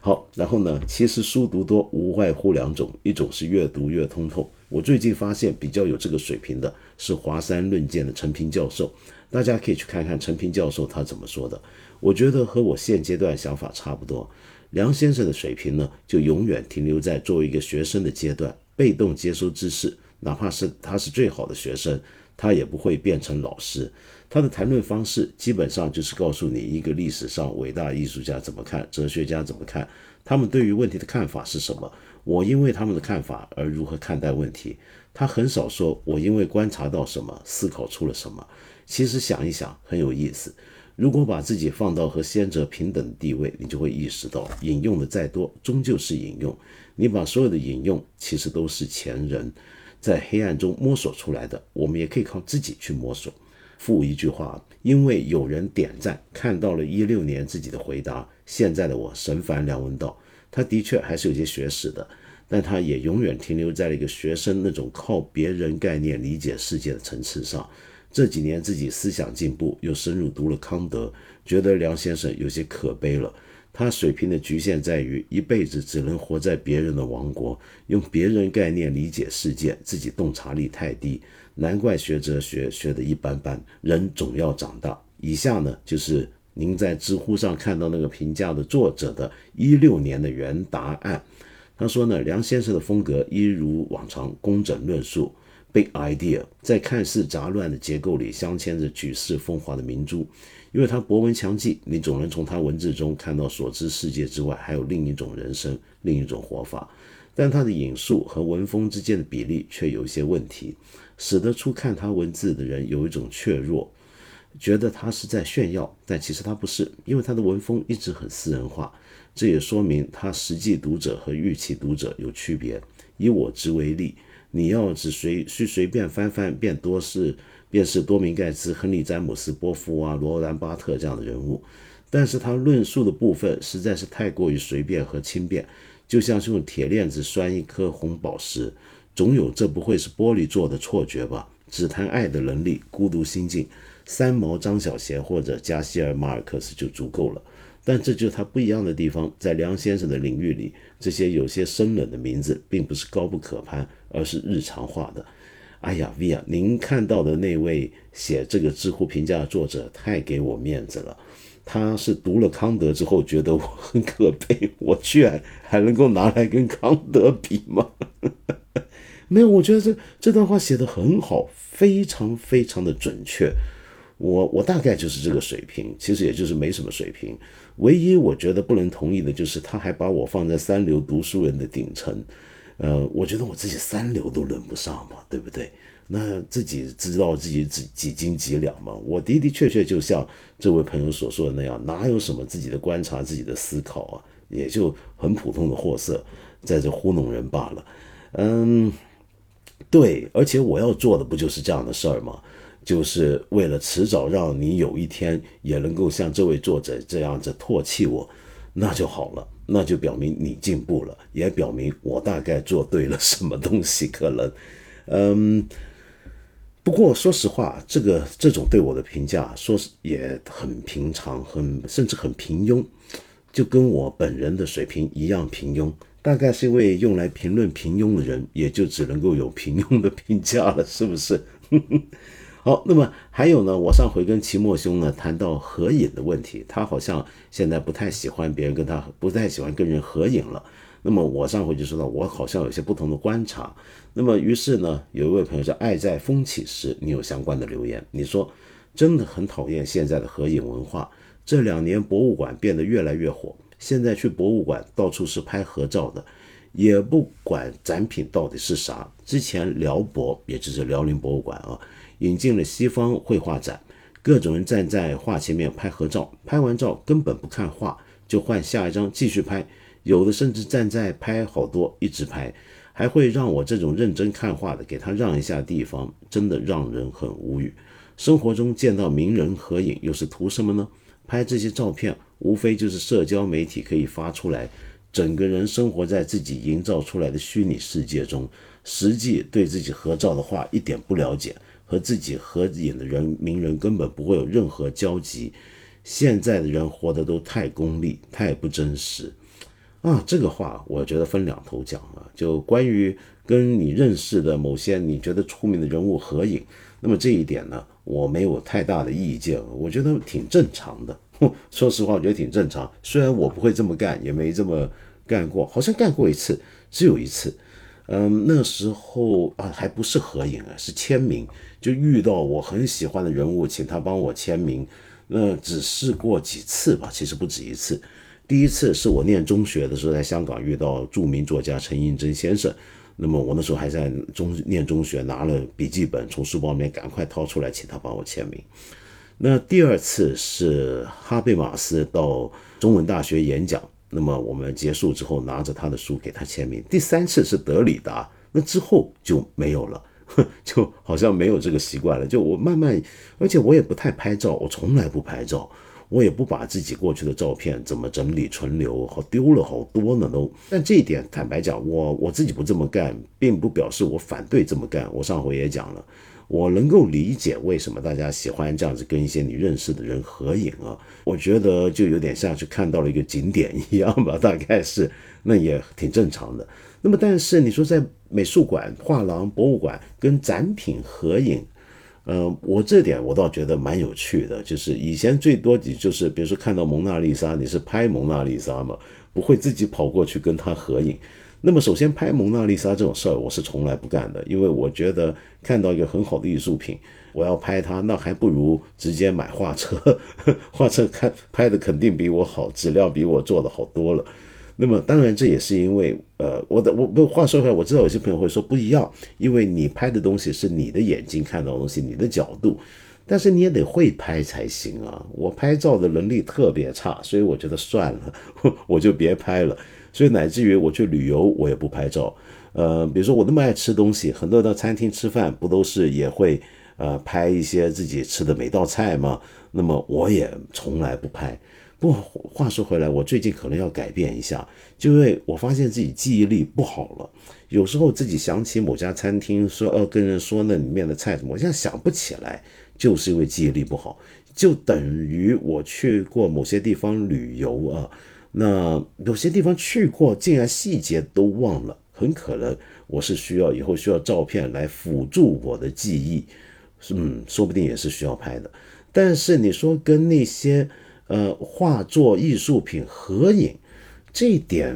好，然后呢，其实书读多无外乎两种，一种是越读越通透。我最近发现比较有这个水平的是华山论剑的陈平教授，大家可以去看看陈平教授他怎么说的。我觉得和我现阶段想法差不多。梁先生的水平呢，就永远停留在作为一个学生的阶段，被动接收知识，哪怕是他是最好的学生，他也不会变成老师。他的谈论方式基本上就是告诉你一个历史上伟大艺术家怎么看，哲学家怎么看，他们对于问题的看法是什么。我因为他们的看法而如何看待问题。他很少说我因为观察到什么，思考出了什么。其实想一想很有意思。如果把自己放到和先哲平等的地位，你就会意识到，引用的再多，终究是引用。你把所有的引用，其实都是前人在黑暗中摸索出来的。我们也可以靠自己去摸索。附一句话，因为有人点赞，看到了一六年自己的回答。现在的我神烦梁文道，他的确还是有些学识的，但他也永远停留在了一个学生那种靠别人概念理解世界的层次上。这几年自己思想进步，又深入读了康德，觉得梁先生有些可悲了。他水平的局限在于一辈子只能活在别人的王国，用别人概念理解世界，自己洞察力太低，难怪学哲学学得一般般。人总要长大。以下呢，就是您在知乎上看到那个评价的作者的一六年的原答案。他说呢，梁先生的风格一如往常，工整论述。Big idea，在看似杂乱的结构里镶嵌着举世风华的明珠，因为它博闻强记，你总能从它文字中看到所知世界之外还有另一种人生、另一种活法。但他的引述和文风之间的比例却有一些问题，使得初看他文字的人有一种怯弱，觉得他是在炫耀，但其实他不是，因为他的文风一直很私人化。这也说明他实际读者和预期读者有区别。以我之为例。你要只随随随便翻翻，便多是便是多明盖茨、亨利詹姆斯、波夫啊、罗兰巴特这样的人物，但是他论述的部分实在是太过于随便和轻便，就像是用铁链子拴一颗红宝石，总有这不会是玻璃做的错觉吧？只谈爱的能力，孤独心境，三毛、张小娴或者加西尔、马尔克斯就足够了。但这就是他不一样的地方，在梁先生的领域里，这些有些生冷的名字，并不是高不可攀，而是日常化的。哎呀，V 啊，您看到的那位写这个知乎评价的作者，太给我面子了。他是读了康德之后，觉得我很可悲，我居然还能够拿来跟康德比吗？没有，我觉得这这段话写得很好，非常非常的准确。我我大概就是这个水平，其实也就是没什么水平。唯一我觉得不能同意的就是，他还把我放在三流读书人的顶层。呃，我觉得我自己三流都轮不上嘛，对不对？那自己知道自己几几斤几两嘛？我的的确确就像这位朋友所说的那样，哪有什么自己的观察、自己的思考啊？也就很普通的货色，在这糊弄人罢了。嗯，对，而且我要做的不就是这样的事儿吗？就是为了迟早让你有一天也能够像这位作者这样子唾弃我，那就好了，那就表明你进步了，也表明我大概做对了什么东西。可能，嗯，不过说实话，这个这种对我的评价，说是也很平常，很甚至很平庸，就跟我本人的水平一样平庸。大概是因为用来评论平庸的人，也就只能够有平庸的评价了，是不是？好，那么还有呢？我上回跟齐墨兄呢谈到合影的问题，他好像现在不太喜欢别人跟他，不太喜欢跟人合影了。那么我上回就说到，我好像有些不同的观察。那么于是呢，有一位朋友叫爱在风起时，你有相关的留言，你说真的很讨厌现在的合影文化。这两年博物馆变得越来越火，现在去博物馆到处是拍合照的，也不管展品到底是啥。之前辽博，也就是辽宁博物馆啊。引进了西方绘画展，各种人站在画前面拍合照，拍完照根本不看画，就换下一张继续拍，有的甚至站在拍好多，一直拍，还会让我这种认真看画的给他让一下地方，真的让人很无语。生活中见到名人合影又是图什么呢？拍这些照片无非就是社交媒体可以发出来，整个人生活在自己营造出来的虚拟世界中，实际对自己合照的画一点不了解。和自己合影的人名人根本不会有任何交集。现在的人活得都太功利，太不真实啊！这个话我觉得分两头讲啊。就关于跟你认识的某些你觉得出名的人物合影，那么这一点呢，我没有太大的意见，我觉得挺正常的。说实话，我觉得挺正常。虽然我不会这么干，也没这么干过，好像干过一次，只有一次。嗯，那时候啊，还不是合影啊，是签名。就遇到我很喜欢的人物，请他帮我签名。那只试过几次吧，其实不止一次。第一次是我念中学的时候，在香港遇到著名作家陈映真先生。那么我那时候还在中念中学，拿了笔记本从书包里面赶快掏出来，请他帮我签名。那第二次是哈贝马斯到中文大学演讲。那么我们结束之后，拿着他的书给他签名。第三次是德里达，那之后就没有了，就好像没有这个习惯了。就我慢慢，而且我也不太拍照，我从来不拍照，我也不把自己过去的照片怎么整理存留，好丢了好多呢都。但这一点坦白讲，我我自己不这么干，并不表示我反对这么干。我上回也讲了。我能够理解为什么大家喜欢这样子跟一些你认识的人合影啊，我觉得就有点像是看到了一个景点一样吧，大概是，那也挺正常的。那么，但是你说在美术馆、画廊、博物馆跟展品合影，呃，我这点我倒觉得蛮有趣的，就是以前最多你就是比如说看到蒙娜丽莎，你是拍蒙娜丽莎嘛，不会自己跑过去跟她合影。那么，首先拍蒙娜丽莎这种事儿，我是从来不干的，因为我觉得看到一个很好的艺术品，我要拍它，那还不如直接买画册，画册看拍的肯定比我好，质量比我做的好多了。那么，当然这也是因为，呃，我的我不话说回来，我知道有些朋友会说不一样，因为你拍的东西是你的眼睛看到的东西，你的角度，但是你也得会拍才行啊。我拍照的能力特别差，所以我觉得算了，我就别拍了。所以乃至于我去旅游，我也不拍照。呃，比如说我那么爱吃东西，很多人到餐厅吃饭，不都是也会呃拍一些自己吃的每道菜吗？那么我也从来不拍。不话说回来，我最近可能要改变一下，就因为我发现自己记忆力不好了。有时候自己想起某家餐厅，说呃跟人说那里面的菜什么，我现在想不起来，就是因为记忆力不好。就等于我去过某些地方旅游啊。那有些地方去过，竟然细节都忘了，很可能我是需要以后需要照片来辅助我的记忆，嗯，说不定也是需要拍的。但是你说跟那些呃画作艺术品合影，这一点，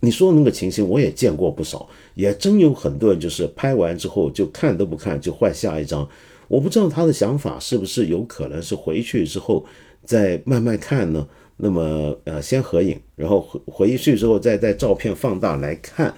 你说的那个情形我也见过不少，也真有很多人就是拍完之后就看都不看就换下一张，我不知道他的想法是不是有可能是回去之后再慢慢看呢？那么，呃，先合影，然后回回去之后，再在照片放大来看，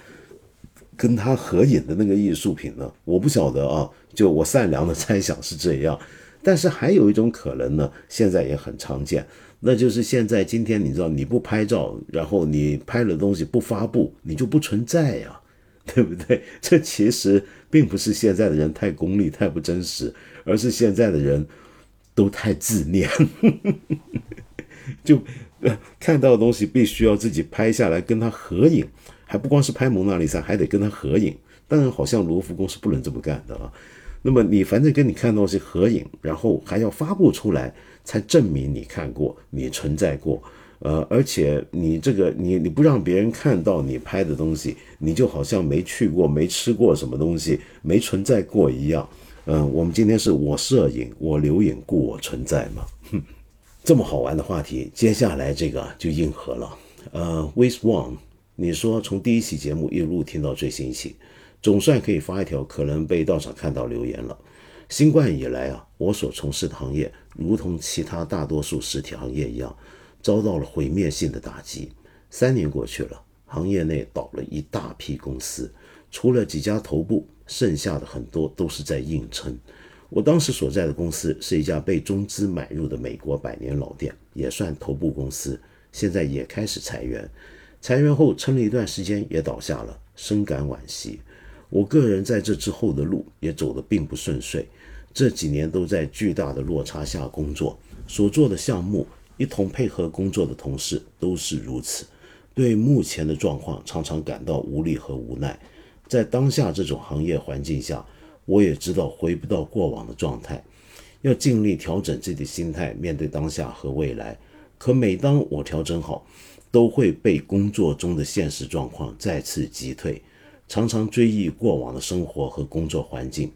跟他合影的那个艺术品呢？我不晓得啊，就我善良的猜想是这样。但是还有一种可能呢，现在也很常见，那就是现在今天你知道，你不拍照，然后你拍了东西不发布，你就不存在呀，对不对？这其实并不是现在的人太功利、太不真实，而是现在的人都太自恋。就看到的东西必须要自己拍下来跟他合影，还不光是拍蒙娜丽莎，还得跟他合影。当然，好像罗浮宫是不能这么干的啊。那么你反正跟你看到是合影，然后还要发布出来，才证明你看过，你存在过。呃，而且你这个你你不让别人看到你拍的东西，你就好像没去过、没吃过什么东西、没存在过一样。嗯，我们今天是我摄影，我留影，故我存在嘛。哼。这么好玩的话题，接下来这个就硬核了。呃，With One，你说从第一期节目一路听到最新一期，总算可以发一条可能被道长看到留言了。新冠以来啊，我所从事的行业，如同其他大多数实体行业一样，遭到了毁灭性的打击。三年过去了，行业内倒了一大批公司，除了几家头部，剩下的很多都是在硬撑。我当时所在的公司是一家被中资买入的美国百年老店，也算头部公司。现在也开始裁员，裁员后撑了一段时间也倒下了，深感惋惜。我个人在这之后的路也走得并不顺遂，这几年都在巨大的落差下工作，所做的项目、一同配合工作的同事都是如此。对目前的状况常常感到无力和无奈。在当下这种行业环境下。我也知道回不到过往的状态，要尽力调整自己的心态，面对当下和未来。可每当我调整好，都会被工作中的现实状况再次击退，常常追忆过往的生活和工作环境。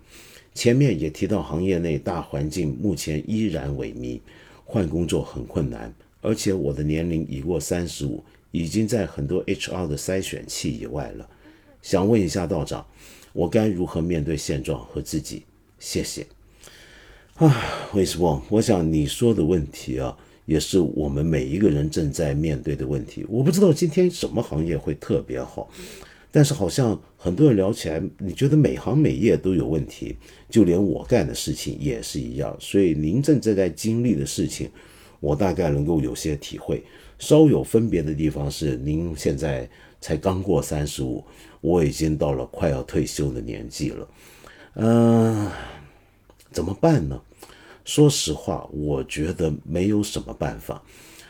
前面也提到，行业内大环境目前依然萎靡，换工作很困难，而且我的年龄已过三十五，已经在很多 HR 的筛选器以外了。想问一下道长，我该如何面对现状和自己？谢谢。啊，魏师傅，我想你说的问题啊。也是我们每一个人正在面对的问题。我不知道今天什么行业会特别好，但是好像很多人聊起来，你觉得每行每业都有问题，就连我干的事情也是一样。所以您正在在经历的事情，我大概能够有些体会。稍有分别的地方是，您现在才刚过三十五，我已经到了快要退休的年纪了。嗯，怎么办呢？说实话，我觉得没有什么办法。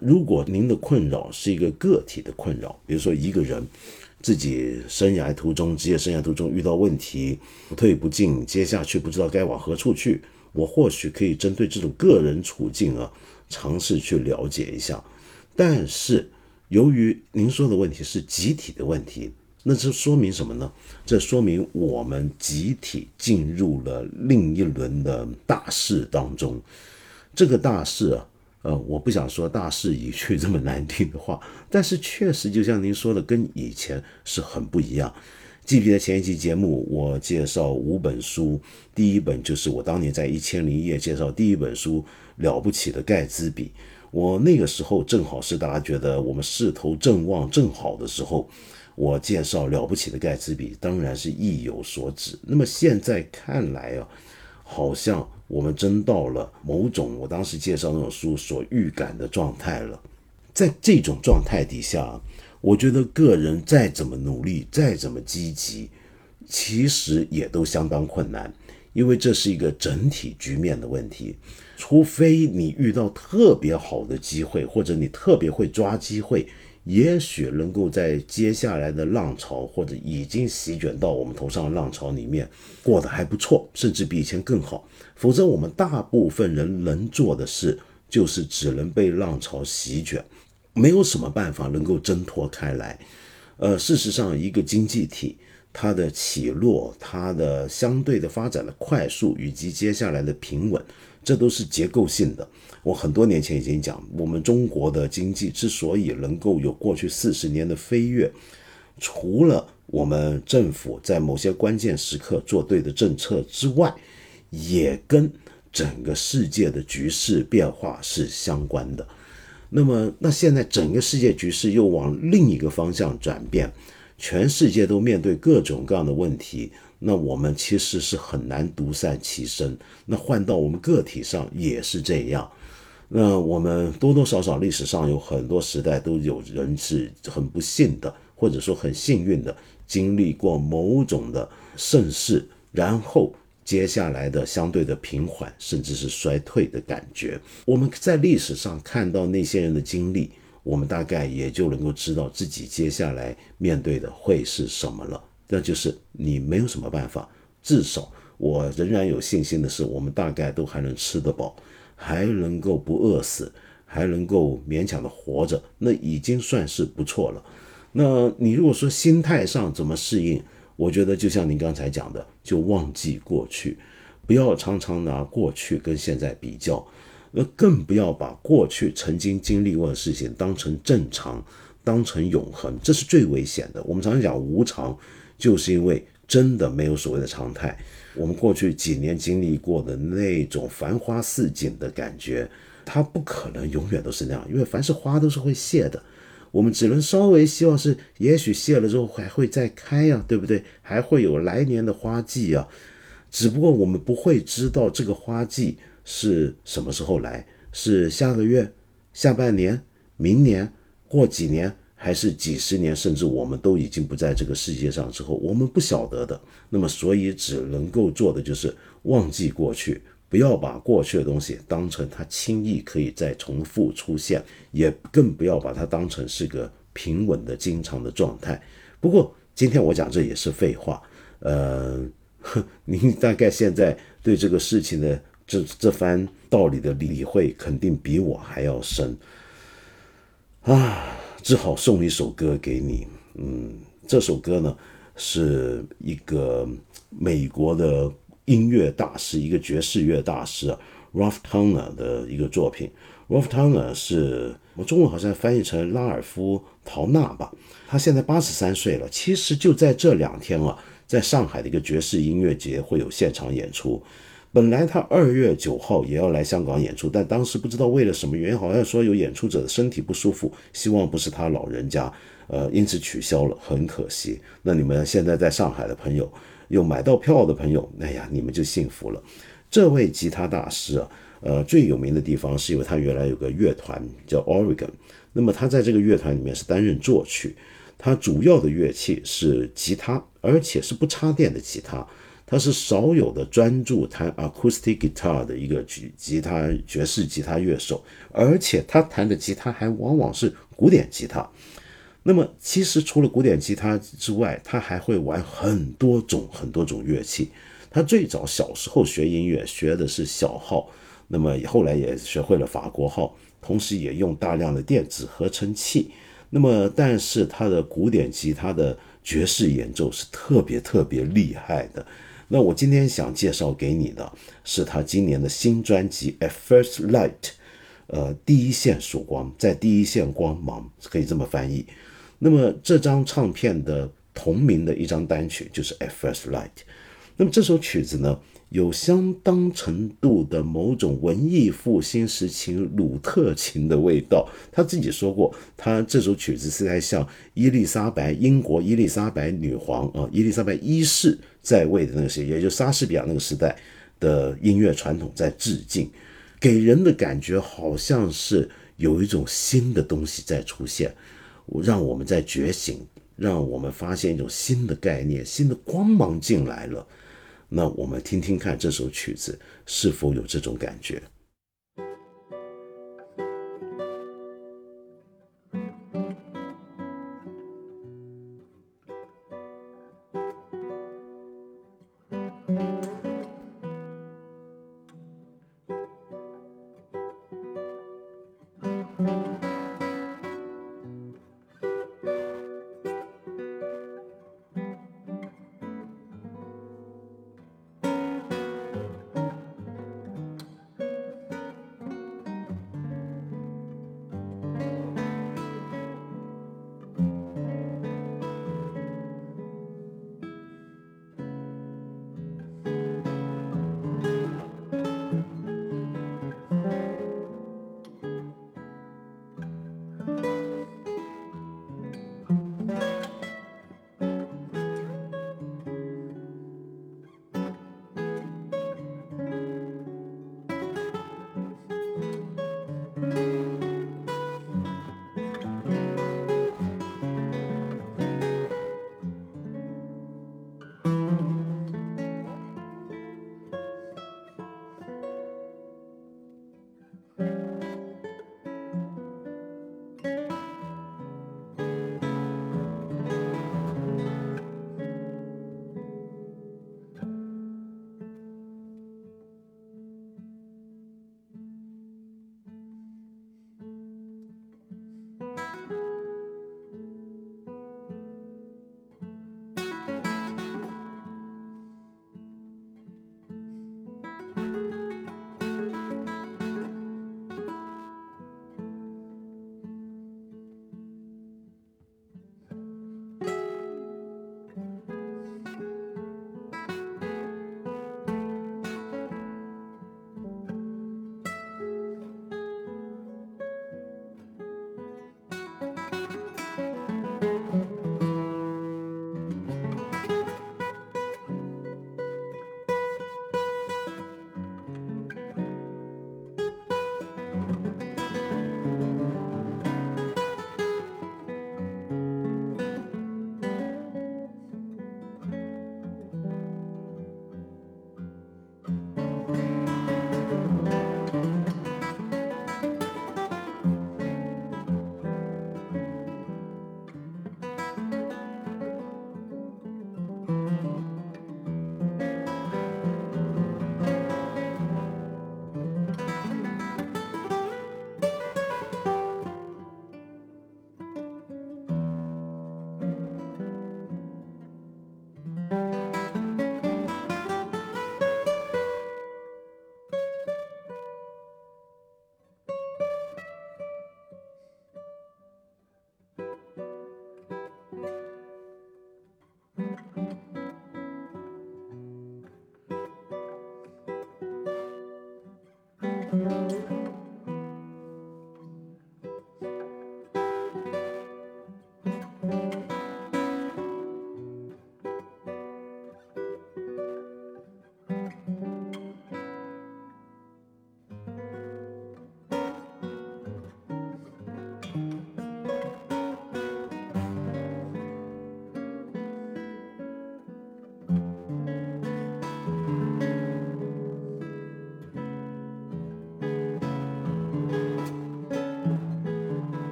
如果您的困扰是一个个体的困扰，比如说一个人自己生涯途中、职业生涯途中遇到问题，退不进，接下去不知道该往何处去，我或许可以针对这种个人处境啊，尝试去了解一下。但是由于您说的问题是集体的问题。那这说明什么呢？这说明我们集体进入了另一轮的大事当中。这个大事啊，呃，我不想说大势已去这么难听的话，但是确实就像您说的，跟以前是很不一样。记不记得前一期节目我介绍五本书，第一本就是我当年在一千零一夜介绍第一本书《了不起的盖茨比》。我那个时候正好是大家觉得我们势头正旺正好的时候。我介绍了不起的盖茨比，当然是意有所指。那么现在看来啊，好像我们真到了某种我当时介绍那种书所预感的状态了。在这种状态底下，我觉得个人再怎么努力，再怎么积极，其实也都相当困难，因为这是一个整体局面的问题。除非你遇到特别好的机会，或者你特别会抓机会。也许能够在接下来的浪潮，或者已经席卷到我们头上的浪潮里面过得还不错，甚至比以前更好。否则，我们大部分人能做的事，就是只能被浪潮席卷，没有什么办法能够挣脱开来。呃，事实上，一个经济体它的起落，它的相对的发展的快速，以及接下来的平稳。这都是结构性的。我很多年前已经讲，我们中国的经济之所以能够有过去四十年的飞跃，除了我们政府在某些关键时刻做对的政策之外，也跟整个世界的局势变化是相关的。那么，那现在整个世界局势又往另一个方向转变，全世界都面对各种各样的问题。那我们其实是很难独善其身。那换到我们个体上也是这样。那我们多多少少历史上有很多时代都有人是很不幸的，或者说很幸运的，经历过某种的盛世，然后接下来的相对的平缓，甚至是衰退的感觉。我们在历史上看到那些人的经历，我们大概也就能够知道自己接下来面对的会是什么了。那就是你没有什么办法，至少我仍然有信心的是，我们大概都还能吃得饱，还能够不饿死，还能够勉强的活着，那已经算是不错了。那你如果说心态上怎么适应，我觉得就像您刚才讲的，就忘记过去，不要常常拿过去跟现在比较，那更不要把过去曾经经历过的事情当成正常，当成永恒，这是最危险的。我们常常讲无常。就是因为真的没有所谓的常态，我们过去几年经历过的那种繁花似锦的感觉，它不可能永远都是那样，因为凡是花都是会谢的，我们只能稍微希望是，也许谢了之后还会再开呀，对不对？还会有来年的花季啊，只不过我们不会知道这个花季是什么时候来，是下个月、下半年、明年、过几年。还是几十年，甚至我们都已经不在这个世界上之后，我们不晓得的。那么，所以只能够做的就是忘记过去，不要把过去的东西当成它轻易可以再重复出现，也更不要把它当成是个平稳的、经常的状态。不过，今天我讲这也是废话。呃，您大概现在对这个事情的这这番道理的理会，肯定比我还要深啊！只好送一首歌给你。嗯，这首歌呢是一个美国的音乐大师，一个爵士乐大师啊，Ralph Turner 的一个作品。Ralph Turner 是我中文好像翻译成拉尔夫·陶纳吧。他现在八十三岁了。其实就在这两天啊，在上海的一个爵士音乐节会有现场演出。本来他二月九号也要来香港演出，但当时不知道为了什么原因，好像说有演出者的身体不舒服，希望不是他老人家，呃，因此取消了，很可惜。那你们现在在上海的朋友，有买到票的朋友，哎呀，你们就幸福了。这位吉他大师啊。呃，最有名的地方是因为他原来有个乐团叫 Oregon，那么他在这个乐团里面是担任作曲，他主要的乐器是吉他，而且是不插电的吉他，他是少有的专注弹 acoustic guitar 的一个吉吉他爵士吉他乐手，而且他弹的吉他还往往是古典吉他。那么其实除了古典吉他之外，他还会玩很多种很多种乐器。他最早小时候学音乐学的是小号。那么后来也学会了法国号，同时也用大量的电子合成器。那么，但是他的古典吉他的爵士演奏是特别特别厉害的。那我今天想介绍给你的是他今年的新专辑《At First Light》，呃，第一线曙光，在第一线光芒，可以这么翻译。那么这张唱片的同名的一张单曲就是《At First Light》。那么这首曲子呢？有相当程度的某种文艺复兴时期鲁特琴的味道。他自己说过，他这首曲子是在向伊丽莎白，英国伊丽莎白女皇啊，伊丽莎白一世在位的那个时，也就莎士比亚那个时代的音乐传统在致敬，给人的感觉好像是有一种新的东西在出现，让我们在觉醒，让我们发现一种新的概念，新的光芒进来了。那我们听听看这首曲子是否有这种感觉。